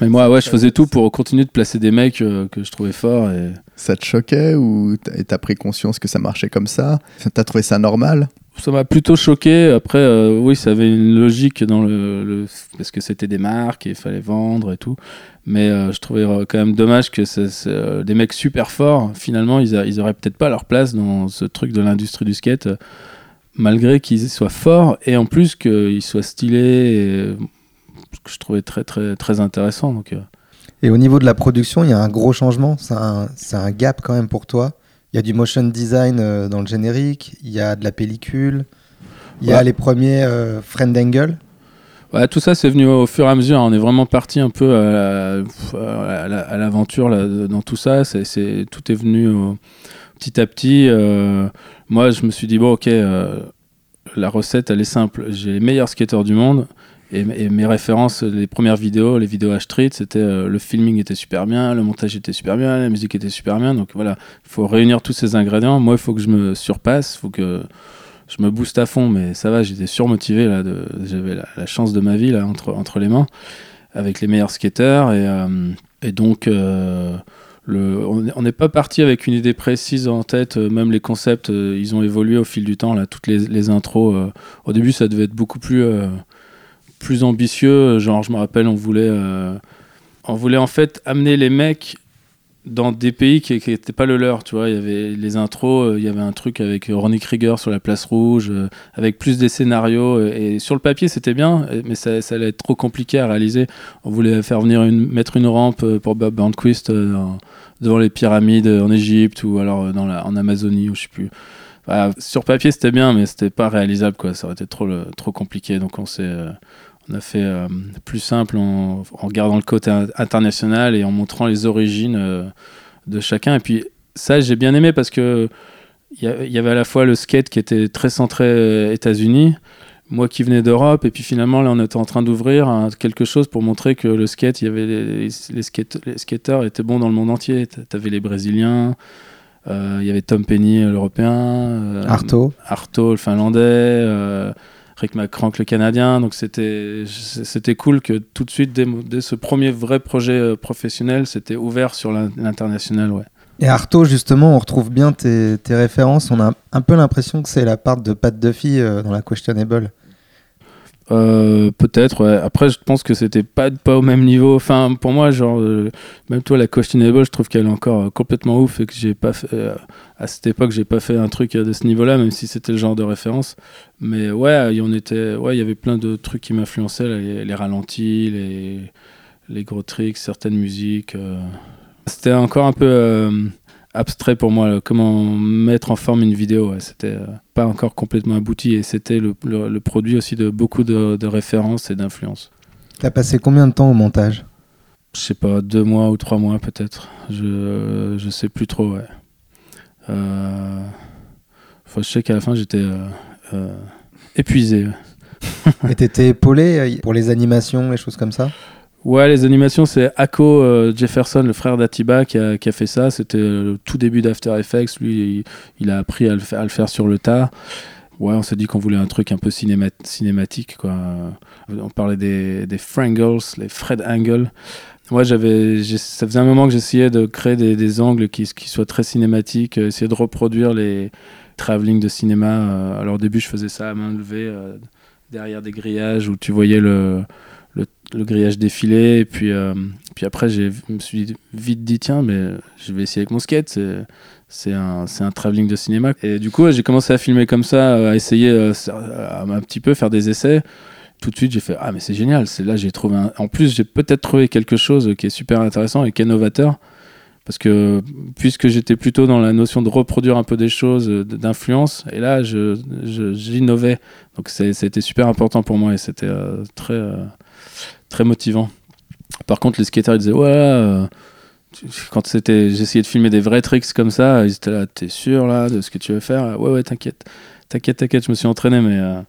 mais moi ouais, je faisais tout pour continuer de placer des mecs euh, que je trouvais forts et Ça te choquait ou t'as- pris conscience que ça marchait comme ça? T'as trouvé ça normal? Ça m'a plutôt choqué. Après, euh, oui, ça avait une logique dans le, le- parce que c'était des marques et il fallait vendre et tout. Mais euh, je trouvais quand même dommage que c'est- c'est, euh, des mecs super forts, finalement, ils, a- ils auraient peut-être pas leur place dans ce truc de l'industrie du skate, malgré qu'ils soient forts et en plus qu'ils soient stylés. Et, ce que je trouvais très très très intéressant. Donc, euh, Et au niveau de la production, il y a un gros changement. C'est un, un gap quand même pour toi. Il y a du motion design euh, dans le générique, il y a de la pellicule, il y a les premiers euh, friend angle. Ouais, tout ça, c'est venu au fur et à mesure. On est vraiment parti un peu à, à la- à l'aventure dans tout ça. C'est, c'est- tout est venu au- petit à petit. Euh, moi, je me suis dit, bon, ok, euh, la recette, elle est simple. J'ai les meilleurs skateurs du monde. Et, mes références, les premières vidéos, les vidéos H-Street, c'était euh, le filming était super bien, le montage était super bien, la musique était super bien. Donc voilà, il faut réunir tous ces ingrédients. Moi, il faut que je me surpasse, il faut que je me booste à fond, mais ça va, j'étais surmotivé là. J'avais la, chance de ma vie là entre entre les mains, avec les meilleurs skateurs et, et donc on n'est pas parti avec une idée précise en tête, euh, même les concepts, euh, ils ont évolué au fil du temps, là, toutes les, intros. Euh, au début, ça devait être beaucoup plus, plus ambitieux, genre, je me rappelle, on voulait, on voulait en fait amener les mecs dans des pays qui n'étaient pas le leur, tu vois. Il y avait les intros, il y avait un truc avec Ronnie Krieger sur la place rouge, avec plus des scénarios. Et, sur le papier, c'était bien, mais ça, allait être trop compliqué à réaliser. On voulait faire venir mettre une rampe pour Bob Burnquist devant les pyramides en Égypte ou alors dans la, en Amazonie ou je sais plus. sur papier c'était bien mais c'était pas réalisable ça aurait été trop, trop compliqué donc on s'est euh, on a fait euh, plus simple en, en, regardant le côté international et en montrant les origines euh, de chacun et puis ça j'ai bien aimé parce que il y, avait à la fois le skate qui était très centré États-Unis moi qui venais d'Europe, et puis finalement, là, on était en train d'ouvrir quelque chose pour montrer que le skate, il y avait les, les, skateurs étaient bons dans le monde entier. Tu avais les Brésiliens, euh, il y avait Tom Penny, l'Européen, euh, Arto. Arto, le Finlandais, euh, Rick McCrank, le Canadien. Donc c'était cool que tout de suite, dès, ce premier vrai projet professionnel, c'était ouvert sur l'international, ouais. Et Arto, justement, on retrouve bien tes, références. On a un peu l'impression que c'est la part de Pat Duffy euh, dans la Questionable. Euh, peut-être, ouais. Après, je pense que c'était pas, pas au même niveau. Enfin, pour moi, genre, euh, même toi, la Questionable, je trouve qu'elle est encore complètement ouf et que j'ai pas fait, à cette époque, j'ai pas fait un truc de ce niveau-là, même si c'était le genre de référence. Mais ouais, il y était, ouais, il y avait plein de trucs qui m'influençaient, les, ralentis, les, les gros tricks, certaines musiques. C'était encore un peu euh, abstrait pour moi, comment mettre en forme une vidéo. C'était euh, pas encore complètement abouti et c'était le, produit aussi de beaucoup de, références et d'influences. T'as passé combien de temps au montage? Je sais pas, deux mois ou trois mois peut-être. Je, je sais plus trop, ouais. Euh, je sais qu'à la fin j'étais épuisé. et t'étais épaulé pour les animations, les choses comme ça? Ouais, les animations, c'est Ako euh, Jefferson, le frère d'Atiba, qui a, qui a, fait ça. C'était le tout début d'After Effects. Lui, il, a appris à le, faire, sur le tas. Ouais, on s'est dit qu'on voulait un truc un peu cinématique. On parlait des, des Frangles, les Fred Angle. Moi, j'avais, ça faisait un moment que j'essayais de créer des, des angles qui, soient très cinématiques, euh, essayer de reproduire les travelling de cinéma. Euh, alors au début, je faisais ça à main levée, derrière des grillages où tu voyais le, le, grillage défilé. Et puis, euh, puis après, je me suis vite dit, tiens, mais je vais essayer avec mon skate. C'est un, un travelling de cinéma. Et du coup, j'ai commencé à filmer comme ça, à essayer euh, un petit peu faire des essais. Tout de suite, j'ai fait, ah, mais c'est génial. C'est là, j'ai trouvé En plus, j'ai peut-être trouvé quelque chose qui est super intéressant et qui est novateur. Parce que puisque j'étais plutôt dans la notion de reproduire un peu des choses, d'influence, et là, j'innovais. Je, Donc, c'était super important pour moi et c'était euh, très très motivant. Par contre, les skaters ils disaient ouais, euh, quand c'était, j'essayais de filmer des vrais tricks comme ça, ils étaient là, t'es sûr là de ce que tu veux faire? Ouais, ouais, t'inquiète, t'inquiète, t'inquiète, je me suis entraîné, mais euh,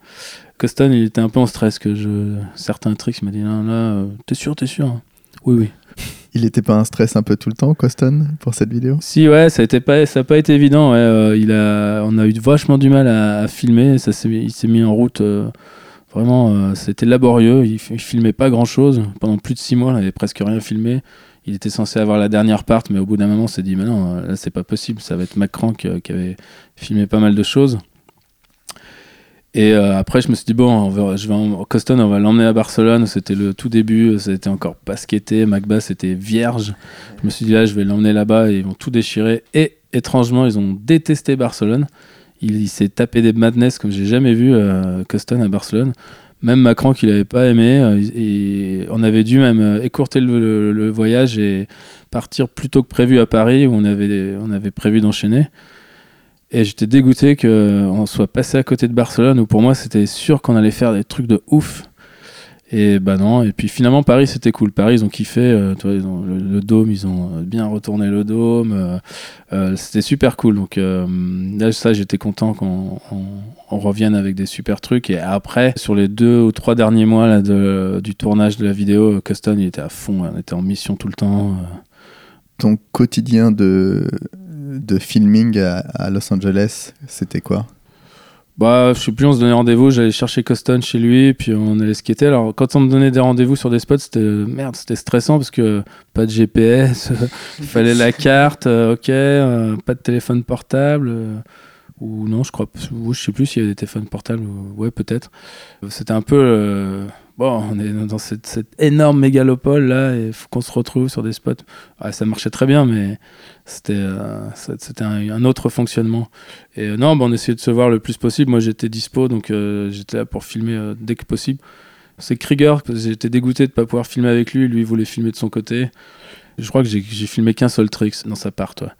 Coston il était un peu en stress que je certains tricks, il m'a dit non là, euh, t'es sûr, t'es sûr hein. Oui, oui. Il était pas un stress un peu tout le temps, Coston, pour cette vidéo? Si, ouais, ça n'a pas, ça pas été évident. Ouais, il a, on a eu vachement du mal à, filmer. Ça il s'est mis en route Vraiment, euh, c'était laborieux. Il, filmait pas grand chose. Pendant plus de six mois, il avait presque rien filmé. Il était censé avoir la dernière part, mais au bout d'un moment, on s'est dit, mais non, euh, là, c'est pas possible. Ça va être Macron qui, qui, avait filmé pas mal de choses. Et euh, après, je me suis dit, bon, je vais en, Coston, on va l'emmener à Barcelone. C'était le tout début, c'était encore pas skaté. Macbeth, c'était vierge. Je me suis dit, là, je vais l'emmener là-bas et ils vont tout déchirer. Et étrangement, ils ont détesté Barcelone. Il, s'est tapé des madness comme j'ai jamais vu euh, Coston à Barcelone. Même Macron qu'il n'avait pas aimé. Euh, on avait dû même euh, écourter le, voyage et partir plus tôt que prévu à Paris où on avait, on avait prévu d'enchaîner. Et j'étais dégoûté qu'on soit passé à côté de Barcelone où pour moi c'était sûr qu'on allait faire des trucs de ouf. Et bah non, et puis finalement Paris c'était cool. Paris ils ont kiffé, euh, toi, ils ont, le, dôme, ils ont bien retourné le dôme. Euh, euh, c'était super cool. Donc là, ça j'étais content qu'on on, revienne avec des super trucs. Et après, sur les deux ou trois derniers mois là, du tournage de la vidéo, Custom il était à fond, on était en mission tout le temps. Ton quotidien de, de filming à Los Angeles, c'était quoi? Bah, je sais plus, on se donnait rendez-vous, j'allais chercher Coston chez lui, puis on allait skater. Alors, quand on me donnait des rendez-vous sur des spots, c'était merde, c'était stressant parce que pas de GPS, il fallait la carte, euh, ok, euh, pas de téléphone portable. euh, ou non, je crois, je sais plus s'il y avait des téléphones portables, ou- ouais, peut-être. C'était un peu. Bon, on est dans cette, énorme mégalopole là, et qu'on se retrouve sur des spots. Ouais, ça marchait très bien, mais c'était euh, un, autre fonctionnement. Et euh, non, bah, on essayait de se voir le plus possible. Moi, j'étais dispo, donc euh, j'étais là pour filmer dès que possible. C'est Krieger, j'étais dégoûté de ne pas pouvoir filmer avec lui. Lui, il voulait filmer de son côté. Je crois que j'ai filmé qu'un seul trick dans sa part, toi.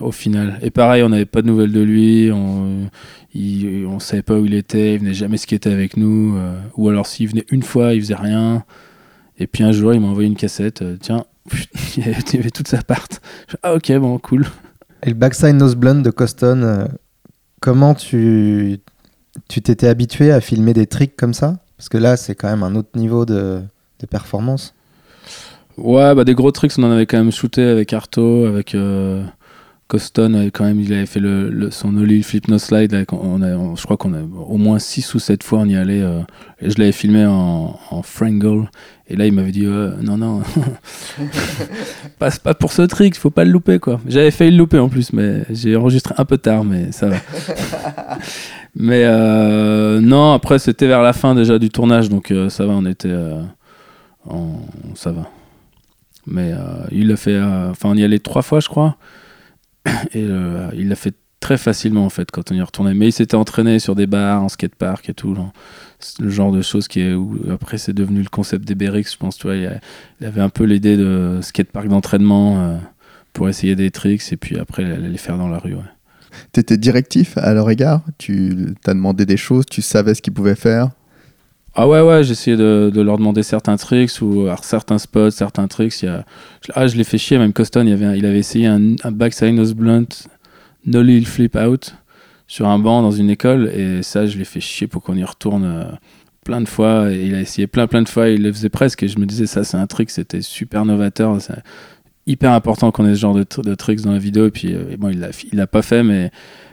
Au final. Et pareil, on n'avait pas de nouvelles de lui. On, on savait pas où il était. Il venait jamais skater avec nous. euh, ou alors, s'il venait une fois, il faisait rien. Et puis un jour, il m'a envoyé une cassette. euh, Tiens, il y avait, toute sa part. Je ah, ok, bon, cool. Et le backside nose blunt de Coston, euh, comment tu tu t'étais habitué à filmer des tricks comme ça? Parce que là, c'est quand même un autre niveau de, de performance. Ouais, bah des gros tricks, on en avait quand même shooté avec Arto, avec euh, Coston, avait quand même, il avait fait le, le- son Ollie Flip No Slide. là, qu'on- on a, on- je crois qu'on a au moins 6 ou 7 fois on y allait. euh, et je l'avais filmé en, en Frangle. Et là, il m'avait dit euh, Non, non, passe pas pour ce trick, faut pas le louper quoi. J'avais failli le louper en plus, mais j'ai enregistré un peu tard, mais ça va. mais euh, non, après, c'était vers la fin déjà du tournage, donc euh, ça va, on était. euh, en- ça va. Mais euh, il l'a fait. euh, Enfin, on y allait trois fois, je crois. Et euh, il l'a fait très facilement, en fait, quand on y retournait. Mais il s'était entraîné sur des bars, en skatepark et tout. le genre de choses qui est. Où, après, c'est devenu le concept des BRX, je pense. Tu il, avait un peu l'idée de skatepark d'entraînement euh, pour essayer des tricks et puis après les faire dans la rue. ouais. T'étais directif à leur égard? Tu t'as demandé des choses, tu savais ce qu'ils pouvaient faire? Ah ouais, ouais, j'essayais de, de leur demander certains tricks ou certains spots, certains tricks. Y a... Ah, je l'ai fait chier, même Coston, il, avait essayé un, un backside nose blunt, no lil flip out sur un banc dans une école et ça, je l'ai fait chier pour qu'on y retourne euh, plein de fois. Et il a essayé plein, plein de fois, il le faisait presque et je me disais, ça, c'est un trick, c'était super novateur. C'est hyper important qu'on ait ce genre de, tr- de tricks dans la vidéo. Et puis, euh, bon, il l'a l'a pas fait, mais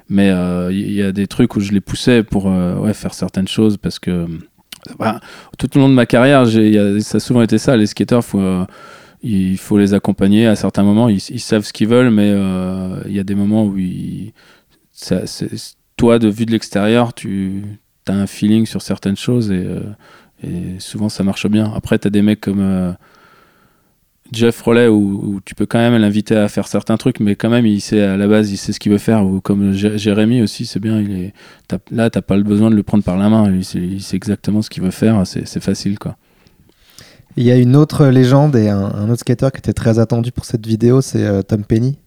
mais euh, il y, y a des trucs où je les poussais pour euh, ouais, faire certaines choses parce que tout au long de ma carrière, y ça a souvent été ça. Les skateurs, faut, euh, il faut les accompagner à certains moments. Ils, savent ce qu'ils veulent, mais euh, il y a des moments où toi, de vue de l'extérieur, tu as un feeling sur certaines choses et, euh, et souvent ça marche bien. Après, tu as des mecs comme euh, Jeff Rollet où, où tu peux quand même l'inviter à faire certains trucs, mais quand même, il sait à la base, il sait ce qu'il veut faire. Ou comme Jé- Jérémy aussi, c'est bien. Il est, t'as- là, t'as pas le besoin de le prendre par la main. Lui, c'est- il sait exactement ce qu'il veut faire. C'est c'est facile, quoi. Il y a une autre légende et un, un autre skater qui était très attendu pour cette vidéo, c'est euh, Tom Penny.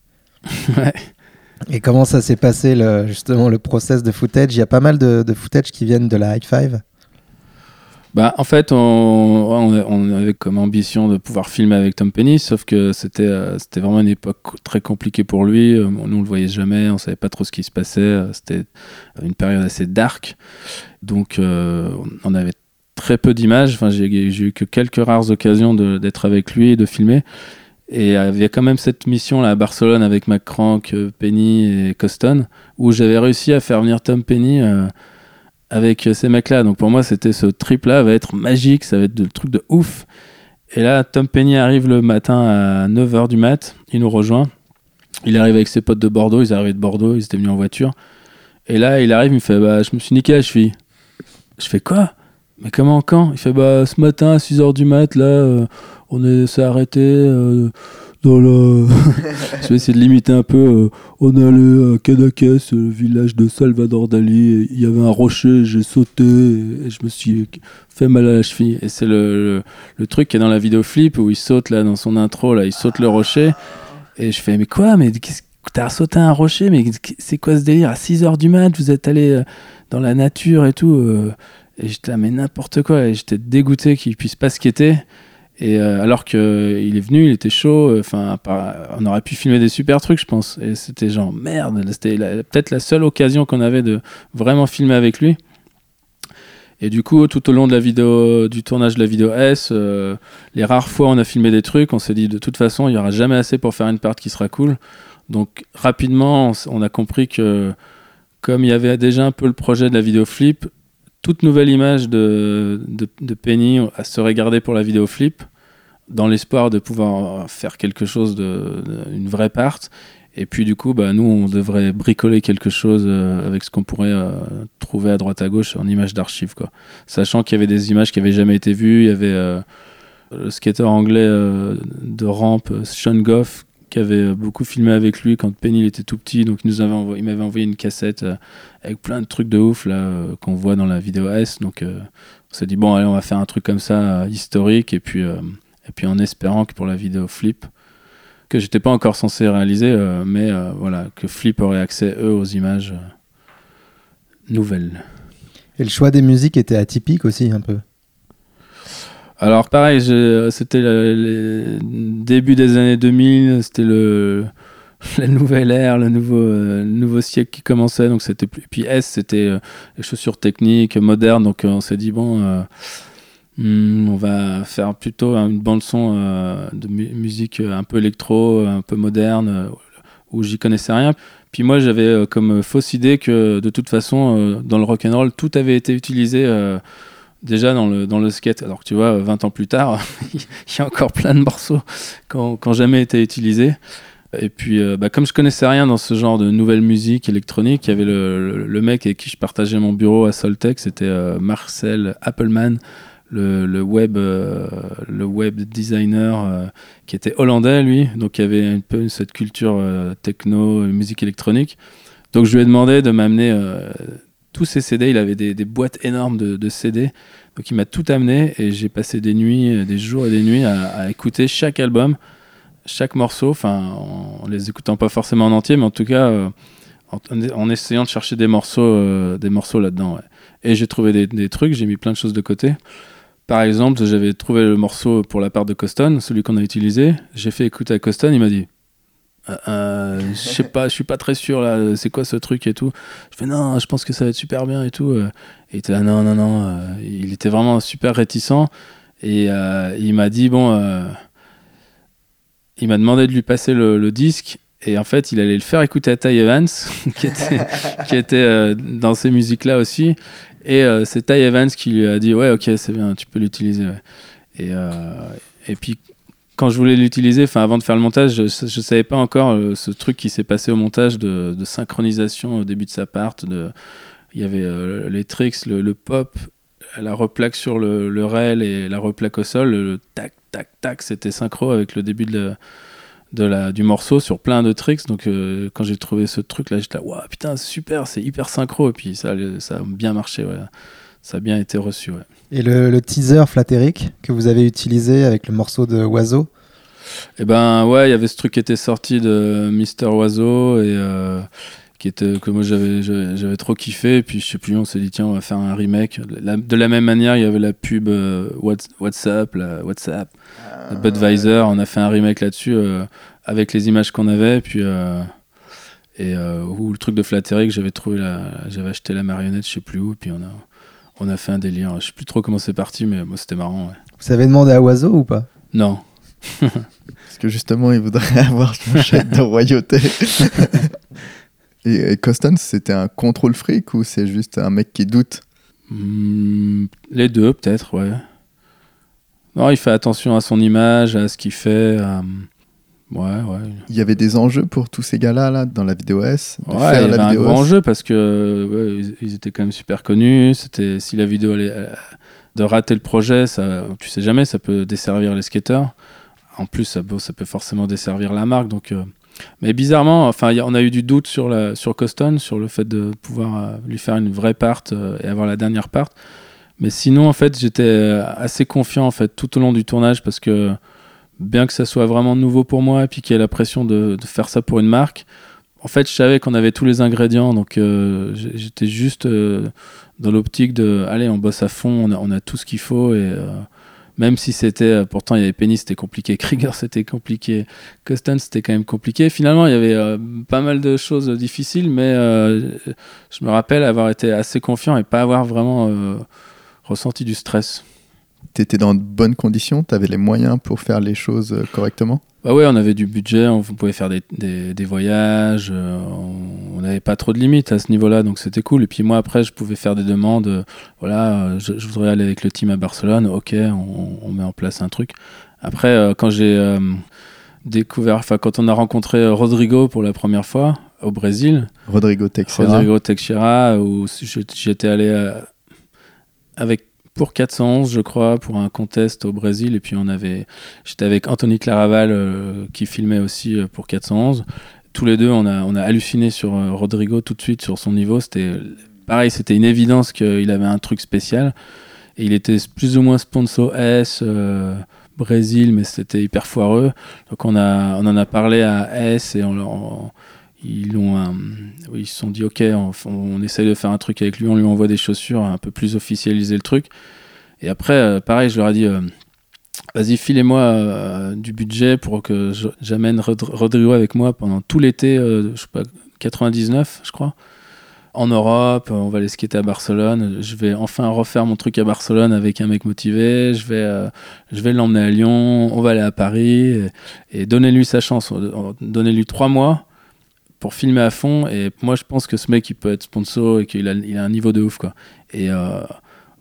Ouais. Et comment ça s'est passé le, justement le process de footage? Il y a pas mal de, de footage qui viennent de la High Five. Bah, en fait, on, avait comme ambition de pouvoir filmer avec Tom Penny, sauf que c'était euh, c'était vraiment une époque très compliquée pour lui. Euh, Nous, on le voyait jamais, on savait pas trop ce qui se passait. Euh, C'était une période assez dark. Donc, euh, on avait très peu d'images. Enfin, j'ai eu que quelques rares occasions d'être avec lui et de filmer. Et il y a quand même cette mission là à Barcelone avec McCrank, Penny et Coston, où j'avais réussi à faire venir Tom Penny avec euh, ces mecs-là. Donc pour moi, c'était ce trip-là va être magique, ça va être le truc de ouf. Et là, Tom Penny arrive le matin à 9h du mat, il nous rejoint. Il arrive avec ses potes de Bordeaux, ils arrivaient de Bordeaux, ils étaient venus en voiture. Et là, il arrive, il me fait bah, Je me suis niqué la cheville. Je fais quoi? Mais comment, quand? Il fait Bah, ce matin à 6h du mat, là, euh, on est- s'est arrêté euh, Je vais essayer de limiter un peu. euh, on allé à Cadaqués, le village de Salvador Dali. Il y avait un rocher, j'ai sauté et je me suis fait mal à la cheville. Et c'est le, le, le truc qui est dans la vidéo flip où il saute là dans son intro, là, il saute le rocher. Et je fais, mais quoi Mais t'as sauté un rocher Mais c'est quoi ce délire? À 6h du mat, vous êtes allé euh, dans la nature et tout. euh, et j'étais là, mais n'importe quoi. Et j'étais dégoûté qu'il puisse pas skater. Et euh, alors qu'il est venu, il était chaud. euh, Enfin, on aurait pu filmer des super trucs, je pense. Et c'était genre merde. C'était peut-être la seule occasion qu'on avait de vraiment filmer avec lui. Et du coup, tout au long de la vidéo, du tournage de la vidéo S, euh, les rares fois où on a filmé des trucs, on s'est dit de toute façon, il y aura jamais assez pour faire une part qui sera cool. Donc rapidement, on a compris que comme il y avait déjà un peu le projet de la vidéo flip, toute nouvelle image de, de, Penny serait gardée pour la vidéo flip, dans l'espoir de pouvoir faire quelque chose, de, une vraie part. Et puis du coup, bah, nous, on devrait bricoler quelque chose euh, avec ce qu'on pourrait euh, trouver à droite à gauche en images d'archives. Quoi. Sachant qu'il y avait des images qui n'avaient jamais été vues. Il y avait euh, le skater anglais de rampe, Sean Goff, qui avait beaucoup filmé avec lui quand Penny était tout petit. Donc il, nous avait il m'avait envoyé une cassette avec plein de trucs de ouf là qu'on voit dans la vidéo S. Donc on s'est dit bon allez on va faire un truc comme ça historique et puis et puis en espérant que pour la vidéo Flip que j'étais pas encore censé réaliser, euh, mais euh, voilà que Flip aurait accès eux aux images euh, nouvelles. Et le choix des musiques était atypique aussi un peu. Alors pareil, c'était le, début des années 2000, c'était le la nouvelle ère, le nouveau, euh, nouveau siècle qui commençait. Donc c'était puis S, c'était euh, les chaussures techniques, modernes. Donc euh, on s'est dit bon, hmm, on va faire plutôt une bande son de musique un peu électro, un peu moderne, où j'y connaissais rien. Puis moi j'avais comme fausse idée que de toute façon dans le rock and roll tout avait été utilisé déjà dans le, dans le skate. Alors que tu vois, 20 ans plus tard, il y a encore plein de morceaux qui n'ont jamais été utilisés. Et puis, euh, bah, comme je connaissais rien dans ce genre de nouvelle musique électronique, il y avait le, mec avec qui je partageais mon bureau à Soltech, c'était euh, Marcel Appleman, le, web, euh, le web designer qui était hollandais, lui. Donc, il y avait un peu cette culture techno, musique électronique. Donc, je lui ai demandé de m'amener tous ces CD. Il avait des, boîtes énormes de, CD. Donc, il m'a tout amené et j'ai passé des nuits, des jours et des nuits à écouter chaque album chaque morceau, enfin, en, les écoutant pas forcément en entier, mais en tout cas, euh, en, essayant de chercher des morceaux, euh, des morceaux là-dedans. Et j'ai trouvé des, trucs, j'ai mis plein de choses de côté. Par exemple, j'avais trouvé le morceau pour la part de Coston, celui qu'on a utilisé. J'ai fait écouter à Coston, il m'a dit euh, Je sais pas, je suis pas très sûr là, c'est quoi ce truc et tout. Je fais Non, je pense que ça va être super bien et tout. Et il était non, non, non. il était vraiment super réticent. Et il m'a dit Bon il m'a demandé de lui passer le, disque et en fait il allait le faire écouter à Ty Evans qui était, euh, dans ces musiques là aussi et euh, c'est Ty Evans qui lui a dit ouais ok c'est bien tu peux l'utiliser et, euh, et puis quand je voulais l'utiliser enfin avant de faire le montage je, je savais pas encore ce truc qui s'est passé au montage de, synchronisation au début de sa part il y avait les tricks le, pop la replaque sur le, rail et la replaque au sol le tac tac, tac, c'était synchro avec le début du morceau sur plein de tricks. Donc euh, quand j'ai trouvé ce truc là, j'étais là, waouh, putain, super, c'est hyper synchro. Et puis ça, ça a bien marché. Ça a bien été reçu. Ouais. Et le, teaser flatteric que vous avez utilisé avec le morceau de Oiseau eh ben ouais, il y avait ce truc qui était sorti de Mister Oiseau et. Euh, qui était que moi j'avais j'avais trop kiffé et puis je sais plus on s'est dit tiens on va faire un remake de la même manière il y avait la pub euh, WhatsApp la WhatsApp. Budweiser on a fait un remake là-dessus euh, avec les images qu'on avait puis euh, et ou le truc de Flattery que j'avais trouvé j'avais acheté la marionnette je sais plus où puis on a on a fait un délire. Je sais plus trop comment c'est parti mais moi c'était marrant vous avez demandé à Oiseau ou pas? Non. Parce que justement il voudrait avoir son chèque de royauté. Et, Coston, c'était un contrôle fric ou c'est juste un mec qui doute? Hmm, Les deux, peut-être, ouais. Non, il fait attention à son image, à ce qu'il fait. Ouais, ouais. Il y avait des enjeux pour tous ces gars-là là, dans la vidéo S Ouais, il y avait un grand enjeu parce que ils étaient quand même super connus. C'était si la vidéo allait euh, de rater le projet, ça, tu sais jamais, ça peut desservir les skateurs. En plus, ça, ça peut forcément desservir la marque. Donc, euh, mais bizarrement, enfin, on a eu du doute sur, la, sur Coston, sur le fait de pouvoir euh, lui faire une vraie part et avoir la dernière part. Mais sinon, en fait, j'étais assez confiant en fait tout au long du tournage parce que bien que ça soit vraiment nouveau pour moi et puis qu'il y ait la pression de, faire ça pour une marque, en fait, je savais qu'on avait tous les ingrédients, donc j'étais juste dans l'optique de, allez, on bosse à fond, on a, tout ce qu'il faut et même si c'était, euh, pourtant il y avait Penny, c'était compliqué, Krieger, c'était compliqué, Custon, c'était quand même compliqué. Finalement, il y avait euh, pas mal de choses difficiles, mais euh, je me rappelle avoir été assez confiant et pas avoir vraiment ressenti du stress. Tu étais dans de bonnes conditions Tu avais les moyens pour faire les choses correctement? Bah ouais, on avait du budget, on pouvait faire des, des, des voyages, euh, on n'avait pas trop de limites à ce niveau-là, donc c'était cool. Et puis moi, après, je pouvais faire des demandes. euh, voilà, euh, je, je voudrais aller avec le team à Barcelone. Ok, on, on met en place un truc. Après, euh, quand j'ai euh, découvert, enfin, quand on a rencontré euh, Rodrigo pour la première fois au Brésil, Rodrigo Teixeira. Rodrigo Teixeira, où j'étais allé euh, avec pour 411, je crois, pour un contest au Brésil. Et puis on avait, j'étais avec Anthony Claraval euh, qui filmait aussi euh, pour 411. Tous les deux, on a, on a halluciné sur euh, Rodrigo tout de suite sur son niveau. C'était pareil, c'était une évidence qu'il avait un truc spécial. Et il était plus ou moins sponsor S. Brésil, mais c'était hyper foireux. Donc on, a, on en a parlé à S et on, on- ils, ont ils se sont dit ok, on, on essaye de faire un truc avec lui, on lui envoie des chaussures, un peu plus officialiser le truc. Et après, euh, pareil, je leur ai dit euh, vas-y, filez-moi euh, du budget pour que j'amène Rod- Rodrigo avec moi pendant tout l'été, je sais pas, 99, je crois. En Europe, on va aller skater à Barcelone. Je vais enfin refaire mon truc à Barcelone avec un mec motivé. Je vais, je vais l'emmener à Lyon. On va aller à Paris et, et donnez-lui sa chance. Donnez-lui trois mois pour filmer à fond. Et moi, je pense que ce mec, il peut être sponsor et qu'il a, il a un niveau de ouf, quoi. Et euh,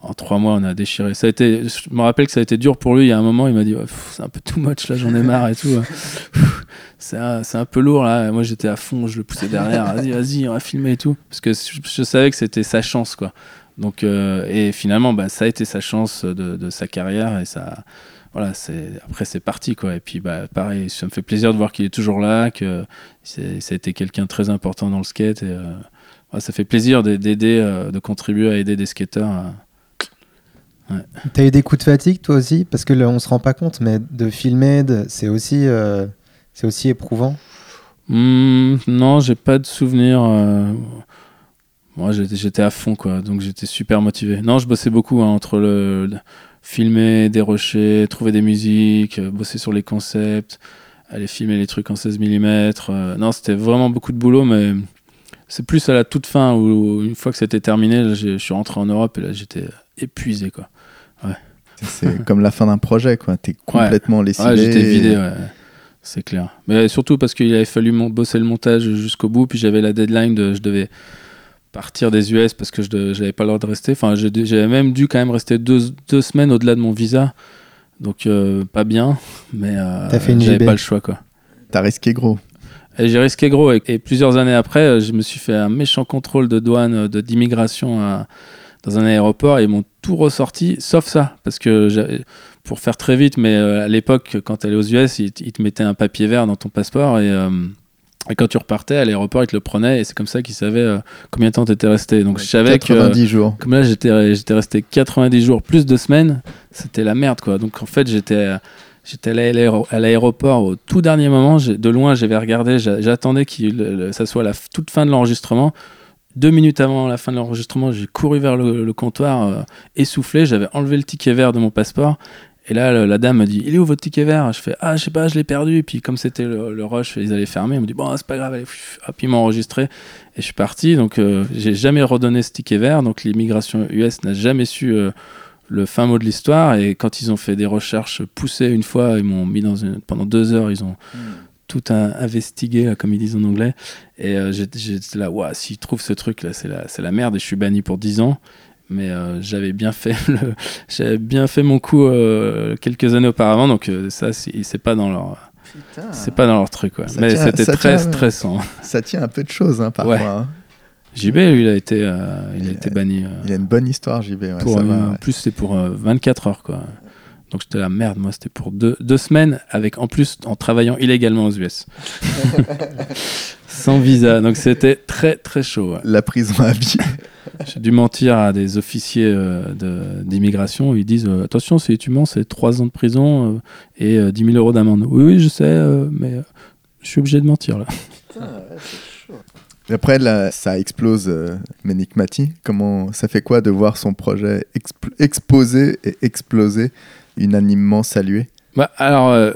en trois mois, on a déchiré. Ça a été, je me rappelle que ça a été dur pour lui. Il y a un moment, il m'a dit, c'est un peu too much, là, j'en ai marre et tout. Pff, c'est un, un peu lourd, là. Moi, j'étais à fond, je le poussais derrière. Vas-y, vas-y, on va filmer et tout. Parce que je, je savais que c'était sa chance, quoi. Donc, euh, et finalement, bah, ça a été sa chance de, de sa carrière et ça, voilà, c'est après c'est parti quoi. Et puis bah pareil, ça me fait plaisir de voir qu'il est toujours là, que c'est, ça a été quelqu'un de très important dans le skate et euh, ouais, ça fait plaisir d'a- d'aider, euh, de contribuer à aider des skateurs. à- T'as eu des coups de fatigue toi aussi? Parce que là, on se rend pas compte, mais de filmer, de- c'est aussi, euh, c'est aussi éprouvant. Hmm, non, j'ai pas de souvenir. Moi, j'étais, j'étais à fond, quoi. Donc, j'étais super motivé. Non, je bossais beaucoup hein, entre le, le- filmer, dérocher, trouver des musiques, euh, bosser sur les concepts, aller filmer les trucs en 16 mm. non, c'était vraiment beaucoup de boulot, mais c'est plus à la toute fin où, une fois que c'était terminé, là, je suis rentré en Europe et là, j'étais épuisé, quoi. C'est comme la fin d'un projet, quoi. T'es complètement lessivé. Ouais, j'étais vidé, et- ouais. C'est clair. Mais surtout parce qu'il avait fallu bosser le montage jusqu'au bout, puis j'avais la deadline de je devais partir des US parce que je j'avais pas le droit de rester. Enfin, j'avais même dû quand même rester deux, deux semaines au-delà de mon visa. Donc, euh, pas bien, mais euh, j'avais pas le choix, quoi. T'as risqué gros. J'ai risqué gros. Et, et plusieurs années après, euh, je me suis fait un méchant contrôle de douane, de- d'immigration à- dans un aéroport. Et ils m'ont tout ressorti, sauf ça. Parce que, pour faire très vite, mais euh, à l'époque, quand tu allais aux US, ils, te mettaient un papier vert dans ton passeport. Et, euh, et quand tu repartais à l'aéroport, ils te le prenaient. Et c'est comme ça qu'ils savaient euh, combien de temps tu étais resté. Donc je savais que. 90 jours. Comme là, j'étais j'étais resté 90 jours plus de semaines, c'était la merde, quoi. Donc en fait, j'étais j'étais allé à l'aéro- à l'aéroport au tout dernier moment. De loin, j'avais regardé, j'a- j'attendais que ça soit la toute fin de l'enregistrement. Deux minutes avant la fin de l'enregistrement, j'ai couru vers le, le comptoir, euh, essoufflé. J'avais enlevé le ticket vert de mon passeport. Et là, le- la dame me dit Il est où votre ticket vert? Je fais Ah, je sais pas, je l'ai perdu. Et puis, comme c'était le, le rush, ils allaient fermer. Ils me dit Bon, c'est pas grave, allez. Hop, ils m'ont enregistré. Et je suis parti. Donc, euh, j'ai jamais redonné ce ticket vert. Donc, l'immigration US n'a jamais su euh, le fin mot de l'histoire. Et quand ils ont fait des recherches poussées une fois, ils m'ont mis dans une. Pendant deux heures, ils ont tout un- investigué, comme ils disent en anglais. Et euh, j'étais là, Ouah, s'ils trouvent ce truc là, c'est la, c'est la merde. Et je suis banni pour 10 ans. Mais euh, j'avais bien fait le, j'avais bien fait mon coup euh, quelques années auparavant, donc euh, ça c'est c'est pas dans leur, c'est pas dans leur truc. Ouais. Mais c'était très tient, stressant. Ça tient un peu de choses, hein, parfois. Ouais. hein. JB, lui, il a été, il a été banni. Il a une bonne histoire, JB. ouais, pour, ça va, ouais. En plus, c'était pour euh, 24 heures, quoi. Donc j'étais la merde, moi, c'était pour deux, deux semaines, avec en plus en travaillant illégalement aux US. Sans visa, donc c'était très très chaud. La prison à vie. J'ai dû mentir à des officiers euh, de- d'immigration. Ils disent euh, attention, si tu mens, c'est 3 ans de prison euh, et euh, 10 000 euros d'amende. Oui, oui, je sais, euh, mais euh, je suis obligé de mentir là. Et Après, là, ça explose euh, Ménic Mati. Comment ça fait quoi de voir son projet expl- exposer et exploser, unanimement salué? Bah, alors, euh,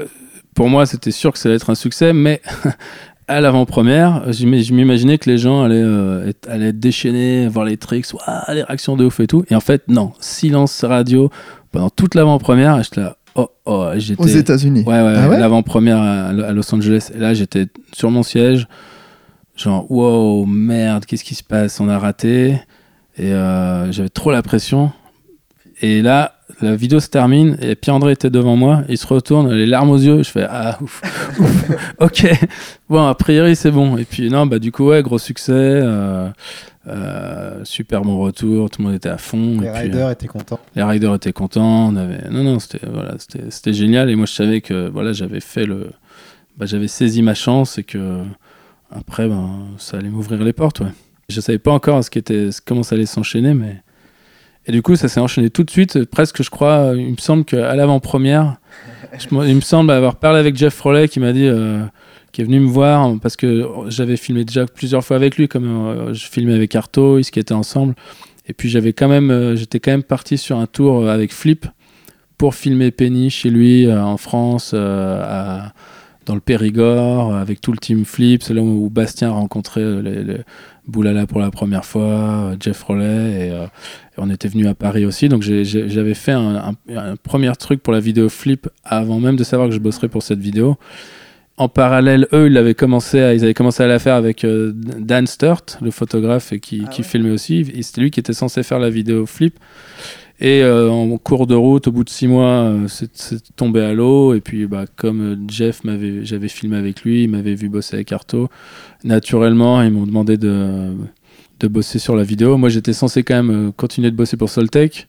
pour moi, c'était sûr que ça allait être un succès, mais à l'avant-première, je m'imaginais que les gens allaient, euh, être, allaient être déchaînés, voir les tricks, Ouah, les réactions de ouf et tout. Et en fait, non, silence radio pendant toute l'avant-première. J'étais là, Oh, oh, j'étais. Aux États-Unis. Ouais, ouais, Ah ouais l'avant-première à à Los Angeles. Et là, j'étais sur mon siège, genre, wow, merde, qu'est-ce qui se passe? On a raté. Et euh, j'avais trop la pression. Et là, la vidéo se termine et Pierre-André était devant moi. Il se retourne, les larmes aux yeux. Je fais, ah, ouf, ouf, ok. Bon, a priori, c'est bon. Et puis, non, bah, du coup, ouais, gros succès. euh, euh, super bon retour. Tout le monde était à fond. Les Et puis, riders étaient contents. les riders étaient contents. On avait... Non, non, c'était voilà, c'était génial. Et moi, je savais que voilà, j'avais fait le. Bah, j'avais saisi ma chance et que après, ben, ça allait m'ouvrir les portes. Ouais. Je savais pas encore ce qui était, comment ça allait s'enchaîner, mais. Et du coup, ça s'est enchaîné tout de suite. Presque, je crois, il me semble qu'à l'avant-première, il me semble avoir parlé avec Jeff Froley qui m'a dit. euh, qui est venu me voir parce que j'avais filmé déjà plusieurs fois avec lui, comme euh, je filmais avec Arto, ils étaient ensemble. Et puis j'avais quand même, euh, j'étais quand même parti sur un tour euh, avec Flip pour filmer Penny chez lui euh, en France, euh, dans le Périgord, euh, avec tout le team Flip. C'est là où Bastien a rencontré euh, les Boulala pour la première fois, euh, Jeff Rollet, et, euh, et on était venu à Paris aussi. Donc j'avais fait un, un- un premier truc pour la vidéo Flip avant même de savoir que je bosserais pour cette vidéo. En parallèle, eux, ils avaient commencé à, ils avaient commencé à la faire avec euh, Dan Sturt, le photographe et qui, Ah qui ouais. filmait aussi. Et c'était lui qui était censé faire la vidéo flip. Et euh, en cours de route, au bout de six mois, euh, c'est tombé à l'eau. Et puis, bah, comme euh, Jeff m'avait, j'avais filmé avec lui, il m'avait vu bosser avec Arto. Naturellement, ils m'ont demandé de, de bosser sur la vidéo. Moi, j'étais censé quand même continuer de bosser pour Soltech.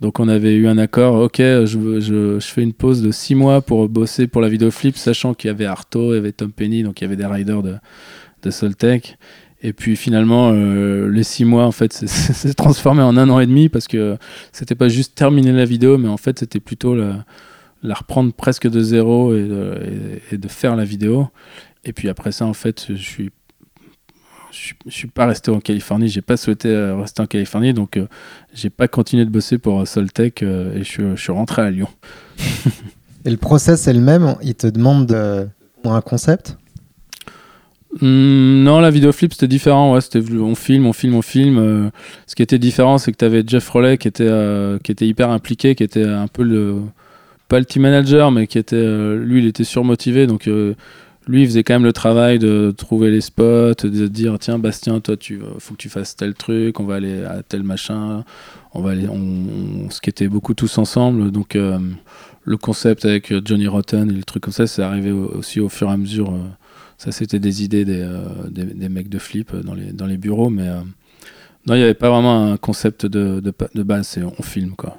Donc, on avait eu un accord. Ok, je, je, je fais une pause de six mois pour bosser pour la vidéo flip, sachant qu'il y avait Arto, il y avait Tom Penny, donc il y avait des riders de, de Soltech. Et puis finalement, euh, les six mois, en fait, c'est transformé en un an et demi parce que c'était pas juste terminer la vidéo, mais en fait, c'était plutôt la, reprendre presque de zéro et de, faire la vidéo. Et puis après ça, en fait, je suis je suis, pas resté en Californie, j'ai pas souhaité euh, rester en Californie, donc euh, j'ai pas continué de bosser pour euh, Soltech euh, et je, je suis rentré à Lyon. Et le process est le même? Ils te demandent de- un concept? Hmm, non, la vidéo flip c'était différent. Ouais, c'était on filme, on filme, on filme. Euh, ce qui était différent, c'est que tu avais Jeff Rollet qui était euh, qui était hyper impliqué, qui était un peu le pas le team manager, mais qui était euh, lui, il était surmotivé, donc lui, il faisait quand même le travail de trouver les spots, de dire tiens Bastien, toi, tu faut que tu fasses tel truc, on va aller à tel machin, on va aller, on, on skatait beaucoup tous ensemble, donc le concept avec Johnny Rotten et les trucs comme ça, c'est arrivé au- aussi au fur et à mesure. Ça, c'était des idées des, euh, des, des mecs de flip euh, dans les, dans les bureaux, mais euh, non, il n'y avait pas vraiment un concept de, de, pa- de base, c'est on filme quoi.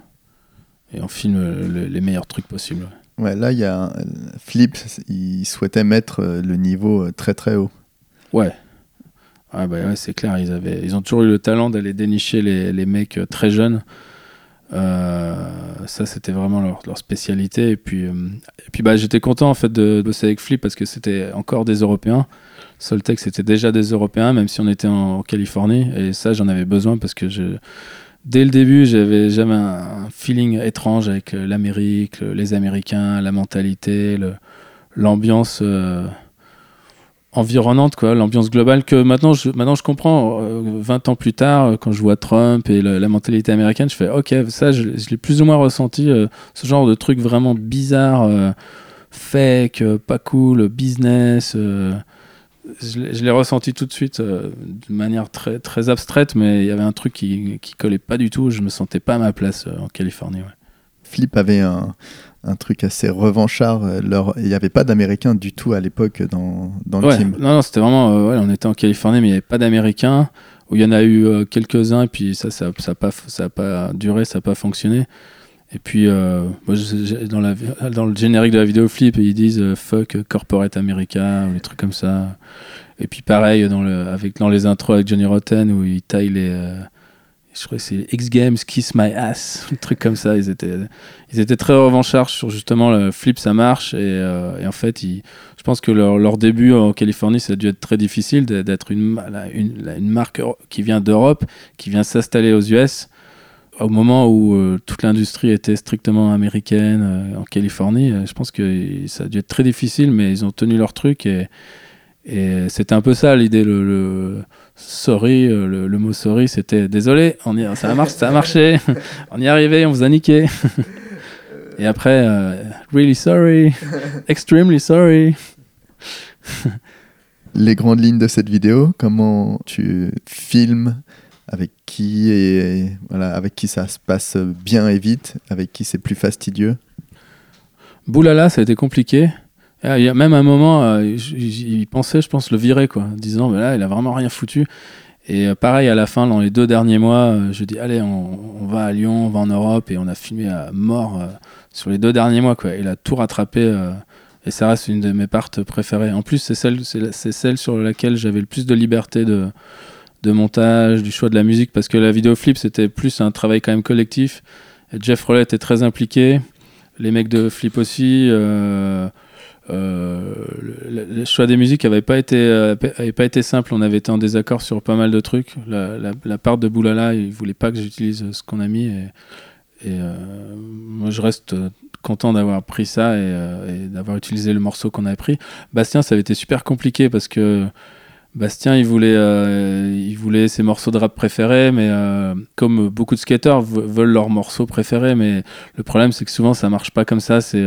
Et on filme le- les meilleurs trucs possibles. Ouais, là, il y a un- Flip, il souhaitait mettre le niveau très très haut. Ouais. Ouais, bah ouais, c'est clair, ils, avaient, ils ont toujours eu le talent d'aller dénicher les, les mecs très jeunes. Euh, ça, c'était vraiment leur, spécialité. Et puis, euh, et puis bah, j'étais content en fait de bosser avec Flip parce que c'était encore des Européens. Soltech, c'était déjà des Européens, même si on était en, Californie. Et ça, j'en avais besoin parce que dès le début, j'avais jamais un, feeling étrange avec euh, l'Amérique, le- les Américains, la mentalité, l'ambiance. Environnante, quoi, l'ambiance globale que maintenant je, maintenant je comprends. euh, 20 ans plus tard, euh, quand je vois Trump et la mentalité américaine, je fais ok, ça je, l'ai plus ou moins ressenti, euh, ce genre de truc vraiment bizarre, euh, fake, euh, pas cool, business. euh, je l'ai- ressenti tout de suite euh, de manière très, très abstraite, mais il y avait un truc qui, qui collait pas du tout. Je me sentais pas à ma place euh, en Californie. ouais. Avait un, un truc assez revanchard. euh, leur- Il n'y avait pas d'Américains du tout à l'époque dans, dans le team. Non, non, c'était vraiment. euh, ouais, on était en Californie, mais il n'y avait pas d'Américains. Où il y en a eu euh, quelques-uns, et puis ça, ça n'a ça pas, ça pas duré, ça n'a pas fonctionné. Et puis, euh, moi, dans, la, dans le générique de la vidéo flip, ils disent fuck corporate America, ou des trucs comme ça. Et puis, pareil, dans, le, avec, dans les intros avec Johnny Rotten, où ils taillent les. Je crois que c'est X Games Kiss My Ass, un truc comme ça. Ils étaient, ils étaient très revanchards sur justement le flip, ça marche. Et, euh, en fait, je pense que leur, début en Californie, ça a dû être très difficile d'être- une, marque qui vient d'Europe, qui vient s'installer aux US, au moment où euh, toute l'industrie était strictement américaine euh, en Californie. je pense que ça a dû être très difficile, mais ils ont tenu leur truc et, et c'était un peu ça l'idée. Sorry, euh, le, le mot sorry, c'était désolé, on y, ça, a marché, ça a marché, on y est arrivé, on vous a niqué. Et après, euh, really sorry, extremely sorry. Les grandes lignes de cette vidéo, comment tu filmes, avec qui et voilà, avec qui ça se passe bien et vite, avec qui c'est plus fastidieux? Boulala, ça a été compliqué. Ah, il y a même un moment, euh, il pensait, je pense, le virer, quoi, disant, mais là, il a vraiment rien foutu. Et euh, pareil, à la fin, dans les deux derniers mois, euh, je dis, allez, on, va à Lyon, on va en Europe, et on a filmé à mort sur les deux derniers mois, quoi. Il a tout rattrapé, et ça reste une de mes parts préférées. En plus, c'est celle, c'est celle sur laquelle j'avais le plus de liberté de, montage, du choix de la musique, parce que la vidéo flip, c'était plus un travail quand même collectif. Jeff Rollett était très impliqué, les mecs de Flip aussi. Euh, le, choix des musiques n'avait pas été euh, pas été simple. On avait été en désaccord sur pas mal de trucs. La, part de Boulala, il voulait pas que j'utilise ce qu'on a mis. Et, euh, moi, je reste content d'avoir pris ça et, d'avoir utilisé le morceau qu'on avait pris. Bastien, ça avait été super compliqué parce que Bastien, il voulait, il voulait ses morceaux de rap préférés, mais comme beaucoup de skateurs veulent leurs morceaux préférés, mais le problème c'est que souvent ça marche pas comme ça. C'est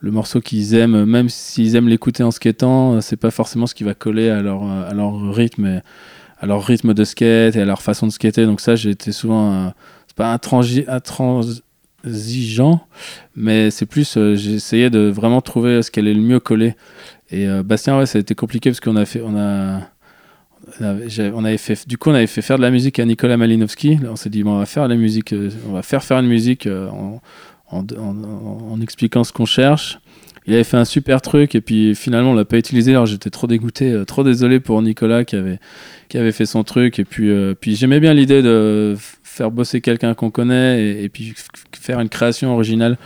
le morceau qu'ils aiment, même s'ils aiment l'écouter en skatant, c'est pas forcément ce qui va coller à leur, à leur rythme, à leur rythme de skate et à leur façon de skater. Donc ça, j'ai été souvent, c'est pas intransigeant, mais c'est plus, euh, essayé de vraiment trouver ce qui allait le mieux coller. Et euh, Bastien, ouais, ça a été compliqué parce qu'on a fait, on a, on avait fait, du coup, on avait fait faire de la musique à Nicolas Malinowski. On s'est dit, bon, on va faire la musique, euh, on va faire faire une musique en, en, expliquant ce qu'on cherche. Il avait fait un super truc et puis finalement on l'a pas utilisé. Alors j'étais trop dégoûté, euh, trop désolé pour Nicolas qui avait qui avait fait son truc et puis euh, puis j'aimais bien l'idée de faire bosser quelqu'un qu'on connaît et, puis faire une création originale.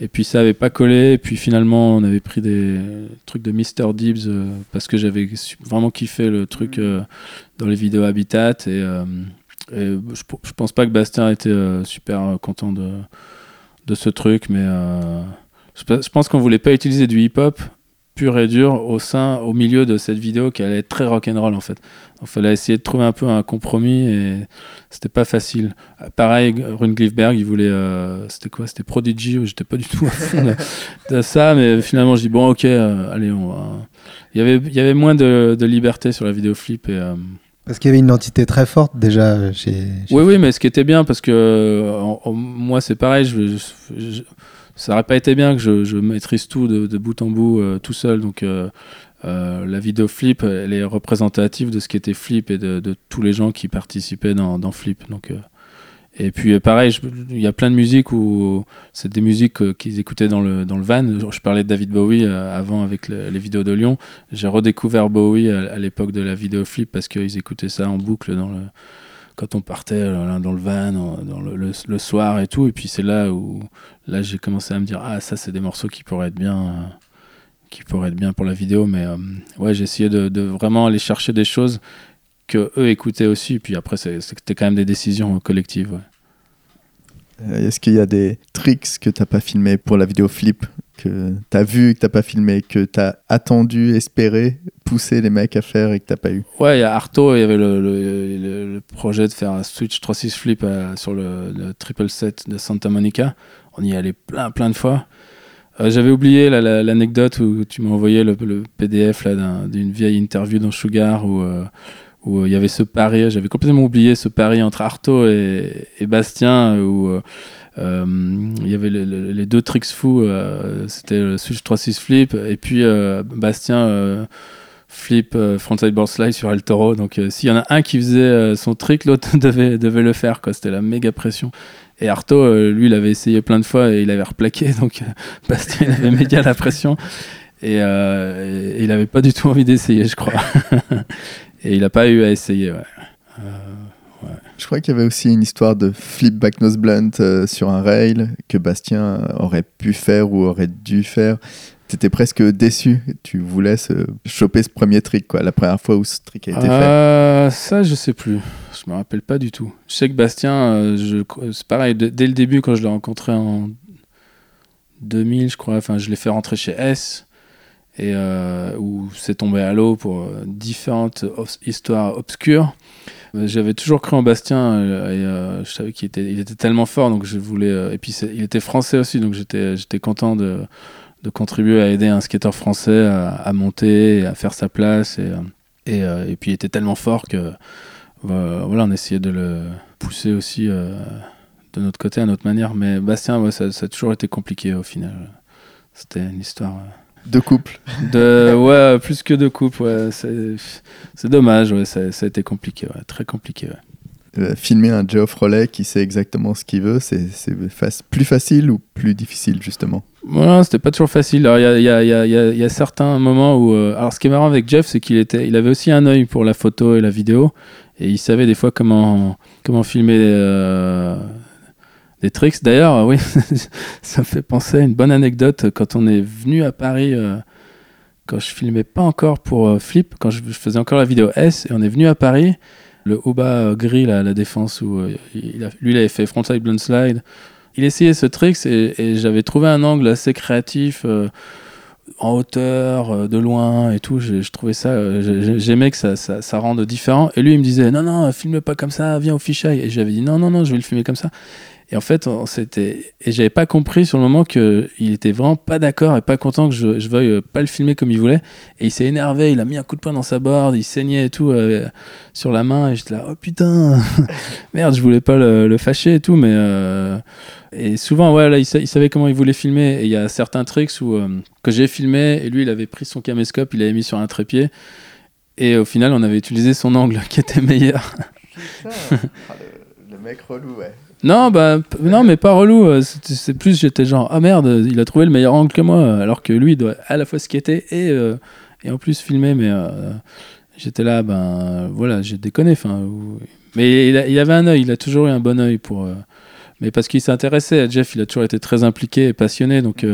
Et puis ça avait pas collé. Et puis finalement, on avait pris des trucs de Mr. Dibs euh, parce que j'avais vraiment kiffé le truc dans les vidéos Habitat. Et, je, je, pense pas que Bastien était super content de, de ce truc, mais euh, je pense qu'on voulait pas utiliser du hip-hop pur et dur au sein, au milieu de cette vidéo qui allait être très rock'n'roll en fait. Il fallait essayer de trouver un peu un compromis et c'était pas facile. Pareil, Rune Glifberg, il voulait, euh, c'était quoi? C'était Prodigy, j'étais pas du tout à fond de, ça, mais finalement je dis bon ok, euh, allez on va. Il y avait, il y avait moins de, liberté sur la vidéo flip et parce qu'il y avait une identité très forte déjà chez. oui, oui, mais ce qui était bien, parce que moi, c'est pareil, je, ça n'aurait pas été bien que je, maîtrise tout de, bout en bout euh, tout seul. Donc, euh, euh, la vidéo Flip, elle est représentative de ce qui était Flip et de, tous les gens qui participaient dans, dans Flip. Donc, et puis euh, pareil, il y a plein de musiques où c'est des musiques euh, qu'ils écoutaient dans le, dans le van. Je parlais de David Bowie euh, avant avec les vidéos de Lyon. J'ai redécouvert Bowie à, l'époque de la vidéo flip parce qu'ils écoutaient ça en boucle quand on partait dans le van, dans le, soir et tout. Et puis c'est là où là j'ai commencé à me dire ah ça c'est des morceaux qui pourraient être bien, qui pourraient être bien pour la vidéo. Mais ouais j'ai essayé de, vraiment aller chercher des choses que eux écoutaient aussi. Puis après, c'était quand même des décisions collectives. Est-ce qu'il y a des tricks que tu n'as pas filmé pour la vidéo flip que tu as vu que tu pas filmé, que tu as attendu, espéré, poussé les mecs à faire et que tu pas eu? Ouais, il y a Arto, il y avait le, le, projet de faire un Switch 3.6 flip euh, sur le, triple set de Santa Monica. On y allait plein, plein de fois. Euh, j'avais oublié l'anecdote où tu m'as envoyé le, PDF d'une vieille interview dans Sugar où où euh, il y avait ce pari, j'avais complètement oublié ce pari entre Arto et, Bastien, où euh, il y avait les deux tricks fous, euh, c'était le Switch 3-6 flip, et puis Bastien flip frontside board slide sur El Toro. Donc s'il y en a un qui faisait son trick, l'autre devait, le faire, quoi. C'était la méga pression. Et Arto, lui, il avait essayé plein de fois et il avait replaqué, donc Bastien, avait méga la pression. Et, et, il avait pas du tout envie d'essayer, je crois. Et il n'a pas eu à essayer, ouais. Euh, Je crois qu'il y avait aussi une histoire de flip back nose blunt euh, sur un rail que Bastien aurait pu faire ou aurait dû faire. Tu étais presque déçu. Tu voulais se choper ce premier trick, quoi, la première fois où ce trick a été fait. Euh, ça, je sais plus. Je me rappelle pas du tout. Je sais que Bastien, c'est pareil, dès le début, quand je l'ai rencontré en 2000, je crois, enfin, je l'ai fait rentrer chez S. et euh, où c'est tombé à l'eau pour euh, différentes histoires obscures. Euh, J'avais toujours cru en Bastien et je savais qu'il était, il était tellement fort, donc je voulais. et puis il était français aussi, donc j'étais, j'étais content de, contribuer à aider un skateur français à, monter, à faire sa place. Et, et, puis il était tellement fort que voilà, on essayait de le pousser aussi de notre côté, à notre manière. Mais Bastien, ça a toujours été compliqué au final. C'était une histoire. De couple. de, ouais, plus que de couple, ouais. C'est, dommage, ouais. Ça, ça a été compliqué, ouais. Très compliqué, ouais. Euh, filmer un Geoff Rollet qui sait exactement ce qu'il veut, c'est plus facile ou plus difficile, justement? Voilà, c'était pas toujours facile. Alors, y y, y, il y a certains moments où. euh, alors, ce qui est marrant avec Jeff, c'est qu'il était, il avait aussi un œil pour la photo et la vidéo. Et il savait des fois comment, comment filmer euh, des tricks. D'ailleurs, euh, oui, ça me fait penser à une bonne anecdote. Quand on est venu à Paris, euh, quand je filmais pas encore pour euh, Flip, quand je, faisais encore la vidéo S, et on est venu à Paris, le Oba euh, Gris, la défense, où lui, il avait fait frontside blunt slide. Il essayait ce trick et, j'avais trouvé un angle assez créatif, en hauteur, de loin et tout. Je, trouvais ça, j'ai- j'aimais que ça, ça, ça rende différent. Et lui, il me disait non, non, filme pas comme ça, viens au fisheye. Et j'avais dit non, non, non, je vais le filmer comme ça. Et en fait, on s'était et j'avais pas compris sur le moment que il était vraiment pas d'accord et pas content que je, je veuille euh, pas le filmer comme il voulait. Et il s'est énervé, il a mis un coup de poing dans sa board, il saignait et tout euh, sur la main. Et j'étais là, oh putain, merde, je voulais pas le, le fâcher et tout, mais euh, et souvent, ouais, là, il, sa- il savait comment il voulait filmer. Et il y a certains tricks où euh, que j'ai filmé et lui, il avait pris son caméscope, il l'avait mis sur un trépied. Et au final, on avait utilisé son angle qui était meilleur. le, mec relou, ouais. Non, bah, non, mais pas relou. euh, C'est plus, j'étais genre, ah merde, il a trouvé le meilleur angle que moi, alors que lui il doit à la fois skater et, euh, et en plus filmer. Mais euh, j'étais là, ben voilà, j'ai déconné. Mais il, avait un œil, il a toujours eu un bon œil pour. mais parce qu'il s'intéressait, Jeff, il a toujours été très impliqué et passionné. Donc,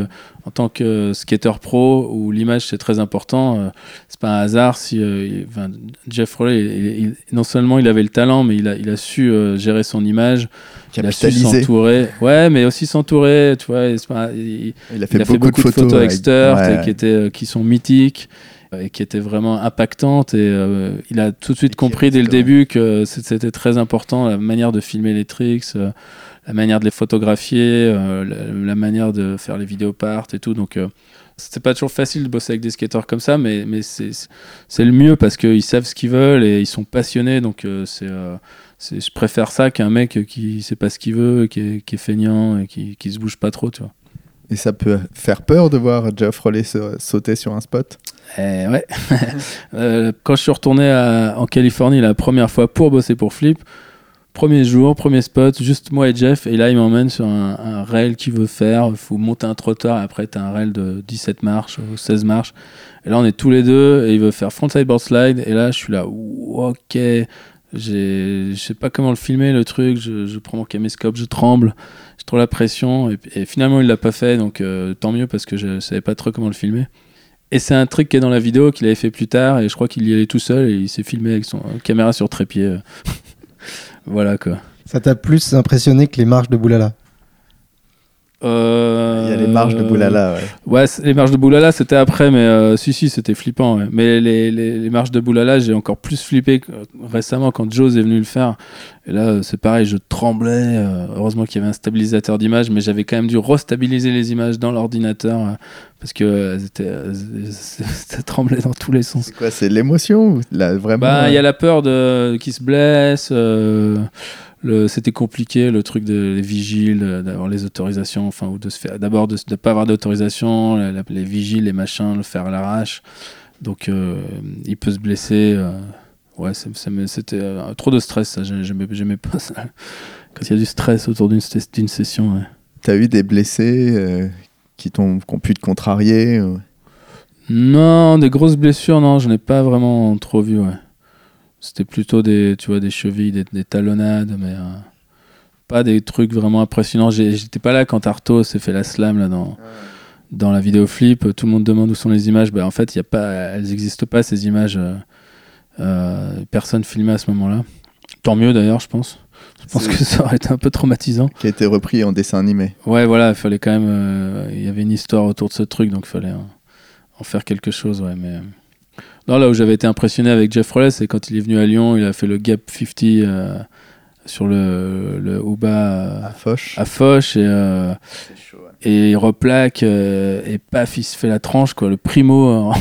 en tant que skater pro, où l'image c'est très important, euh, c'est pas un hasard si Jeff il- non seulement il avait le talent, mais il a, il a su gérer son image. Il a su Capitalisé. s'entourer. Ouais, mais aussi s'entourer, tu vois. c'est il, Il a fait, il a beaucoup, fait beaucoup de photos, avec Sturt ouais, et qui, étaient, euh, qui sont mythiques euh, et qui étaient vraiment impactantes. Et euh, il a tout de suite Et compris dès le début que c'est- c'était très important la manière de filmer les tricks, euh, la manière de les photographier, euh, la, la manière de faire les vidéos part et tout. Donc. c'était pas toujours facile de bosser avec des skateurs comme ça, mais, mais c'est c'est le mieux parce qu'ils savent ce qu'ils veulent et ils sont passionnés. Donc c'est c'est- je préfère ça qu'un mec qui sait pas ce qu'il veut, qui est, qui est feignant et qui, qui se bouge pas trop, tu vois. Et ça peut faire peur de voir Geoff Rollet sa- sauter sur un spot? Eh ouais. Euh, quand je suis retourné à- en Californie la première fois pour bosser pour Flip, premier jour, premier spot, juste moi et Jeff, et là il m'emmène sur un, un rail qu'il veut faire. Il faut monter un trottoir, et après t'as un rail de 17 marches ou 16 marches. Et là on est tous les deux, et il veut faire frontside board slide, et là je suis là, ok. Je sais pas comment le filmer le truc, je, prends mon caméscope, je tremble, j'ai trop la pression, et, et finalement il l'a pas fait, donc euh, tant mieux parce que je savais pas trop comment le filmer. Et c'est un truc qui est dans la vidéo qu'il avait fait plus tard, et je crois qu'il y allait tout seul, et il s'est filmé avec son euh, caméra sur trépied. voilà quoi. Ça t'a plus impressionné que les marches de Boulala? Euh, Il y a les marges de Boulala, ouais. Les marches de Boulala, c'était après, mais euh, si, si, c'était flippant. ouais. Mais les, les, les marches de Boulala, j'ai encore plus flippé que- récemment quand Joe est venu le faire. Et là, euh, c'est pareil, je tremblais. heureusement qu'il y avait un stabilisateur d'image, mais j'avais quand même dû restabiliser les images dans l'ordinateur parce que ça tremblait dans tous les sens. C'est quoi C'est l'émotion Bah, il y a la peur de qu'il se blesse. euh, le- C'était compliqué le truc de les vigiles, euh, d'avoir les autorisations, enfin ou de se faire d'abord de ne pas avoir d'autorisation, la- la- les vigiles, les machins, le faire à l'arrache. Donc euh, il peut se blesser. euh, ouais, c'était euh, trop de stress. Ça, J'ai- j'aimais pas ça. Quand il y a du stress autour d'une session. ouais. T'as eu des blessés qui, t'ont, pu te contrarier ou- Non, des grosses blessures, non, je n'ai pas vraiment trop vu, ouais. C'était plutôt des, tu vois, des chevilles, des, des talonnades, mais euh, pas des trucs vraiment impressionnants. J'étais pas là quand Arto s'est fait la slam là dans, dans la vidéo flip. Tout le monde demande où sont les images. Ben, en fait, y a pas, elles n'existent pas ces images. euh, euh, personne filmé à ce moment-là. Tant mieux d'ailleurs, je pense. Je pense que ça aurait été un peu traumatisant. qui a été repris en dessin animé. Ouais, voilà, il fallait quand même. euh, Il y avait une histoire autour de ce truc, donc il fallait en, en faire quelque chose, ouais. Mais non, là où j'avais été impressionné avec Jeff Rollet, c'est quand il est venu à Lyon, il a fait le Gap 50 euh, sur le, le Uba À Foch. à Foch et, euh, C'est chaud, ouais. et il replaque euh, et paf, il se fait la tranche, quoi. Le primo en,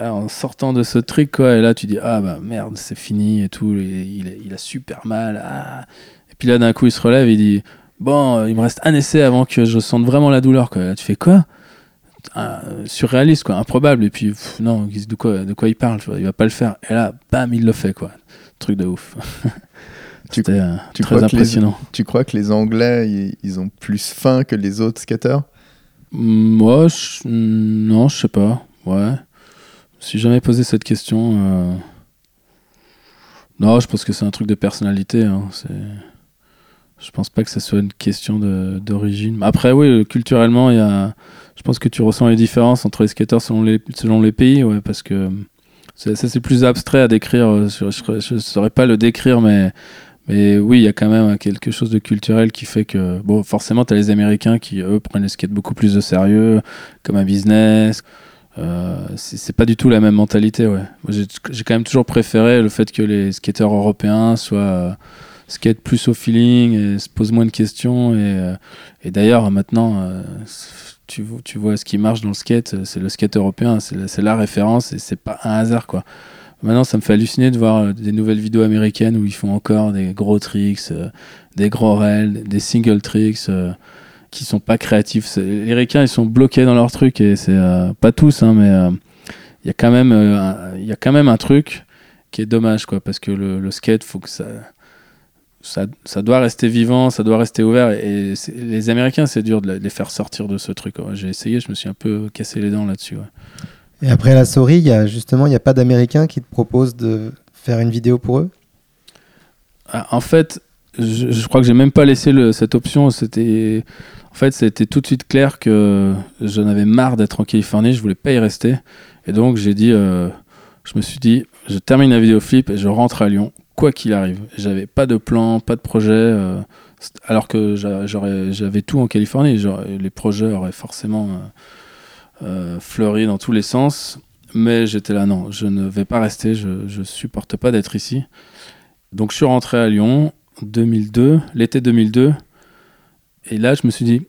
en sortant de ce truc, quoi. Et là, tu dis, ah bah merde, c'est fini et tout. et il, a- il a super mal. ah. Et puis là, d'un coup, il se relève il dit, bon, euh, il me reste un essai avant que je sente vraiment la douleur, quoi. Là, tu fais quoi? Euh, surréaliste quoi improbable et puis pff, non de quoi de quoi il parle tu vois, il va pas le faire et là bam il le fait quoi truc de ouf Tu- c'était euh, tu très les- impressionnant Tu crois que les Anglais, ils, ils ont plus faim que les autres skateurs? Moi, je- non, je sais pas. Ouais. Je suis jamais posé cette question. euh. Non, je pense que c'est un truc de personnalité. hein. C'est... Je pense pas que ce soit une question de- d'origine. Après, oui, culturellement, il y a... je pense que tu ressens les différences entre les skateurs selon les, pays, ouais, parce que c'est- ça, c'est plus abstrait à décrire. euh, Je, je saurais pas le décrire, mais, mais oui, il y a quand même quelque chose de culturel qui fait que, bon, forcément, tu as les Américains qui, eux, prennent le skate beaucoup plus de sérieux, comme un business. Euh, c'est pas du tout la même mentalité, ouais. J'ai quand même toujours préféré le fait que les skateurs européens soient euh, skate plus au feeling et se posent moins de questions. Et, euh, d'ailleurs, maintenant, euh, tu, vo- tu vois ce qui marche dans le skate, euh, c'est le skate européen, c'est la, référence et c'est pas un hasard, quoi. Maintenant, ça me fait halluciner de voir euh, des nouvelles vidéos américaines où ils font encore des gros tricks, euh, des gros rails, des single tricks euh, qui sont pas créatifs. Les Ricains, ils sont bloqués dans leur truc et c'est euh, pas tous, hein, mais il y a quand même, y a quand même un truc qui est dommage, quoi, parce que le, le skate, faut que ça, ça, ça doit rester vivant, ça doit rester ouvert. Et, les Américains, c'est dur de les faire sortir de ce truc. J'ai essayé, je me suis un peu cassé les dents là-dessus. ouais. Et après la souris, il y a justement, il n'y a pas d'Américains qui te proposent de faire une vidéo pour eux? Ah, En fait, je, je crois que j'ai même pas laissé le- cette option. C'était, en fait, c'était tout de suite clair que j'en avais marre d'être en Californie. Je voulais pas y rester, et donc j'ai dit, euh, je me suis dit, je termine la vidéo flip et je rentre à Lyon, quoi qu'il arrive. J'avais pas de plan, pas de projet, euh, alors que j'avais tout en Californie. Les projets auraient forcément euh, euh, fleuri dans tous les sens. Mais j'étais là, non, je ne vais pas rester. Je, je supporte pas d'être ici. Donc je suis rentré à Lyon 2002, l'été 2002. Et là, je me suis dit,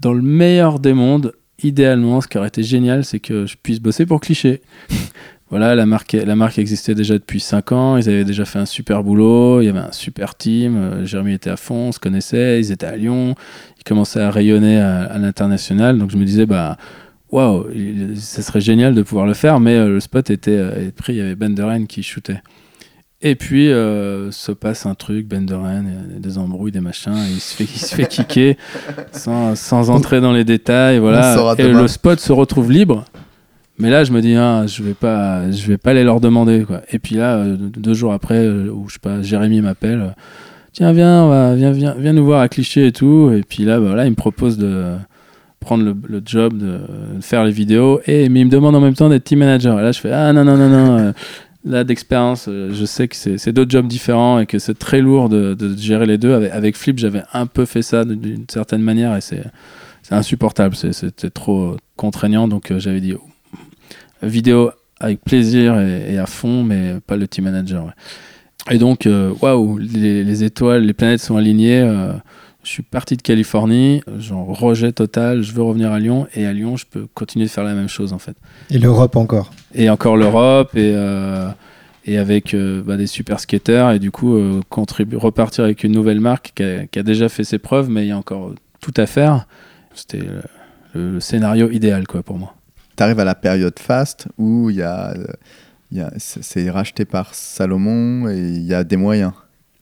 dans le meilleur des mondes, idéalement, ce qui aurait été génial, c'est que je puisse bosser pour Cliché. voilà, la marque, la marque existait déjà depuis 5 ans. Ils avaient déjà fait un super boulot. Il y avait un super team. euh, Jérémy était à fond, on se connaissait. Ils étaient à Lyon. Ils commençaient à rayonner à, à l'international. Donc je me disais, bah, waouh, ça serait génial de pouvoir le faire. Mais euh, le spot était, euh, pris. Il y avait Ben Deren qui shootait. Et puis euh, se passe un truc, Ben Doran, il y a des embrouilles, des machins, et il se fait, il se fait kicker sans, sans entrer dans les détails, voilà. Et demain. le spot se retrouve libre. Mais là, je me dis, ah, je vais pas, je vais pas aller leur demander, quoi. Et puis là, euh, deux jours après, euh, où je sais pas, Jérémy m'appelle, euh, tiens, viens, viens, viens, viens nous voir à Cliché et tout. Et puis là, bah, il me propose de prendre le, job de, faire les vidéos, et mais il me demande en même temps d'être team manager. Et là, je fais, ah non, non, non, non. là d'expérience, je sais que c'est deux jobs différents et que c'est très lourd de, gérer les deux. Avec, Flip, j'avais un peu fait ça d'une certaine manière et c'est insupportable. C'était trop contraignant. Donc j'avais dit vidéo avec plaisir et, et à fond, mais pas le team manager. ouais. Et donc, euh, waouh, les, les étoiles, les planètes sont alignées. euh, je suis parti de Californie, genre rejet total, je veux revenir à Lyon et à Lyon, je peux continuer de faire la même chose en fait Et l'Europe encore. et encore l'Europe et, euh, et avec euh, bah, des super skaters et du coup euh, repartir avec une nouvelle marque qui a, qui a déjà fait ses preuves mais il y a encore tout à faire. C'était le, le scénario idéal quoi pour moi. Tu à la période fast où il y a, euh, y a- c'est racheté par Salomon et il y a des moyens.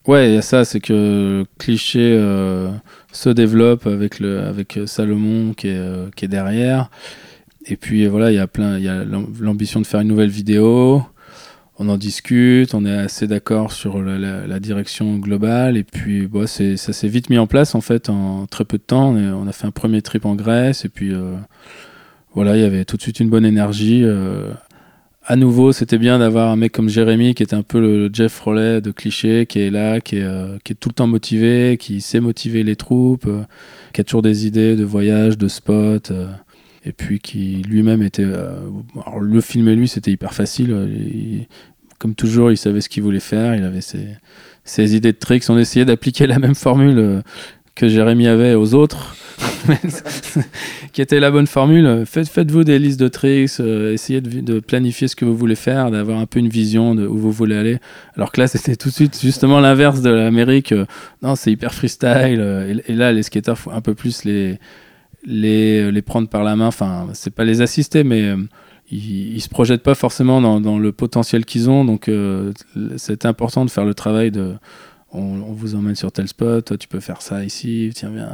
Ouais, il y a ça, c'est que Cliché euh, se développe avec, le, avec Salomon qui est, euh, qui est derrière. Et puis voilà, il y a plein, il y a l'am- l'ambition de faire une nouvelle vidéo. On en discute, on est assez d'accord sur la, direction globale. Et puis bon, c'est- ça s'est vite mis en place en fait en très peu de temps. On, a fait un premier trip en Grèce et puis euh, voilà, il y avait tout de suite une bonne énergie. euh, à nouveau, c'était bien d'avoir un mec comme Jérémy qui était un peu le Jeff Rollet de cliché, qui est là, qui est, euh, tout le temps motivé, qui sait motiver les troupes, euh, qui a toujours des idées de voyage, de spots. et puis qui lui-même était. le filmer lui, c'était hyper facile. comme toujours, il savait ce qu'il voulait faire, il avait ses, ses idées de tricks. On essayait d'appliquer la même formule que Jérémy avait aux autres, qui était la bonne formule. Faites, faites-vous des listes de tricks, euh, essayez de, planifier ce que vous voulez faire, d'avoir un peu une vision de où vous voulez aller. Alors que là, c'était tout de suite justement l'inverse de l'Amérique. Euh, non, c'est hyper freestyle. Euh, et, là, les skateurs, faut un peu plus les, les, les prendre par la main. Enfin, c'est pas les assister, mais ils, ils se projettent pas forcément dans le potentiel qu'ils ont. Donc, c'est important de faire le travail de on, vous emmène sur tel spot, toi tu peux faire ça ici, tiens bien.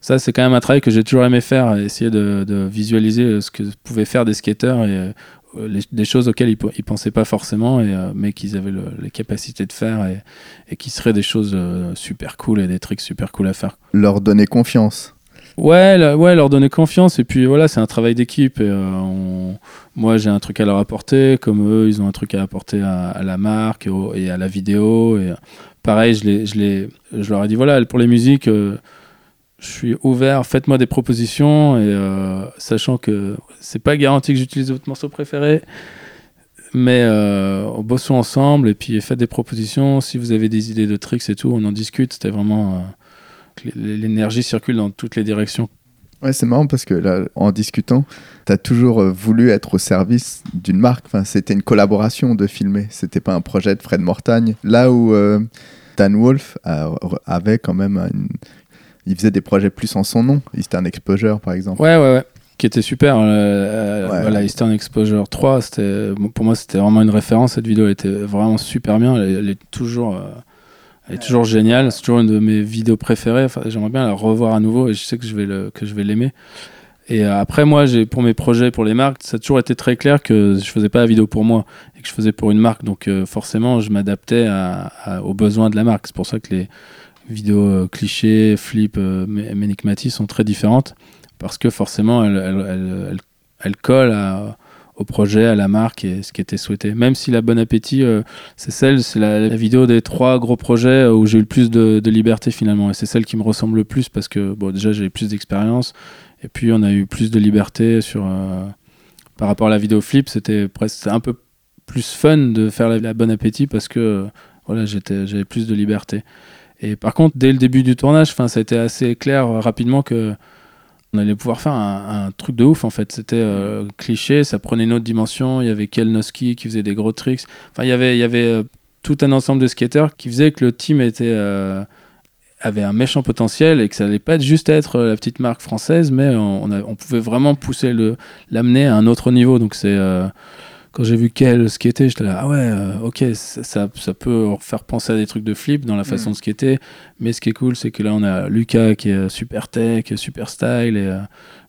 Ça, c'est quand même un travail que j'ai toujours aimé faire, essayer de, visualiser ce que pouvaient faire des skateurs et euh, des choses auxquelles ils, ne pensaient pas forcément, et, euh, mais qu'ils avaient les capacités de faire et, et qui seraient des choses euh, super cool et des tricks super cool à faire. Leur donner confiance. Ouais, ouais, leur donner confiance. Et puis voilà, c'est un travail d'équipe. Moi, j'ai un truc à leur apporter, comme eux, ils ont un truc à apporter à, la marque et, à la vidéo. Et pareil, je, je, je leur ai dit voilà, pour les musiques, euh, je suis ouvert, faites-moi des propositions, euh, sachant que c'est pas garanti que j'utilise votre morceau préféré, mais euh, bossons ensemble, et puis faites des propositions. Si vous avez des idées de tricks et tout, on en discute. C'était vraiment. Euh, l'énergie circule dans toutes les directions. Ouais, c'est marrant parce que là, en discutant, tu as toujours voulu être au service d'une marque. Enfin, c'était une collaboration de filmer. C'était pas un projet de Fred Mortagne. Là où Dan Wolf avait quand même Il faisait des projets plus en son nom. Eastern Exposure, par exemple. Ouais, ouais, ouais. Qui était super. Euh, euh, voilà, Eastern Exposure 3, pour moi, c'était vraiment une référence. Cette vidéo était vraiment super bien. Elle, est toujours. Euh, elle est toujours géniale, c'est toujours une de mes vidéos préférées. Enfin, J'aimerais bien la revoir à nouveau et je sais que je vais le, que je vais l'aimer. Et après, moi, pour mes projets, pour les marques, ça a toujours été très clair que je faisais pas la vidéo pour moi et que je faisais pour une marque. Donc, euh, forcément, je m'adaptais aux besoins de la marque. C'est pour ça que les vidéos euh, clichés, flip, euh, sont très différentes parce que forcément, elles, elles, collent au projet, à la marque et ce qui était souhaité. Même si la Bon Appétit, c'est celle, c'est la, vidéo des trois gros projets où j'ai eu le plus de, de liberté finalement. Et c'est celle qui me ressemble le plus parce que, bon, déjà, j'ai plus d'expérience et puis on a eu plus de liberté sur euh, par rapport à la vidéo flip, c'était presque un peu plus fun de faire la, bonne appétit parce que euh, voilà, j'avais plus de liberté. Et par contre, dès le début du tournage, enfin ça a été assez clair euh, rapidement que on allait pouvoir faire un, truc de ouf en fait. C'était cliché, ça prenait une autre dimension. Il y avait Kel Noski qui faisait des gros tricks. Enfin, il y avait, y avait tout un ensemble de skateurs qui faisait que le team était avait un méchant potentiel et que ça allait pas juste être euh, la petite marque française, mais on, on, pouvait vraiment pousser le l'amener à un autre niveau. Donc c'est euh, quand j'ai vu quel skater, j'étais là ah ouais euh, ok ça, ça, peut faire penser à des trucs de flip dans la mm. façon de skater, mais ce qui est cool c'est que là on a Lucas qui est super tech, super style et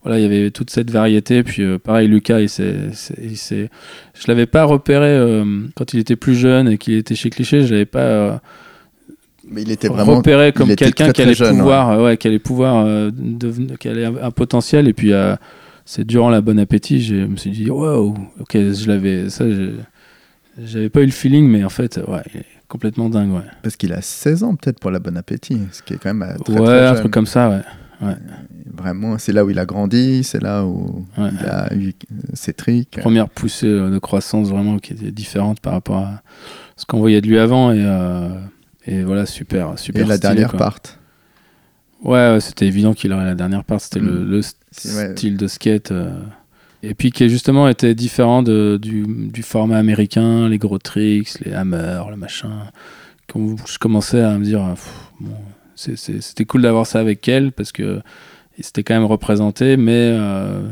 voilà il y avait toute cette variété. Puis pareil Lucas il s'est, je l'avais pas repéré quand il était plus jeune et qu'il était chez Cliché, je l'avais pas mais il était vraiment repéré comme quelqu'un qui allait pouvoir, ouais. qui allait pouvoir, euh, qui allait un potentiel. Et puis euh, c'est durant la bonne appétit, je me suis dit waouh, ok, je l'avais, ça, j'avais pas eu le feeling, mais en fait, ouais, il est complètement dingue, ouais. Parce qu'il a 16 ans peut-être pour la bonne appétit, ce qui est quand même euh, très, ouais, très un truc comme ça, ouais. ouais. Vraiment, c'est là où il a grandi, c'est là où il a eu ses tricks. Première poussée de croissance vraiment qui était différente par rapport à ce qu'on voyait de lui avant et et voilà, super, super. Et la dernière part. Ouais, c'était évident qu'il aurait la dernière part. C'était le, mm. style de skate. Euh. Et puis qui justement était différent de, du, du, format américain, les gros tricks, les hammers, le machin. Quand je commençais à me dire, bon, c'était cool d'avoir ça avec elle parce que c'était quand même représenté, mais euh,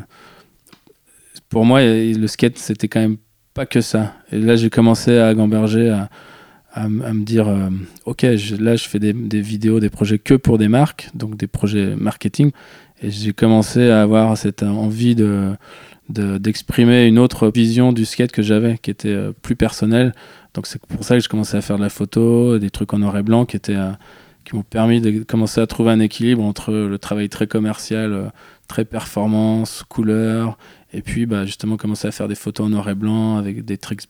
pour moi, le skate, c'était quand même pas que ça. Et là, j'ai commencé à gamberger, à, à, me dire euh, ok là je fais des, vidéos des projets que pour des marques donc des projets marketing et j'ai commencé à avoir cette envie de d'exprimer une autre vision du skate que j'avais qui était euh, plus personnelle. Donc c'est pour ça que je commençais à faire de la photo des trucs en noir et blanc qui étaient euh, qui m'ont permis de commencer à trouver un équilibre entre le travail très commercial très performance couleur et puis bah, justement commencer à faire des photos en noir et blanc avec des tricks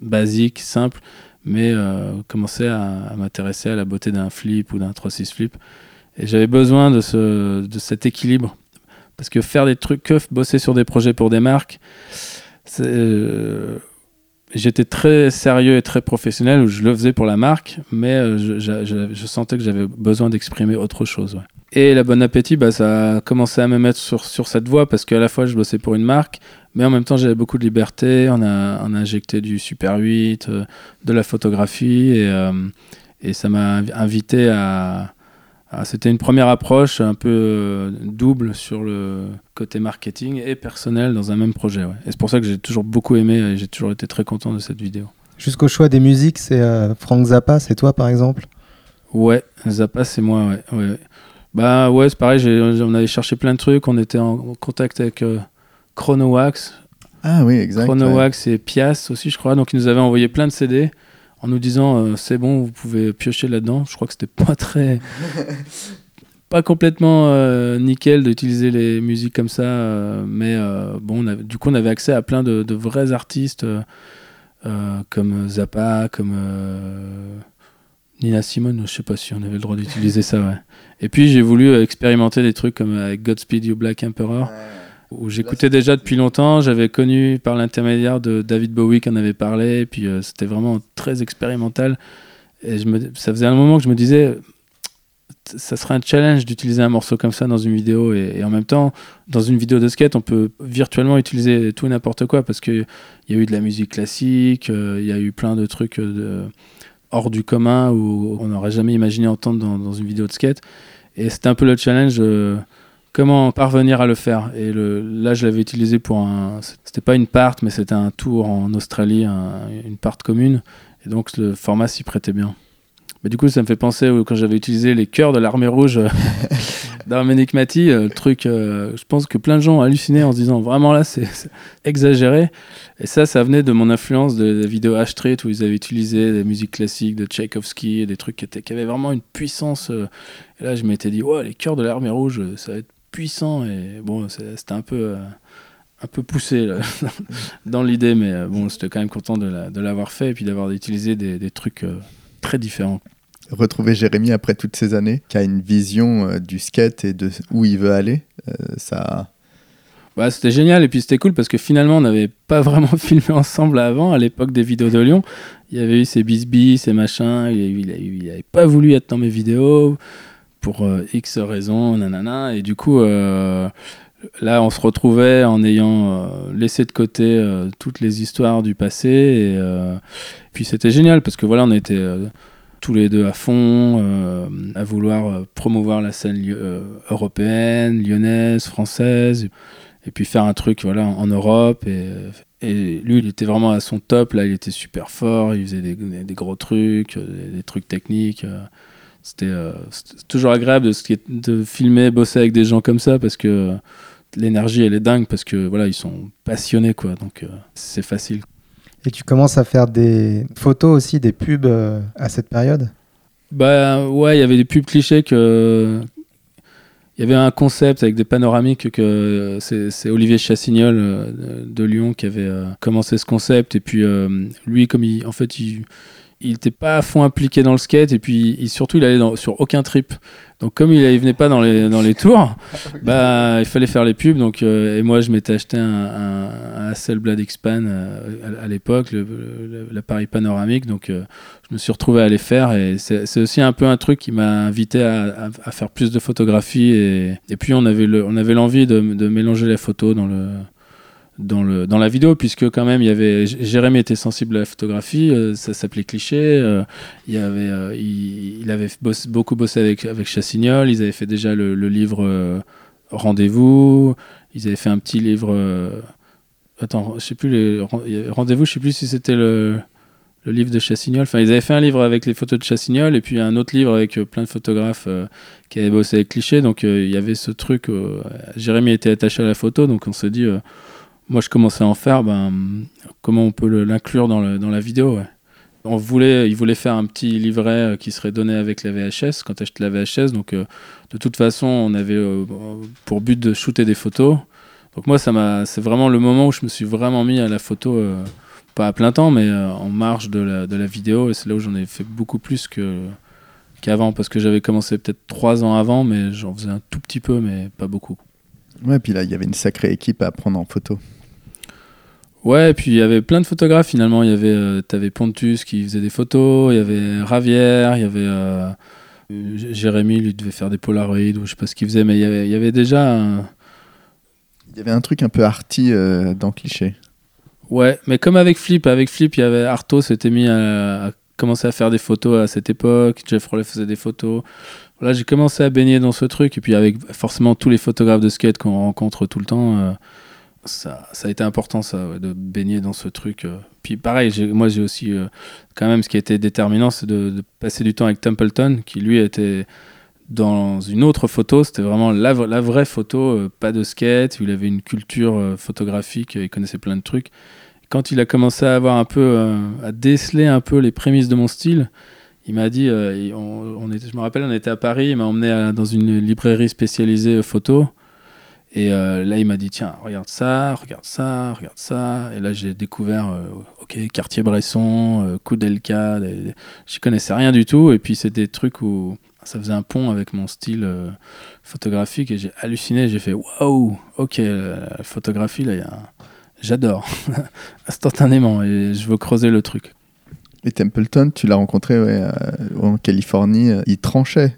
basiques simples mais euh, commencer à, m'intéresser à la beauté d'un flip ou d'un 3-6 flip. Et j'avais besoin de, ce, de cet équilibre. Parce que faire des trucs, que bosser sur des projets pour des marques, euh, j'étais très sérieux et très professionnel, je le faisais pour la marque, mais euh, je, je, sentais que j'avais besoin d'exprimer autre chose. Et la bonne appétit, bah, ça a commencé à me mettre sur, sur cette voie parce qu'à la fois je bossais pour une marque, mais en même temps j'avais beaucoup de liberté. On a, on a injecté du Super 8, euh, de la photographie, et, et ça m'a invité à, c'était une première approche un peu euh, double sur le côté marketing et personnel dans un même projet. Et c'est pour ça que j'ai toujours beaucoup aimé et j'ai toujours été très content de cette vidéo. Jusqu'au choix des musiques, c'est euh, Frank Zappa, c'est toi par exemple? Ouais, Zappa c'est moi, ouais. Bah ouais, c'est pareil, on avait cherché plein de trucs, on était en contact avec euh, Chronowax. Ah oui, exact. Chronowax et Pias aussi, je crois. Donc ils nous avaient envoyé plein de CD en nous disant euh, c'est bon, vous pouvez piocher là-dedans. Je crois que c'était pas très. pas complètement euh, nickel d'utiliser les musiques comme ça, euh, mais bon, du coup, on avait accès à plein de, vrais artistes comme Zappa, comme Nina Simone. Je sais pas si on avait le droit d'utiliser ça, ouais. Et puis, j'ai voulu expérimenter des trucs comme avec Godspeed You Black Emperor où j'écoutais déjà depuis longtemps. J'avais connu par l'intermédiaire de David Bowie qui en avait parlé, et puis euh, c'était vraiment très expérimental. Et ça faisait un moment que je me disais, ça serait un challenge d'utiliser un morceau comme ça dans une vidéo, et, en même temps, dans une vidéo de skate, on peut virtuellement utiliser tout et n'importe quoi, parce qu'il y a eu de la musique classique, euh, il y a eu plein de trucs euh, hors du commun où on n'aurait jamais imaginé entendre dans, dans, une vidéo de skate. Et c'était un peu le challenge comment parvenir à le faire. Et le, là, je l'avais utilisé pour un. C'était pas une part, mais c'était un tour en Australie, une part commune. Et donc, le format s'y prêtait bien. Mais du coup, ça me fait penser quand j'avais utilisé les cœurs de l'armée rouge d'Arménique Mati, euh, le truc, euh, je pense que plein de gens ont halluciné en se disant vraiment là, c'est exagéré. Et ça, ça venait de mon influence de la vidéo H-Street où ils avaient utilisé des musiques classiques de Tchaïkovski, des trucs qui, étaient, qui avaient vraiment une puissance. Euh. et là, je m'étais dit, ouais, les cœurs de l'armée rouge, ça va être puissant et bon, c'était un peu, euh, un peu poussé dans l'idée, mais euh, bon, c'était quand même content de l'avoir fait et puis d'avoir utilisé des, des trucs euh, très différents. Retrouver Jérémy après toutes ces années, qui a une vision du skate et de où il veut aller, ça. Bah, c'était génial et puis c'était cool parce que finalement on n'avait pas vraiment filmé ensemble avant à l'époque des vidéos de Lyon. Il y avait eu ces bisbis, ces machins, il n'avait pas voulu être dans mes vidéos pour euh, X raisons, nanana. Et du coup, euh, là, on se retrouvait en ayant euh, laissé de côté toutes les histoires du passé. Et puis c'était génial parce que voilà, on était tous les deux à fond, à vouloir promouvoir la scène européenne, lyonnaise, française, et puis faire un truc voilà, en Europe. Et, lui, il était vraiment à son top, là, il était super fort, il faisait des, gros trucs, des trucs techniques. Euh, c'était toujours agréable de, de, filmer, bosser avec des gens comme ça parce que l'énergie elle est dingue parce que voilà ils sont passionnés quoi donc euh, c'est facile. Et tu commences à faire des photos aussi, des pubs euh, à cette période? Bah ouais, il y avait des pubs clichés que. Il y avait un concept avec des panoramiques que c'est Olivier Chassignol de Lyon qui avait commencé ce concept. Et puis lui, comme il, en fait, il, il n'était pas à fond impliqué dans le skate et puis surtout il allait sur aucun trip. Donc comme il, ne venait pas dans les, dans les tours, bah, il fallait faire les pubs. Donc, euh, et moi je m'étais acheté un, un, un Hasselblad X-Pan euh, à, l'époque, l'appareil panoramique. Donc euh, je me suis retrouvé à les faire et c'est aussi un peu un truc qui m'a invité à, à, faire plus de photographies. Et, et puis on avait l'envie de, de mélanger les photos dans le dans, la vidéo, puisque quand même, Jérémy était sensible à la photographie, euh, ça s'appelait Cliché, euh, il, y avait, euh, il, avait beaucoup bossé avec, Chassignol, ils avaient fait déjà le, livre Rendez-vous, ils avaient fait un petit livre... attends, je sais plus, Rendez-vous, je sais plus si c'était le, le livre de Chassignol, enfin, ils avaient fait un livre avec les photos de Chassignol, et puis un autre livre avec plein de photographes qui avaient bossé avec Cliché, donc il y avait ce truc, Jérémy était attaché à la photo, donc on se dit moi je commençais à en faire, ben, comment on peut l'inclure dans, la vidéo on voulait, Il voulait faire un petit livret euh, qui serait donné avec la VHS, quand tu la VHS. Donc euh, de toute façon, on avait euh, pour but de shooter des photos. Donc moi, c'est vraiment le moment où je me suis vraiment mis à la photo, pas à plein temps, mais en marge de la, de la vidéo. Et c'est là où j'en ai fait beaucoup plus qu'avant, parce que j'avais commencé peut-être trois ans avant, mais j'en faisais un tout petit peu, mais pas beaucoup. Ouais, puis là, il y avait une sacrée équipe à prendre en photo. Ouais, et puis il y avait plein de photographes finalement. Il y avait, euh, t'avais Pontus qui faisait des photos, il y avait Ravière, il y avait euh, Jérémy, lui devait faire des Polaroids ou je sais pas ce qu'il faisait, mais il y avait, il y avait déjà. un- Il y avait un truc un peu arty euh, dans Cliché. Ouais, mais comme avec Flip, avec Flip, il y avait Arto s'était mis à, à commencer à faire des photos à cette époque. Jeff Rowley faisait des photos. Voilà, j'ai commencé à baigner dans ce truc et puis avec forcément tous les photographes de skate qu'on rencontre tout le temps, ça, ça a été important de baigner dans ce truc. euh. Puis pareil, moi j'ai aussi euh, quand même ce qui a été déterminant, c'est de, passer du temps avec Templeton, qui lui était dans une autre photo, c'était vraiment la, vraie photo, euh, pas de skate, il avait une culture photographique, il connaissait plein de trucs. Quand il a commencé à avoir un peu, à déceler un peu les prémices de mon style, il m'a dit, on, était, je me rappelle, on était à Paris, il m'a emmené dans une librairie spécialisée photo. Et euh, là, il m'a dit, tiens, regarde ça, regarde ça, regarde ça. Et là, j'ai découvert, euh, ok, Cartier-Bresson, euh, Koudelka, j'y connaissais rien du tout. Et puis, c'est des trucs où ça faisait un pont avec mon style euh, photographique. Et j'ai halluciné, j'ai fait, waouh, ok, la photographie, là, j'adore, instantanément. Et je veux creuser le truc. Et Templeton, tu l'as rencontré en Californie. Il tranchait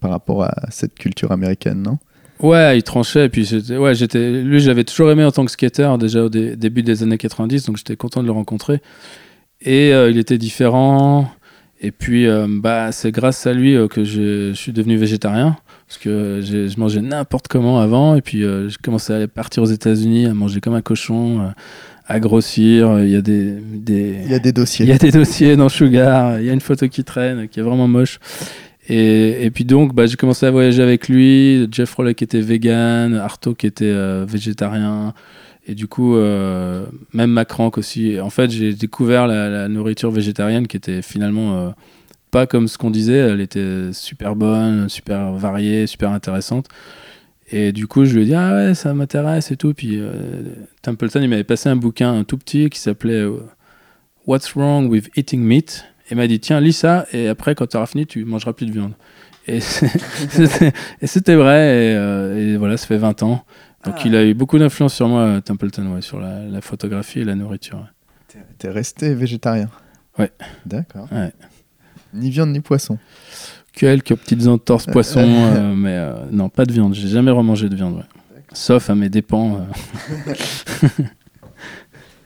par rapport à cette culture américaine, non? Ouais, il tranchait. Et puis, ouais, j'étais, lui, j'avais toujours aimé en tant que skater, déjà au dé- début des années 90, donc j'étais content de le rencontrer. Et euh, il était différent. Et puis, euh, bah, c'est grâce à lui euh, que je, suis devenu végétarien. Parce que je mangeais n'importe comment avant. Et puis, j'ai commencé à partir aux États-Unis, à manger comme un cochon, à grossir. Il y a des, des, Il y a des dossiers. il y a des dossiers dans Sugar, il y a une photo qui traîne, qui est vraiment moche. Et, puis donc, bah, j'ai commencé à voyager avec lui, Jeff Rowley qui était vegan, Arto qui était euh, végétarien, et du coup, euh, même Macrank aussi. En fait, j'ai découvert la, la nourriture végétarienne qui était finalement euh, pas comme ce qu'on disait, elle était super bonne, super variée, super intéressante. Et du coup, je lui ai dit, ah ouais, ça m'intéresse et tout. Puis euh, Templeton, il m'avait passé un bouquin un tout petit qui s'appelait euh, What's Wrong with Eating Meat? Et il m'a dit, tiens, lis ça, et après, quand tu auras fini, tu mangeras plus de viande. Et c'était vrai, et, euh, et voilà, ça fait 20 ans. Donc Ah. il a eu beaucoup d'influence sur moi, euh, Templeton, ouais, sur la, la photographie et la nourriture. ouais. T'es- resté végétarien Ouais. D'accord. Ouais. Ni viande ni poisson. Quelques petites entorses poisson, euh, mais euh, non, pas de viande. J'ai jamais remangé de viande, ouais. Sauf à mes dépens. euh.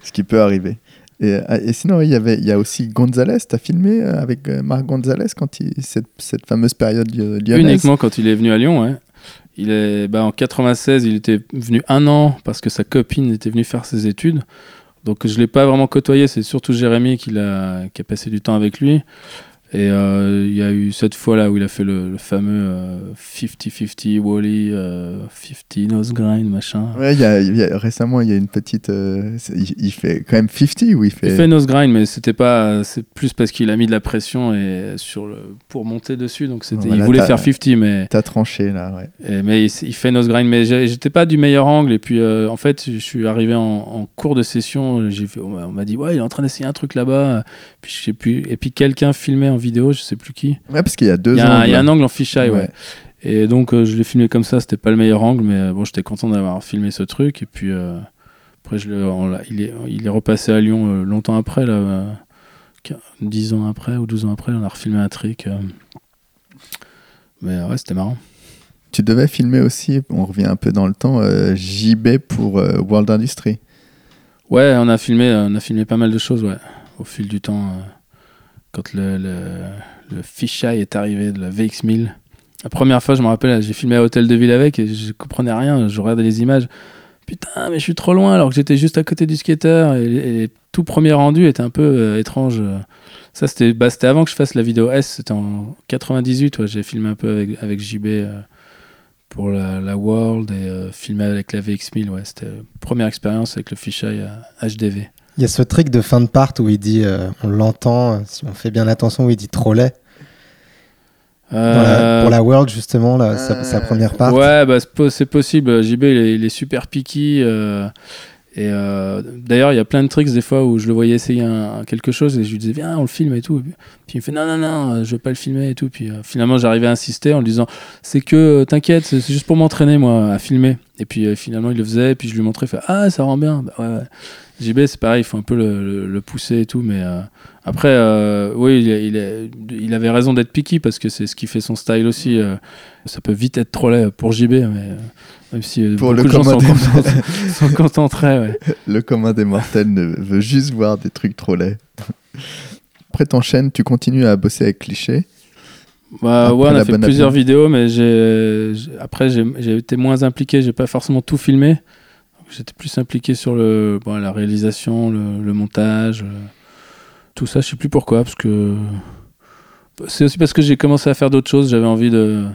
Ce qui peut arriver. Et, euh, et sinon, il y, avait, il y a aussi Gonzalez. Tu as filmé euh, avec euh, Marc Gonzalez quand il, cette, cette fameuse période lyo- lyonnaise? Uniquement quand il est venu à Lyon, ouais. Il est, bah, en 96, il était venu un an parce que sa copine était venue faire ses études. Donc je l'ai pas vraiment côtoyé, c'est surtout Jérémy qui, l'a, qui a passé du temps avec lui. Et euh, il y a eu cette fois-là où il a fait le, le fameux euh, 50-50 Wally, euh, 50 nose grind, machin. Ouais, il y a, y a- récemment, il y a une petite. euh, il, il fait quand même 50 ou il fait. Il fait nose grind, mais c'était pas. C'est plus parce qu'il a mis de la pression et sur le pour monter dessus. Donc c'était. Voilà, il voulait faire 50, mais T'as tranché là, ouais. Et- mais il, fait nose grind, mais j'étais pas du meilleur angle. Et puis, euh, en fait, je suis arrivé en, en cours de session. J'ai on m'a- on m'a dit, ouais, il est en train d'essayer un truc là-bas. Puis je sais plus. Et puis quelqu'un filmait en vidéo, je sais plus qui. Ouais, parce qu'il y a deux Il y, a angles. il y a un angle en fisheye, ouais. Ouais. Et donc euh, je l'ai filmé comme ça. C'était pas le meilleur angle, mais euh, bon, j'étais content d'avoir filmé ce truc. Et puis euh, après, je on il, est, il est repassé à Lyon longtemps après, là, euh, quin- 10 ans après ou 12 ans après, on a refilmé un euh. Mais ouais, c'était marrant. Tu devais filmer aussi, on revient un peu dans le temps, JB pour World Industry. Ouais, on a filmé, on a filmé pas mal de choses, ouais, au fil du temps. Euh, quand le, le, le fisheye est arrivé de la VX1000. La première fois, je me rappelle, j'ai filmé à Hôtel de Ville avec et je comprenais rien. Je regardais les images. Putain, mais je suis trop loin alors que j'étais juste à côté du skater. Et, et tout premiers rendus étaient un peu euh, étranges. Ça, c'était bah, avant que je fasse la vidéo S. C'était en 98. Ouais, j'ai filmé un peu avec, avec JB euh, pour la, World et euh, filmé avec la VX1000. Ouais, c'était la première expérience avec le fisheye HDV. Il y a ce trick de fin de part où il dit, euh, on l'entend, si on fait bien attention, où il dit trop laid. La- Euh, pour la World, justement, là, sa, sa Euh, première part. Ouais, bah, c'est po- c'est possible. JB, il est, il est super picky. Et euh, d'ailleurs, il y a plein de tricks des fois où je le voyais essayer un, quelque chose et je lui disais viens, on le filme et tout. Puis il me fait non, non, non, je veux pas le filmer et tout. Puis euh, finalement, j'arrivais à insister en lui disant c'est que t'inquiète, c'est juste pour m'entraîner moi à filmer. Et puis finalement, il le faisait. Et puis je lui montrais, il fait ah, ça rend bien. Bah, ouais, JB, c'est pareil, il faut un peu le, pousser et tout. Mais après, oui, il, il, avait raison d'être picky parce que c'est ce qui fait son style aussi. ça peut vite être trop laid pour JB, mais même si euh, Pour le gens sont, Le commun des mortels ne veut juste voir des trucs trop laids. Après, t'enchaînes, tu continues à bosser avec Cliché. Bah, ouais, on a fait plusieurs vidéos, mais j'ai, après, j'ai, été moins impliqué. J'ai pas forcément tout filmé. J'étais plus impliqué sur le, bon, la réalisation, le, montage, tout ça. Je sais plus pourquoi, parce que c'est aussi parce que j'ai commencé à faire d'autres choses. J'avais envie de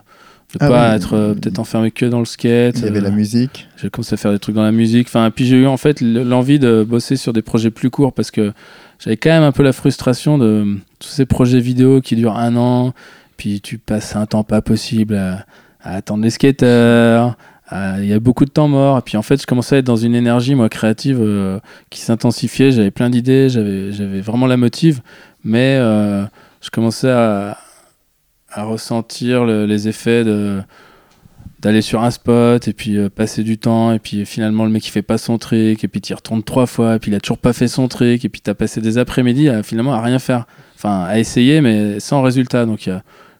ne ah pas être euh, peut-être enfermé que dans le skate. Il y avait la euh, musique. J'ai commencé à faire des trucs dans la musique. Enfin, puis j'ai eu en fait l'envie de bosser sur des projets plus courts parce que j'avais quand même un peu la frustration de tous ces projets vidéo qui durent un an. Puis tu passes un temps pas possible à, attendre les skateurs. Il y a beaucoup de temps mort. Et puis en fait, je commençais à être dans une énergie, moi, créative euh, qui s'intensifiait. J'avais plein d'idées, j'avais vraiment la motive. Mais je commençais à, ressentir les effets de d'aller sur un spot et puis euh, passer du temps et puis finalement le mec il fait pas son trick et puis tu retournes trois fois et puis il a toujours pas fait son trick et puis tu as passé des après-midi à finalement à rien faire enfin à essayer mais sans résultat donc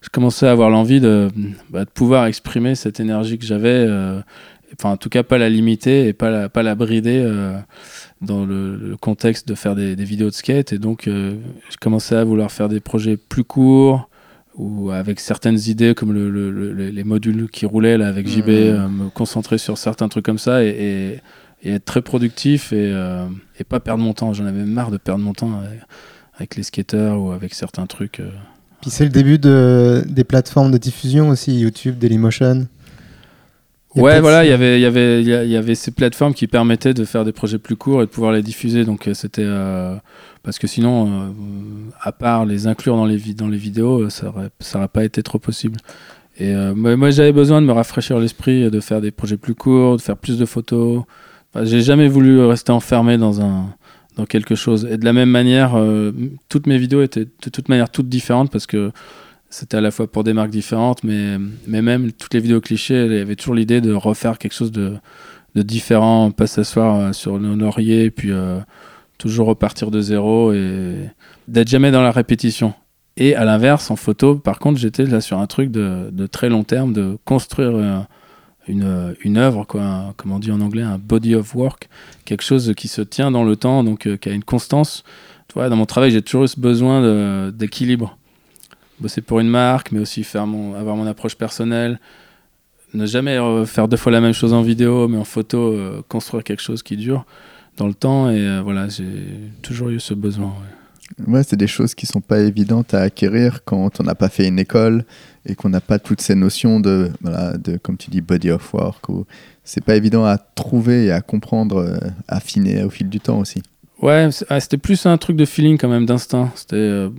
je commençais à avoir l'envie de, bah, de, pouvoir exprimer cette énergie que j'avais euh, enfin en tout cas pas la limiter et pas la, pas la brider euh, dans le, contexte de faire des, des, vidéos de skate et donc je commençais à vouloir faire des projets plus courts ou avec certaines idées comme le, les modules qui roulaient là, avec JB, mmh. euh, me concentrer sur certains trucs comme ça et, et, être très productif et, euh, et, pas perdre mon temps. J'en avais marre de perdre mon temps avec, les skateurs ou avec certains trucs. Euh. Puis c'est le début de, des plateformes de diffusion aussi, YouTube, Dailymotion. Ouais, voilà, il y avait, y avait, il y avait ces plateformes qui permettaient de faire des projets plus courts et de pouvoir les diffuser. Donc c'était parce que sinon, euh, à part les inclure dans les, dans les vidéos, euh, ça n'aurait pas été trop possible. Et euh, moi, j'avais besoin de me rafraîchir l'esprit, de faire des projets plus courts, de faire plus de photos. J'ai jamais voulu rester enfermé dans, un, dans quelque chose. Et de la même manière, toutes mes vidéos étaient de toute manière toutes différentes parce que c'était à la fois pour des marques différentes, mais, mais même toutes les vidéos clichés, il y avait toujours l'idée de refaire quelque chose de, de différent, pas s'asseoir sur nos lauriers, puis toujours repartir de zéro et d'être jamais dans la répétition. Et à l'inverse, en photo, par contre, j'étais là sur un truc de, de, très long terme, de construire euh, une, une œuvre, quoi, comme on dit en anglais, un body of work, quelque chose qui se tient dans le temps, donc euh, qui a une constance. Dans mon travail, j'ai toujours eu ce besoin d'équilibre. Bosser pour une marque, mais aussi faire mon, avoir mon approche personnelle. Ne jamais faire deux fois la même chose en vidéo, mais en photo, euh, construire quelque chose qui dure dans le temps. Et euh, voilà, j'ai toujours eu ce besoin. Ouais, c'est des choses qui sont pas évidentes à acquérir quand on n'a pas fait une école et qu'on n'a pas toutes ces notions de, comme tu dis, body of work. Ou... C'est pas évident à trouver et à comprendre, euh, à affiner au fil du temps aussi. Ouais, ah, c'était plus un truc de feeling quand même, d'instinct. C'était, euh,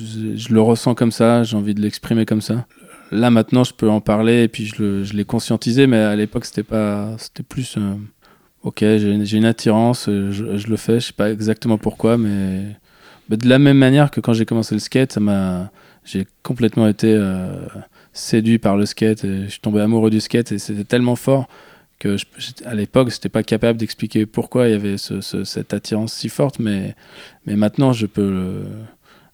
je, le ressens comme ça, j'ai envie de l'exprimer comme ça. Là maintenant, je peux en parler et puis je, l'ai conscientisé, mais à l'époque, c'était pas, c'était plus ok, j'ai une attirance, euh, je, le fais, je sais pas exactement pourquoi, mais, de la même manière que quand j'ai commencé le skate, ça m'a, j'ai complètement été euh, séduit par le skate, et je suis tombé amoureux du skate et c'était tellement fort que à l'époque, j'étais pas capable d'expliquer pourquoi il y avait cette attirance si forte, mais, mais maintenant, je peux,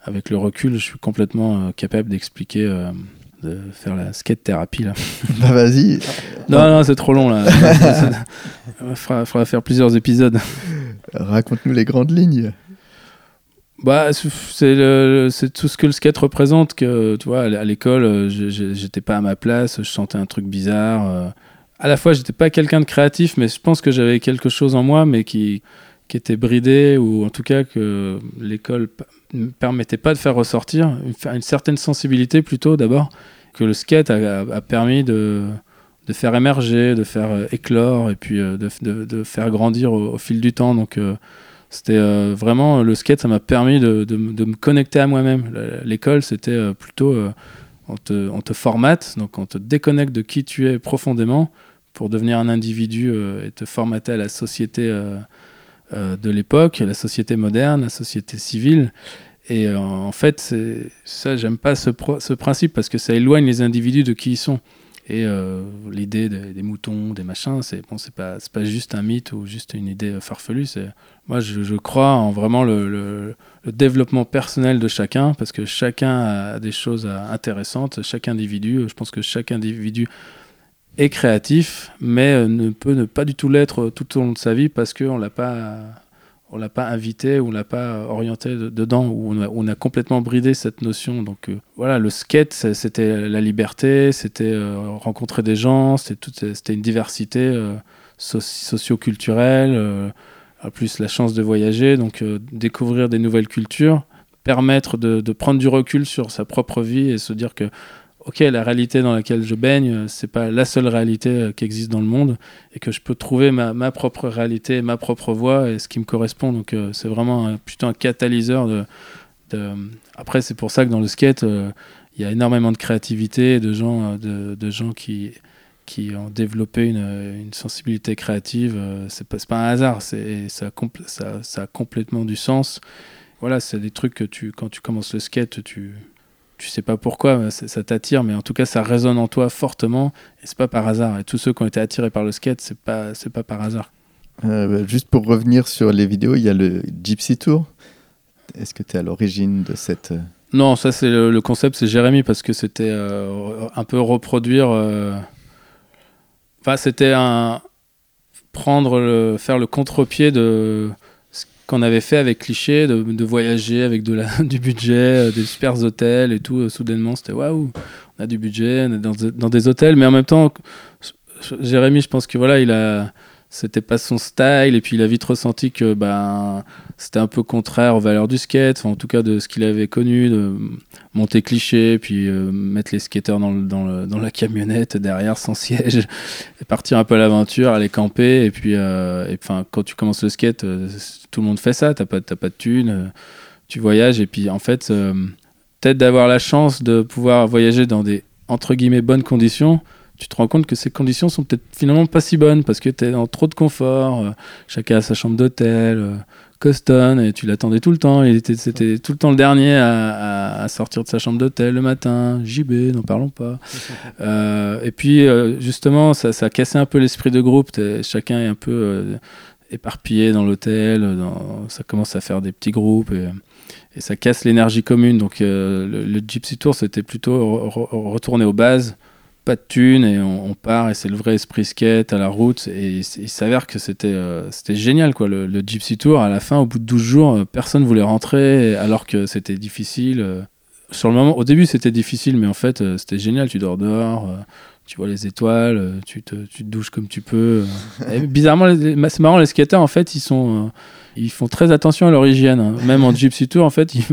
avec le recul, je suis complètement euh, capable d'expliquer de faire la skate thérapie là. Bah vas-y. non non c'est trop long là. Il faudra, faire plusieurs épisodes. Raconte-nous les grandes lignes. Bah c'est tout ce que le skate représente que tu vois à l'école j'étais pas à ma place, je sentais un truc bizarre. Euh. À la fois j'étais pas quelqu'un de créatif mais je pense que j'avais quelque chose en moi mais qui qui était bridé ou en tout cas que l'école ne permettait pas de faire ressortir, une, certaine sensibilité plutôt d'abord, que le skate a, permis de, de, faire émerger, de faire euh, éclore et puis euh, de, de, de, faire grandir au, fil du temps. Donc euh, c'était vraiment le skate, ça m'a permis de, me connecter à moi-même. L'école, c'était plutôt on te, on te formate, donc on te déconnecte de qui tu es profondément pour devenir un individu et te formater à la société de l'époque, la société moderne, la société civile. Et en fait, ça, j'aime pas ce, principe parce que ça éloigne les individus de qui ils sont. Et euh, l'idée des, moutons, des machins, c'est bon, c'est pas, pas juste un mythe ou juste une idée farfelue. Moi, je, je, crois en vraiment le, le, développement personnel de chacun parce que chacun a des choses intéressantes. Chaque individu, je pense que chaque individu est créatif, mais euh, ne peut ne pas du tout l'être tout au long de sa vie parce qu'on l'a pas on l'a pas invité on l'a pas orienté dedans on a, complètement bridé cette notion. Donc euh, voilà le skate c'était la liberté c'était euh, rencontrer des gens c'était une diversité euh, socio-culturelle plus la chance de voyager. Donc découvrir des nouvelles cultures permettre de, prendre du recul sur sa propre vie et se dire que ok, la réalité dans laquelle je baigne, euh, c'est pas la seule réalité euh, qui existe dans le monde et que je peux trouver ma, propre réalité, ma propre voie et ce qui me correspond. Donc euh, c'est vraiment plutôt un catalyseur de. Après, c'est pour ça que dans le skate, il y a énormément de créativité, de gens, de, gens qui qui ont développé une, sensibilité créative. c'est pas, pas un hasard, c'est ça, ça, ça a complètement du sens. Voilà, c'est des trucs que tu, quand tu commences le skate, tu tu sais pas pourquoi, ça t'attire, mais en tout cas, ça résonne en toi fortement, et c'est pas par hasard. Et tous ceux qui ont été attirés par le skate, c'est pas, c'est pas par hasard. Euh, juste pour revenir sur les vidéos, il y a le Gypsy Tour. Est-ce que tu es à l'origine de cette. Euh, non, ça, c'est le, concept, c'est Jérémy, parce que c'était euh, un peu reproduire. Enfin, c'était un. Prendre le, faire le contre-pied de qu'on avait fait avec Cliché, de, voyager avec de la, du budget, euh, des super hôtels et tout. Euh, soudainement, c'était waouh, on a du budget, on est dans, dans, des hôtels, mais en même temps, Jérémy, je pense que voilà, il a c'était pas son style et puis il a vite ressenti que ben c'était un peu contraire aux valeurs du skate en tout cas de ce qu'il avait connu de monter cliché puis euh, mettre les skateurs dans, dans, dans, la camionnette derrière sans siège et partir un peu à l'aventure aller camper et puis euh, enfin quand tu commences le skate euh, tout le monde fait ça t'as pas t'as pas de thunes tu voyages et puis en fait peut-être d'avoir la chance de pouvoir voyager dans des entre guillemets bonnes conditions tu te rends compte que ces conditions sont peut-être finalement pas si bonnes parce que tu es dans trop de confort, euh, chacun a sa chambre d'hôtel, euh, Coston, et tu l'attendais tout le temps, il était, c'était tout le temps le dernier à, sortir de sa chambre d'hôtel le matin, JB, n'en parlons pas. Euh, et puis justement, ça, ça a cassé un peu l'esprit de groupe, chacun est un peu éparpillé dans l'hôtel, ça commence à faire des petits groupes. Et, ça casse l'énergie commune. Donc le, Gypsy Tour, c'était plutôt retourner aux bases, pas de thunes et on, part et c'est le vrai esprit skate à la route. Et il, s'avère que c'était euh, c'était génial quoi le, Gypsy Tour. À la fin au bout de 12 jours euh, personne voulait rentrer alors que c'était difficile euh. sur le moment au début c'était difficile mais en fait c'était génial. Tu dors dehors tu vois les étoiles tu te, tu te douches comme tu peux. Bizarrement c'est marrant les skateurs en fait ils sont ils font très attention à leur hygiène. Hein. Même en Gypsy Tour, en fait, ils,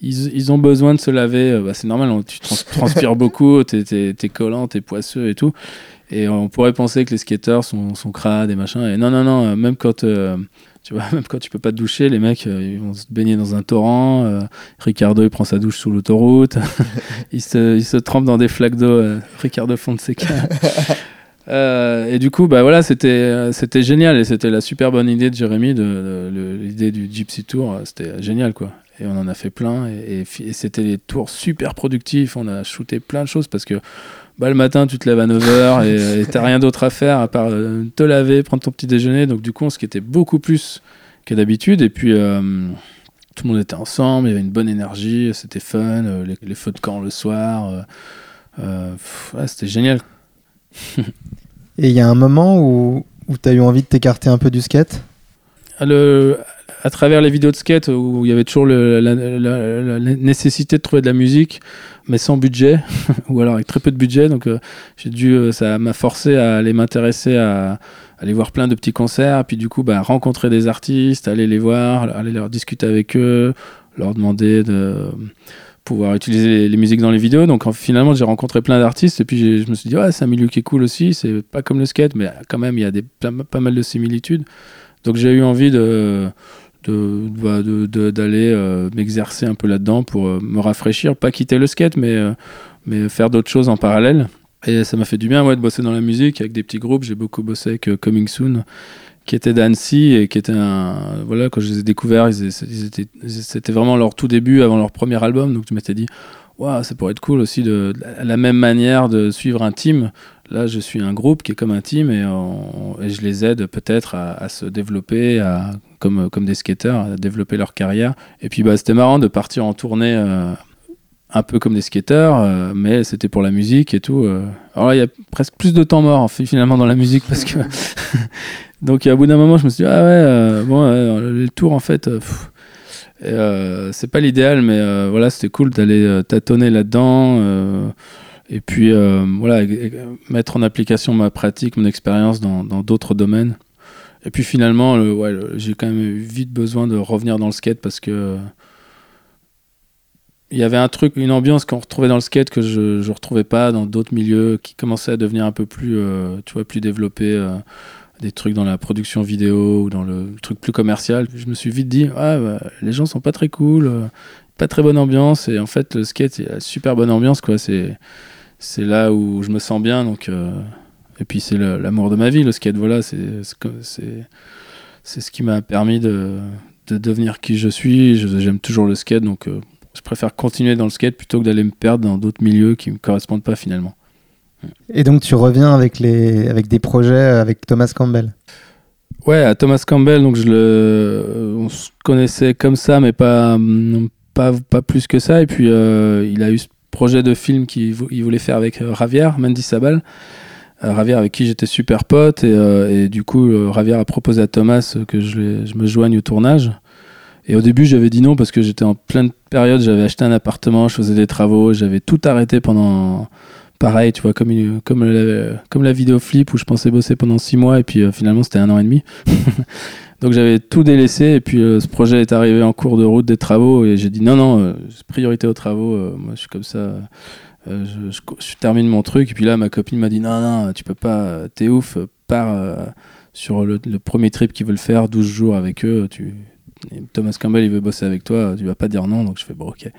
ils, ont besoin de se laver. Euh, bah, c'est normal, hein. tu transpires beaucoup, t'es es, collant, t'es poisseux et tout. Et on pourrait penser que les skateurs sont, sont crades et machin. Et non, non, non, euh, même quand, euh, tu vois, même quand tu peux pas te doucher, les mecs, ils vont se baigner dans un torrent. Ricardo, il prend sa douche sous l'autoroute. il, se, il se trempe dans des flaques d'eau. Ricardo Fonseca. Euh, et du coup, bah voilà, c'était euh, c'était génial et c'était la super bonne idée de Jérémy, de, l'idée du Gypsy Tour, c'était génial quoi. Et on en a fait plein et, c'était des tours super productifs. On a shooté plein de choses parce que bah, le matin, tu te lèves à 9h et t'as rien d'autre à faire à part euh, te laver, prendre ton petit déjeuner. Donc, du coup, on se quittait beaucoup plus que d'habitude. Et puis, tout le monde était ensemble, il y avait une bonne énergie, c'était fun, les, feux de camp le soir. c'était génial. Et il y a un moment où, où tu as eu envie de t'écarter un peu du skate? Le, à travers les vidéos de skate où il y avait toujours la, nécessité de trouver de la musique, mais sans budget, ou alors avec très peu de budget. Donc euh, j'ai dû, euh, ça m'a forcé à aller m'intéresser à, aller voir plein de petits concerts, puis du coup bah, rencontrer des artistes, aller les voir, aller leur discuter avec eux, leur demander de pouvoir utiliser les, musiques dans les vidéos. Donc finalement, j'ai rencontré plein d'artistes et puis je me suis dit, ouais, c'est un milieu qui est cool aussi. C'est pas comme le skate, mais quand même, il y a des, pas, mal de similitudes. Donc j'ai eu envie de bah, d'aller euh, m'exercer un peu là-dedans pour euh, me rafraîchir, pas quitter le skate, mais, euh, mais faire d'autres choses en parallèle. Et ça m'a fait du bien ouais, de bosser dans la musique avec des petits groupes. J'ai beaucoup bossé avec Coming Soon, qui était d'Annecy et qui était un. Voilà, quand je les ai découverts, ils, étaient, c'était vraiment leur tout début avant leur premier album. Donc je m'étais dit, waouh, ça pourrait être cool aussi de, la même manière de suivre un team. Là, je suis un groupe qui est comme un team et, et je les aide peut-être à, se développer, à, comme, comme des skateurs, à développer leur carrière. Et puis, bah, c'était marrant de partir en tournée euh, un peu comme des skateurs, euh, mais c'était pour la musique et tout. Euh. Alors là, il y a presque plus de temps mort finalement dans la musique parce que. Donc, à bout d'un moment, je me suis dit, ah ouais, bon, le tour en fait. c'est pas l'idéal, mais voilà, c'était cool d'aller tâtonner là-dedans et puis voilà mettre en application ma pratique, mon expérience dans d'autres domaines. Et puis finalement, j'ai quand même eu vite besoin de revenir dans le skate parce que il y avait un truc, une ambiance qu'on retrouvait dans le skate que je ne retrouvais pas dans d'autres milieux, qui commençait à devenir un peu plus, euh, tu vois, plus développé, euh, des trucs dans la production vidéo ou dans le, truc plus commercial. Je me suis vite dit, ah, bah, les gens sont pas très cool, euh, pas très bonne ambiance, et en fait, le skate, il a super bonne ambiance, quoi. C'est, là où je me sens bien, donc. et puis c'est l'amour de ma vie, le skate, voilà, c'est, ce qui m'a permis de, de devenir qui je suis. J'aime toujours le skate, donc je préfère continuer dans le skate plutôt que d'aller me perdre dans d'autres milieux qui ne me correspondent pas finalement. Et donc tu reviens avec, les, avec des projets avec Thomas Campbell Ouais, à Thomas Campbell, donc je le, on se connaissait comme ça, mais pas, pas, plus que ça. Et puis euh, il a eu ce projet de film qu'il voulait faire avec euh, Javier Mendy Sabal. Euh, Javier avec qui j'étais super pote et, du coup Javier a proposé à Thomas que je me joigne au tournage. Et au début, j'avais dit non parce que j'étais en pleine période, j'avais acheté un appartement, je faisais des travaux, j'avais tout arrêté pendant. Pareil, tu vois, comme, comme, la, vidéo flip où je pensais bosser pendant six mois et puis euh, finalement c'était un an et demi. Donc j'avais tout délaissé et puis euh, ce projet est arrivé en cours de route des travaux et j'ai dit non, non, euh, priorité aux travaux, moi je suis comme ça. Je, termine mon truc et puis là ma copine m'a dit non non tu peux pas t'es ouf pars sur le, premier trip qu'ils veulent faire 12 jours avec eux Thomas Campbell il veut bosser avec toi, tu vas pas dire non, donc je fais bon ok.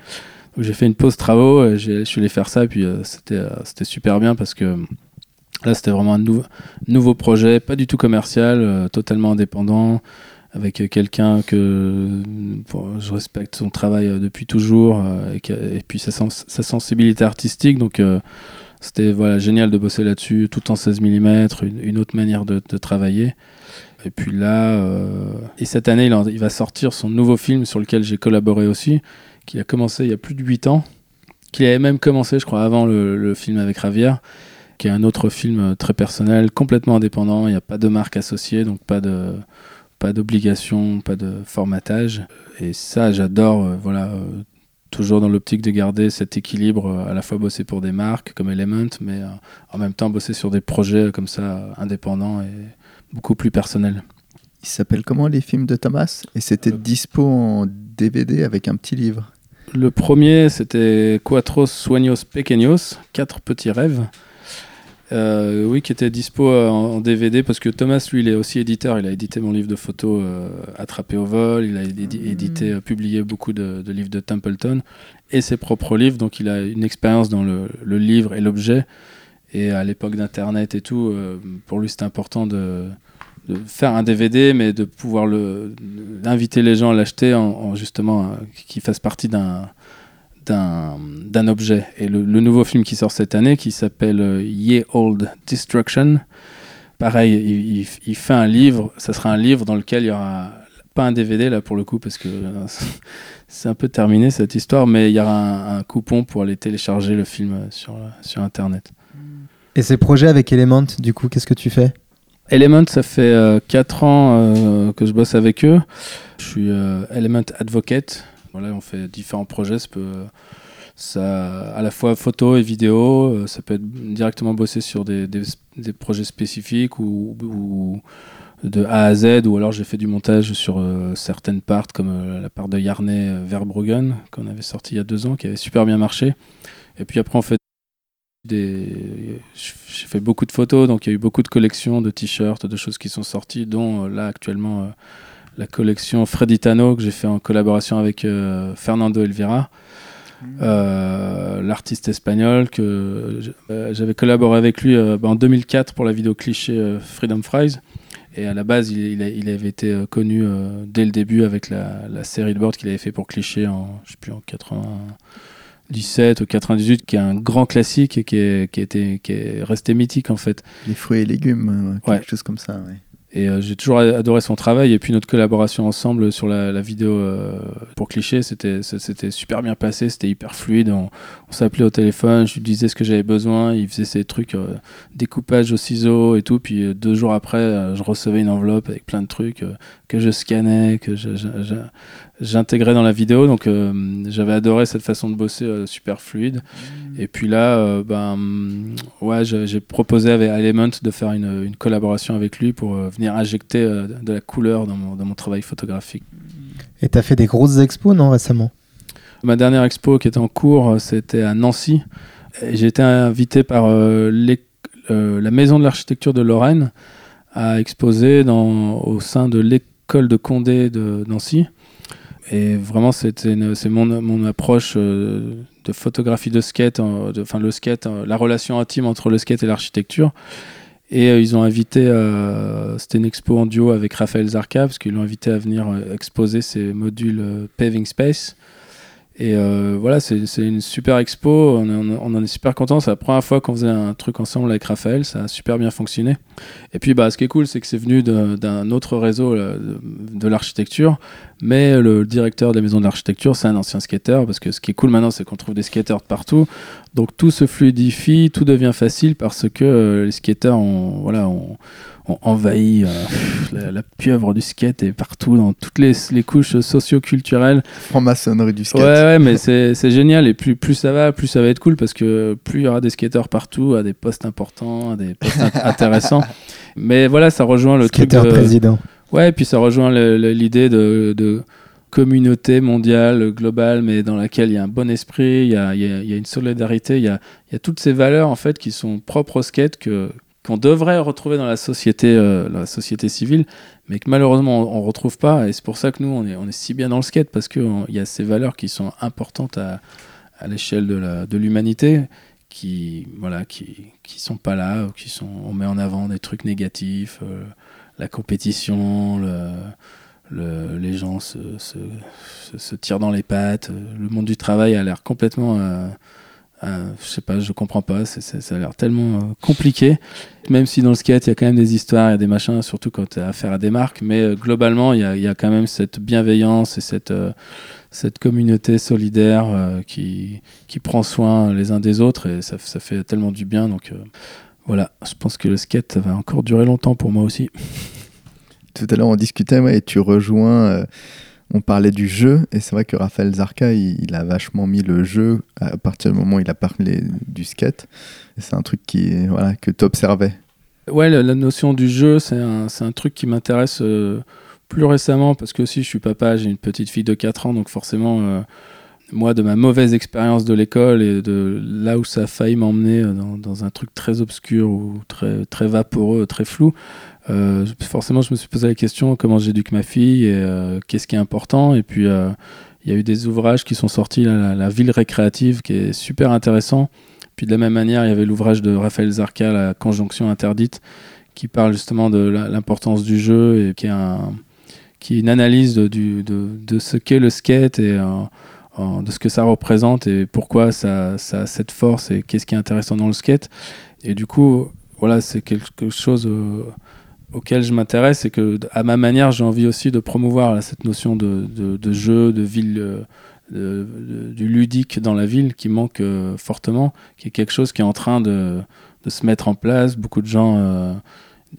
J'ai fait une pause travaux, je suis allé faire ça et puis euh, c'était euh, c'était super bien parce que là c'était vraiment un nouveau, projet, pas du tout commercial, euh, totalement indépendant, avec quelqu'un que je respecte son travail depuis toujours et, puis sa, sensibilité artistique donc c'était voilà génial de bosser là-dessus tout en 16 mm, une, autre manière de, travailler. Et puis là, euh, et cette année, il, va sortir son nouveau film sur lequel j'ai collaboré aussi, qui a commencé il y a plus de 8 ans, qui avait même commencé, je crois, avant le, film avec Ravière, qui est un autre film très personnel, complètement indépendant. Il n'y a pas de marque associée, donc pas de pas d'obligation, pas de formatage. Et ça, j'adore. Euh, voilà. Euh, toujours dans l'optique de garder cet équilibre, à la fois bosser pour des marques comme Element, mais en même temps bosser sur des projets comme ça indépendants et, beaucoup plus personnel. Il s'appelle comment les films de Thomas? Et c'était euh. dispo en DVD avec un petit livre. Le premier, c'était Cuatro Sueños Pequeños, Quatre petits rêves. Euh, oui, qui était dispo euh, en, DVD parce que Thomas, lui, il est aussi éditeur. Il a édité mon livre de photos Attrapé au vol. Il a édité, mmh. publié beaucoup de, livres de Templeton et ses propres livres. Donc, il a une expérience dans le, le livre et l'objet et à l'époque d'Internet et tout, euh, pour lui, c'était important de, faire un DVD, mais de pouvoir le, d'inviter les gens à l'acheter en, justement euh, qu'il fasse partie d'un, objet. Et le, nouveau film qui sort cette année, qui s'appelle euh, Ye Old Destruction, pareil, il, fait un livre, ça sera un livre dans lequel il y aura pas un DVD là pour le coup, parce que c'est un peu terminé cette histoire, mais il y aura un, un coupon pour aller télécharger le film sur, sur Internet. Et ces projets avec Element, du coup, qu'est-ce que tu fais? Element, ça fait 4 euh, ans euh, que je bosse avec eux. Je suis euh, Element Advocate. Voilà, on fait différents projets. Ça à la fois photo et vidéo. Ça peut être directement bosser sur des, projets spécifiques ou, de A à Z. Ou alors j'ai fait du montage sur certaines parts, comme la part de Yarnay Verbruggen, qu'on avait sorti il y a deux ans, qui avait super bien marché. Et puis après, on fait j'ai fait beaucoup de photos, donc il y a eu beaucoup de collections de t-shirts, de choses qui sont sorties, dont euh, là actuellement euh, la collection Freddy Tano que j'ai fait en collaboration avec euh, Fernando Elvira. l'artiste espagnol que j'avais collaboré avec lui bah, en 2004 pour la vidéo cliché Freedom Fries. Et à la base, il, avait été connu dès le début avec la, série de board qu'il avait fait pour cliché en, je sais plus, en 97 ou 98, qui est un grand classique et qui est, qui, était, qui est resté mythique en fait. Les fruits et légumes, quelque chose comme ça. Ouais. Et euh, j'ai toujours adoré son travail. Et puis notre collaboration ensemble sur la, la vidéo euh, pour cliché, c'était super bien passé, c'était hyper fluide. On, on s'appelait au téléphone, je lui disais ce que j'avais besoin, il faisait ses trucs euh, découpage au ciseau et tout. Puis deux jours après, je recevais une enveloppe avec plein de trucs que je scannais, que j'intégrais dans la vidéo. Donc j'avais adoré cette façon de bosser super fluide. Mmh. Et puis là, ben ouais, j'ai proposé avec Element de faire une, une collaboration avec lui pour venir injecter euh, de la couleur dans mon, dans mon travail photographique. Et tu as fait des grosses expos, non, récemment? Ma dernière expo qui était en cours, euh, c'était à Nancy. J'ai été invité par euh, la Maison de l'architecture de Lorraine à exposer dans, au sein de l'école de Condé de Nancy. Et vraiment, c'est mon, mon approche de photographie de skate, enfin le skate, la relation intime entre le skate et l'architecture. Et euh, ils ont invité, euh, c'était une expo en duo avec Raphaël Zarka, parce qu'ils l'ont invité à venir euh, exposer ses modules Paving Space. Et voilà, c'est une super expo, on, en est super content. C'est la première fois qu'on faisait un truc ensemble avec Raphaël, ça a super bien fonctionné. Et puis, bah, ce qui est cool, c'est que c'est venu d'un autre réseau de, de l'architecture, mais le directeur de la maison de l'architecture, c'est un ancien skater, parce que ce qui est cool maintenant, c'est qu'on trouve des skaters de partout. Donc tout se fluidifie, tout devient facile parce que euh, les skaters ont, voilà, ont, envahi euh, la, pieuvre du skate et partout, dans toutes les, les couches socio-culturelles. Franc-maçonnerie du skate. Ouais, ouais mais c'est génial. Et plus, plus ça va, plus ça va être cool parce que plus il y aura des skaters partout, à des postes importants, à des postes intéressants. Mais voilà, ça rejoint le Skater truc. président. Ouais, et puis ça rejoint l'idée de, de, communauté mondiale, globale, mais dans laquelle il y a un bon esprit, il y a, il y a, une solidarité, il y a, il y a, toutes ces valeurs en fait qui sont propres au skate que qu'on devrait retrouver dans la société, euh, la société civile, mais que malheureusement on, ne retrouve pas. Et c'est pour ça que nous on est, on est si bien dans le skate parce qu'il y a ces valeurs qui sont importantes à, à l'échelle de l'humanité qui voilà qui qui sont pas là ou qui sont on met en avant des trucs négatifs euh, la compétition le, le, les gens se, se, se, tirent dans les pattes. Le monde du travail a l'air complètement euh, euh, je sais pas je comprends pas. Ça a l'air tellement euh, compliqué. Même si dans le skate il y a quand même des histoires a des machins surtout quand tu as affaire à des marques. Mais globalement il y a, y a, quand même cette bienveillance et cette cette communauté solidaire euh, qui, qui prend soin les uns des autres. Et ça, ça fait tellement du bien. Donc euh, voilà, je pense que le skate va encore durer longtemps pour moi aussi. Tout à l'heure on discutait et tu rejoins, euh, on parlait du jeu et c'est vrai que Raphaël Zarka il, a vachement mis le jeu à partir du moment où il a parlé du skate. C'est un truc qui, voilà, que tu observais. Ouais, la, notion du jeu, c'est un, un, truc qui m'intéresse plus récemment, parce que aussi je suis papa, j'ai une petite fille de 4 ans, donc forcément, euh, moi, de ma mauvaise expérience de l'école et de là où ça a failli m'emmener euh, dans, un truc très obscur ou très, très vaporeux, très flou, euh, forcément, je me suis posé la question comment j'éduque ma fille et qu'est-ce qui est important? Et puis, il y a eu des ouvrages qui sont sortis, la, ville récréative, qui est super intéressant. Puis de la même manière, il y avait l'ouvrage de Raphaël Zarka, La conjonction interdite, qui parle justement de l'importance du jeu et qui est qui une analyse de, de, ce qu'est le skate et euh, de ce que ça représente et pourquoi ça, ça a cette force et qu'est-ce qui est intéressant dans le skate. Et du coup, voilà, c'est quelque chose euh, auquel je m'intéresse et que, à ma manière, j'ai envie aussi de promouvoir cette notion de, jeu, de ville. Euh, du ludique dans la ville qui manque fortement, qui est quelque chose qui est en train de, se mettre en place. Beaucoup de gens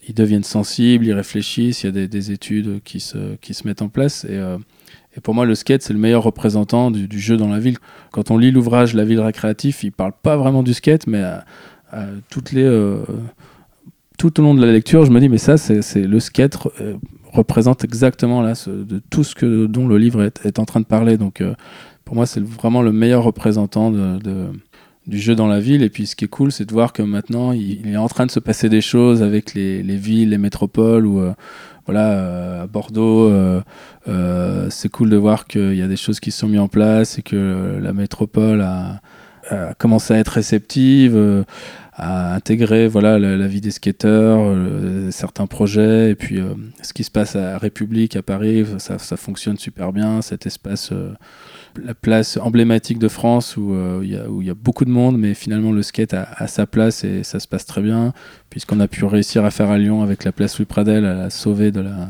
ils deviennent sensibles, ils réfléchissent, il y a des, études qui se, qui se mettent en place. Et, euh, pour moi, le skate, c'est le meilleur représentant du, jeu dans la ville. Quand on lit l'ouvrage La ville récréative, il parle pas vraiment du skate, mais toutes les, euh, tout au long de la lecture, je me dis, mais ça, c'est le skate euh, représente exactement là, de tout ce dont le livre est, en train de parler. Donc, pour moi, c'est vraiment le meilleur représentant du jeu dans la ville. Et puis ce qui est cool, c'est de voir que maintenant, il, est en train de se passer des choses avec les, les villes, les métropoles, ou voilà, à Bordeaux, c'est cool de voir qu'il y a des choses qui se sont mises en place et que la métropole a, a commencé à être réceptive à intégrer voilà la, vie des skateurs, euh, certains projets et puis euh, ce qui se passe à République à Paris, ça, fonctionne super bien. Cet espace, euh, la place emblématique de France où il y, y, a beaucoup de monde, mais finalement le skate a, sa place et ça se passe très bien puisqu'on a pu réussir à faire à Lyon avec la place Louis Pradel à la sauver de la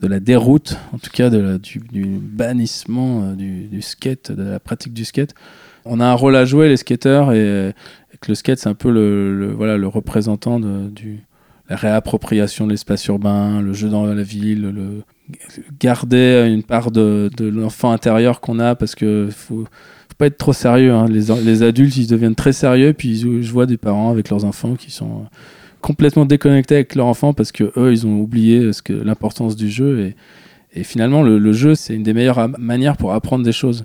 de la déroute, en tout cas de du, bannissement du, du skate, de la pratique du skate on a un rôle à jouer les skateurs et, le skate c'est un peu le, voilà le représentant de du la réappropriation de l'espace urbain, le jeu dans la ville, le garder une part de, l'enfant intérieur qu'on a parce que faut, faut pas être trop sérieux. Hein. Les, adultes ils deviennent très sérieux puis je vois des parents avec leurs enfants qui sont complètement déconnectés avec leurs enfants parce que eux ils ont oublié ce que l'importance du jeu et, et finalement le, jeu c'est une des meilleures manières pour apprendre des choses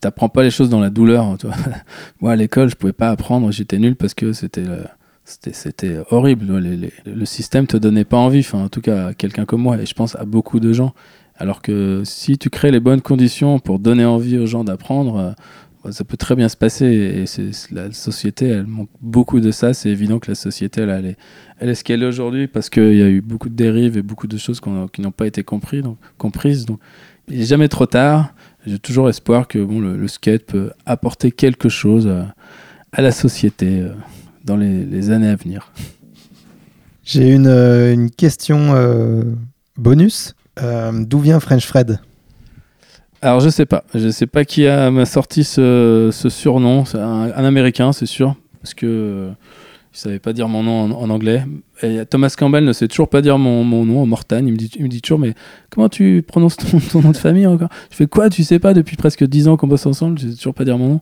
t'apprends pas les choses dans la douleur. Hein, Moi, à l'école, je pouvais pas apprendre, j'étais nul parce que c'était c'était horrible. le système te donnait pas envie, enfin, en tout cas, à quelqu'un comme moi, et je pense à beaucoup de gens. Alors que si tu crées les bonnes conditions pour donner envie aux gens d'apprendre, euh, ça peut très bien se passer. Et c'est, la société, elle manque beaucoup de ça. C'est évident que la société, elle, est, elle est ce qu'elle est aujourd'hui parce qu'il y a eu beaucoup de dérives et beaucoup de choses qui n'ont pas été compris, donc, comprises. Donc, il n'est jamais trop tard. J'ai toujours espoir que bon, le, skate peut apporter quelque chose à, la société euh, dans les, années à venir. J'ai une, euh, une, question euh, bonus. D'où vient French Fred? Alors je sais pas. Je sais pas qui m'a sorti ce, ce surnom. C'est un, un, américain, c'est sûr, parce que il savait pas dire mon nom en, anglais. Et Thomas Campbell ne sait toujours pas dire mon, mon nom en mortagne. Il me, dit, il me dit toujours, mais comment tu prononces ton, nom de famille encore? Je fais quoi? Tu sais pas? Depuis presque 10 ans qu'on bosse ensemble, je sais toujours pas dire mon nom.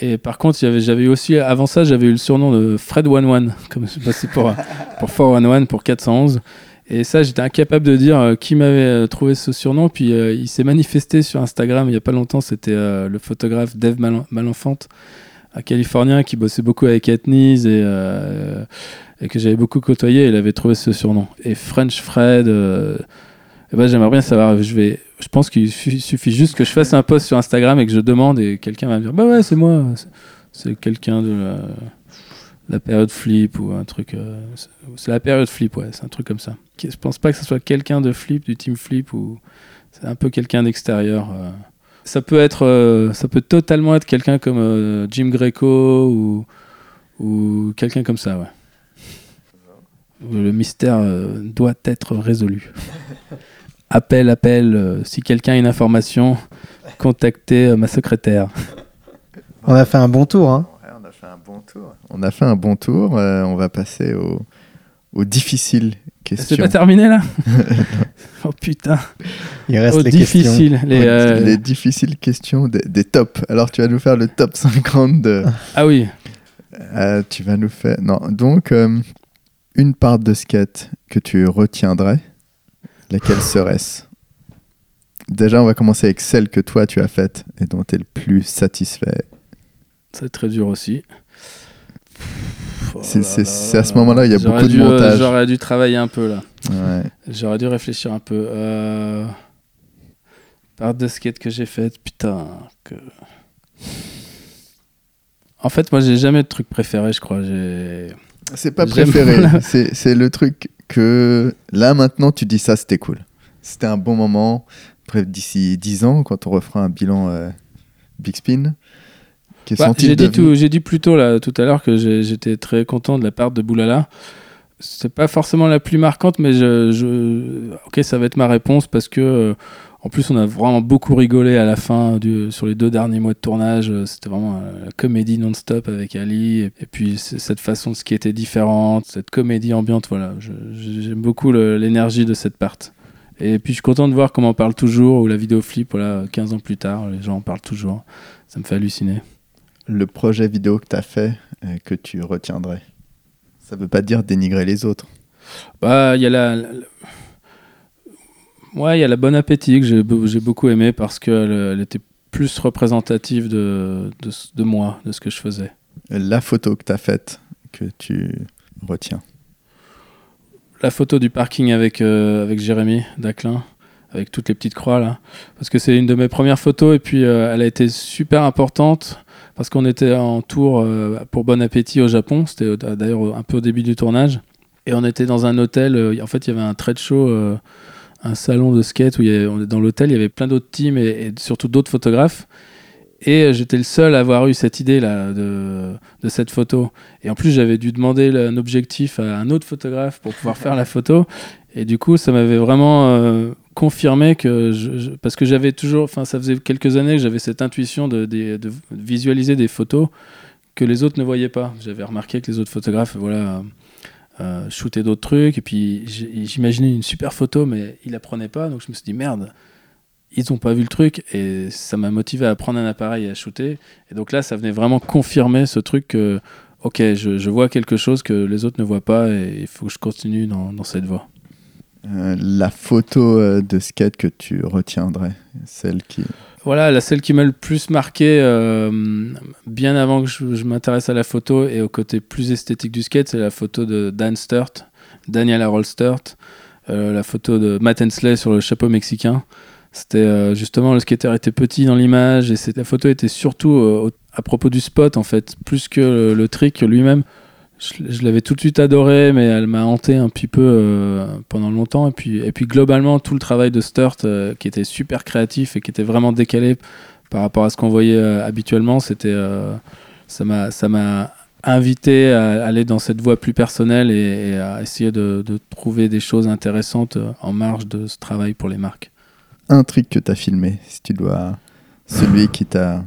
Et par contre, j'avais aussi, avant ça, j'avais eu le surnom de Fred One One, comme je passais pour, pour 411, pour 411. Et ça, j'étais incapable de dire euh, qui m'avait euh, trouvé ce surnom. Puis euh, il s'est manifesté sur Instagram il y a pas longtemps. C'était le photographe Dave Malenfante un Californien qui bossait beaucoup avec Ethnies et, euh, et que j'avais beaucoup côtoyé. Il avait trouvé ce surnom. Et French Fred, euh, eh ben, j'aimerais bien savoir. Je, vais, je pense qu'il suffit juste que je fasse un post sur Instagram et que je demande et quelqu'un va me dire Bah ouais, c'est moi. C'est quelqu'un de la, période flip ou un truc. Euh, c'est la période flip, ouais, c'est un truc comme ça. Je pense pas que ce soit quelqu'un de flip, du team flip ou c'est un peu quelqu'un d'extérieur. Ça peut être, euh, ça peut totalement être quelqu'un comme euh, Jim Greco ou, ou quelqu'un comme ça, ouais. Le mystère euh, doit être résolu. appel, appel. si quelqu'un a une information, contactez ma secrétaire. On a fait un bon tour, hein. on a fait un bon tour. On a fait un bon tour. on va passer au, au difficile c'est pas terminé là Oh putain. Il reste les difficiles. Questions. Les, euh, les, difficiles questions des, tops. Alors tu vas nous faire le top 50 de. Ah oui. Euh, tu vas nous faire. Non, donc euh, une part de skate que tu retiendrais, laquelle serait-ce? Déjà, on va commencer avec celle que toi tu as faite et dont tu es le plus satisfait. C'est très dur aussi. Oh c'est à ce moment-là, il y a beaucoup de montage. J'aurais dû travailler un peu là. J'aurais dû réfléchir un peu. Euh... Part de skate que j'ai faite, putain. Que... En fait, moi, j'ai jamais de truc préféré, je crois. C'est pas préféré. c'est le truc que là, maintenant, tu dis ça, c'était cool. C'était un bon moment. Après, d'ici 10 ans, quand on refera un bilan euh, Big Spin, bah, j'ai dit, tout, dit plutôt là, tout à l'heure que j'étais très content de la part de Boulala. C'est pas forcément la plus marquante, mais je, ok, ça va être ma réponse parce que euh, en plus on a vraiment beaucoup rigolé à la fin du, sur les deux derniers mois de tournage. C'était vraiment euh, la comédie non-stop avec Ali et, puis cette façon de ce qui était différente, cette comédie ambiante. Voilà, j'aime beaucoup l'énergie de cette part. Et puis je suis content de voir comment on parle toujours, ou la vidéo flip, voilà, 15 ans plus tard, les gens en parlent toujours. Ça me fait halluciner le projet vidéo que tu as fait euh, que tu retiendrais Ça veut pas dire dénigrer les autres. Bah, il y a la, Ouais, il y a la bonne appétit que j'ai beaucoup aimé parce qu'elle elle était plus représentative de, de, moi, de ce que je faisais. La photo que tu as faite, que tu retiens La photo du parking avec, euh, avec Jérémy Daclin, avec toutes les petites croix là. Parce que c'est une de mes premières photos et puis euh, elle a été super importante parce qu'on était en tour euh, pour Bon Appétit au Japon. C'était d'ailleurs un peu au début du tournage. Et on était dans un hôtel. en fait, il y avait un trade show un salon de skate où il dans l'hôtel, il y avait plein d'autres teams et, surtout d'autres photographes. Et euh, j'étais le seul à avoir eu cette idée là de, cette photo. Et en plus, j'avais dû demander un objectif à un autre photographe pour pouvoir faire la photo. Et du coup, ça m'avait vraiment euh, confirmé que je, parce que j'avais toujours, enfin, ça faisait quelques années que j'avais cette intuition de, de, visualiser des photos que les autres ne voyaient pas. J'avais remarqué que les autres photographes, voilà, euh, shooter d'autres trucs. Et puis j'imaginais une super photo, mais il la prenait pas. Donc je me suis dit merde, ils ont pas vu le truc. Et ça m'a motivé à prendre un appareil et à shooter. Et donc là, ça venait vraiment confirmer ce truc que, ok, je, vois quelque chose que les autres ne voient pas et il faut que je continue dans, dans cette voie. Euh, la photo euh, de skate que tu retiendrais, celle qui voilà, la celle qui m'a le plus marqué, euh, bien avant que je, m'intéresse à la photo et au côté plus esthétique du skate, c'est la photo de Dan Sturt, Daniel Harold Sturt, la photo de Matt Hensley sur le chapeau mexicain. C'était justement le skater était petit dans l'image et la photo était surtout à propos du spot en fait, plus que le trick lui-même je, l'avais tout de suite adoré, mais elle m'a hanté un petit peu euh, pendant longtemps. Et puis, et puis globalement, tout le travail de Sturt, euh, qui était super créatif et qui était vraiment décalé par rapport à ce qu'on voyait euh, habituellement, c'était, ça m'a, ça m'a invité à aller dans cette voie plus personnelle et, à essayer de, de, trouver des choses intéressantes en marge de ce travail pour les marques. Un truc que tu as filmé, si tu dois. Celui qui t'a.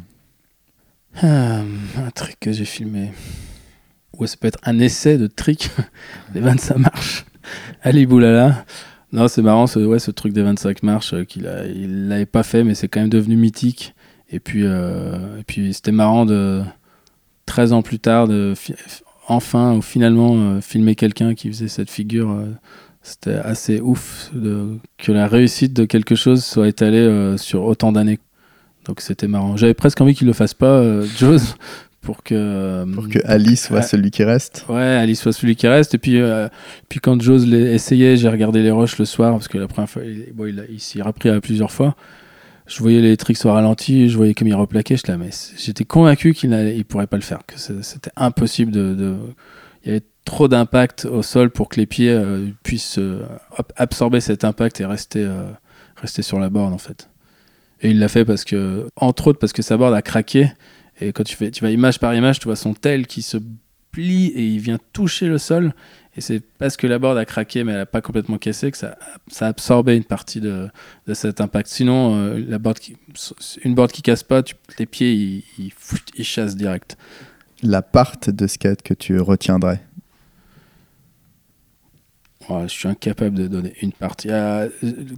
un truc que j'ai filmé ou ça peut être un essai de trick des 25 marches. Ali Boulala. Non, c'est marrant, ce, ouais, ce truc des 25 marches euh, qu'il a, il l'avait pas fait, mais c'est quand même devenu mythique. Et puis, euh, puis c'était marrant de 13 ans plus tard de enfin ou finalement euh, filmer quelqu'un qui faisait cette figure. c'était assez ouf que la réussite de quelque chose soit étalée sur autant d'années. Donc c'était marrant. J'avais presque envie qu'il le fasse pas, Joe's, pour que pour que Alice soit celui qui reste. Ouais, Alice soit celui qui reste. Et puis euh, puis quand Jose essayé, j'ai regardé les rushs le soir parce que la première fois, il, bon, il, s'y est repris à plusieurs fois. Je voyais les tricks au ralenti, je voyais comme il replaquait. Je mais j'étais convaincu qu'il ne pourrait pas le faire, que c'était impossible de, Il y avait trop d'impact au sol pour que les pieds euh, puissent euh, absorber cet impact et rester rester sur la board en fait. Et il l'a fait parce que, entre autres, parce que sa board a craqué et quand tu, fais, tu vas image par image, tu vois son tel qui se plie et il vient toucher le sol. Et c'est parce que la board a craqué, mais elle n'a pas complètement cassé, que ça, ça a absorbé une partie de, de cet impact. Sinon, euh, la board qui, une board qui casse pas, tu, les pieds, ils, ils, chassent direct. La part de skate que tu retiendrais? Je suis incapable de donner une partie.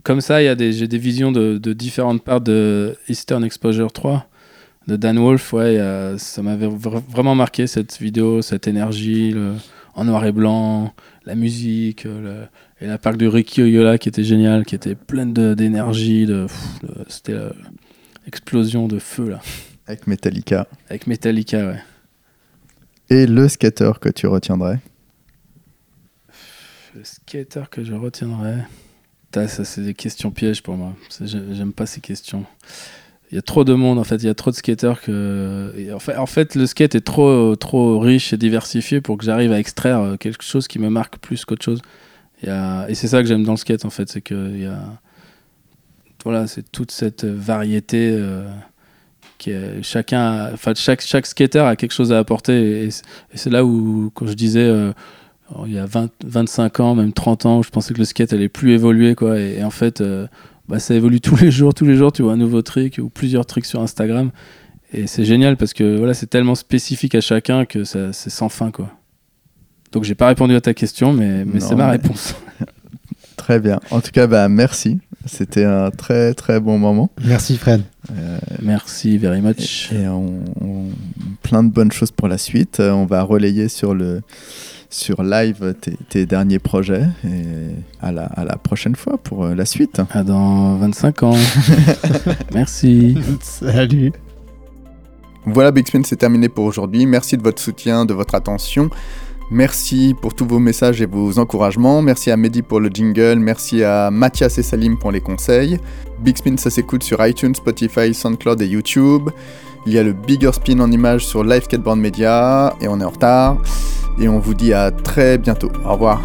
comme ça, j'ai des visions de, de différentes parts de Eastern Exposure 3 de Dan Wolf, ouais, ça m'avait vraiment marqué cette vidéo, cette énergie, en noir et blanc, la musique, euh, et la part du Ricky Oyola qui était génial, qui était pleine d'énergie, de, c'était l'explosion de feu là. Avec Metallica. Avec Metallica, ouais. Et le skater que tu retiendrais? Le skater que je retiendrais. ça, c'est des questions pièges pour moi. J'aime pas ces questions il y a trop de monde en fait, il y a trop de skateurs que en fait, le skate est trop trop riche et diversifié pour que j'arrive à extraire euh, quelque chose qui me marque plus qu'autre chose. Et c'est ça que j'aime dans le skate en fait, c'est que il y a voilà, c'est toute cette variété euh, qui chacun enfin chaque chaque skater a quelque chose à apporter et, c'est là où quand je disais euh, il y a 20, 25 ans, même 30 ans, je pensais que le skate allait plus évoluer quoi et, en fait bah, ça évolue tous les jours, tous les jours, tu vois un nouveau trick ou plusieurs tricks sur Instagram. Et c'est génial parce que voilà, c'est tellement spécifique à chacun que c'est sans fin. quoi. Donc j'ai pas répondu à ta question, mais, mais c'est ma réponse. très bien. En tout cas, bah, merci. C'était un très très bon moment. Merci Fred. Euh, merci very much. Et, on, plein de bonnes choses pour la suite. Euh, on va relayer sur le sur live tes, derniers projets et à la, à la, prochaine fois pour euh, la suite. À dans 25 ans. Merci. Salut. Voilà, Big Spin, c'est terminé pour aujourd'hui. Merci de votre soutien, de votre attention. Merci pour tous vos messages et vos encouragements. Merci à Mehdi pour le jingle. Merci à Mathias et Salim pour les conseils. Big Spin, ça s'écoute sur iTunes, Spotify, SoundCloud et YouTube. Il y a le Bigger Spin en images sur Live Skateboard Media. Et on est en retard. Et on vous dit à très bientôt. Au revoir.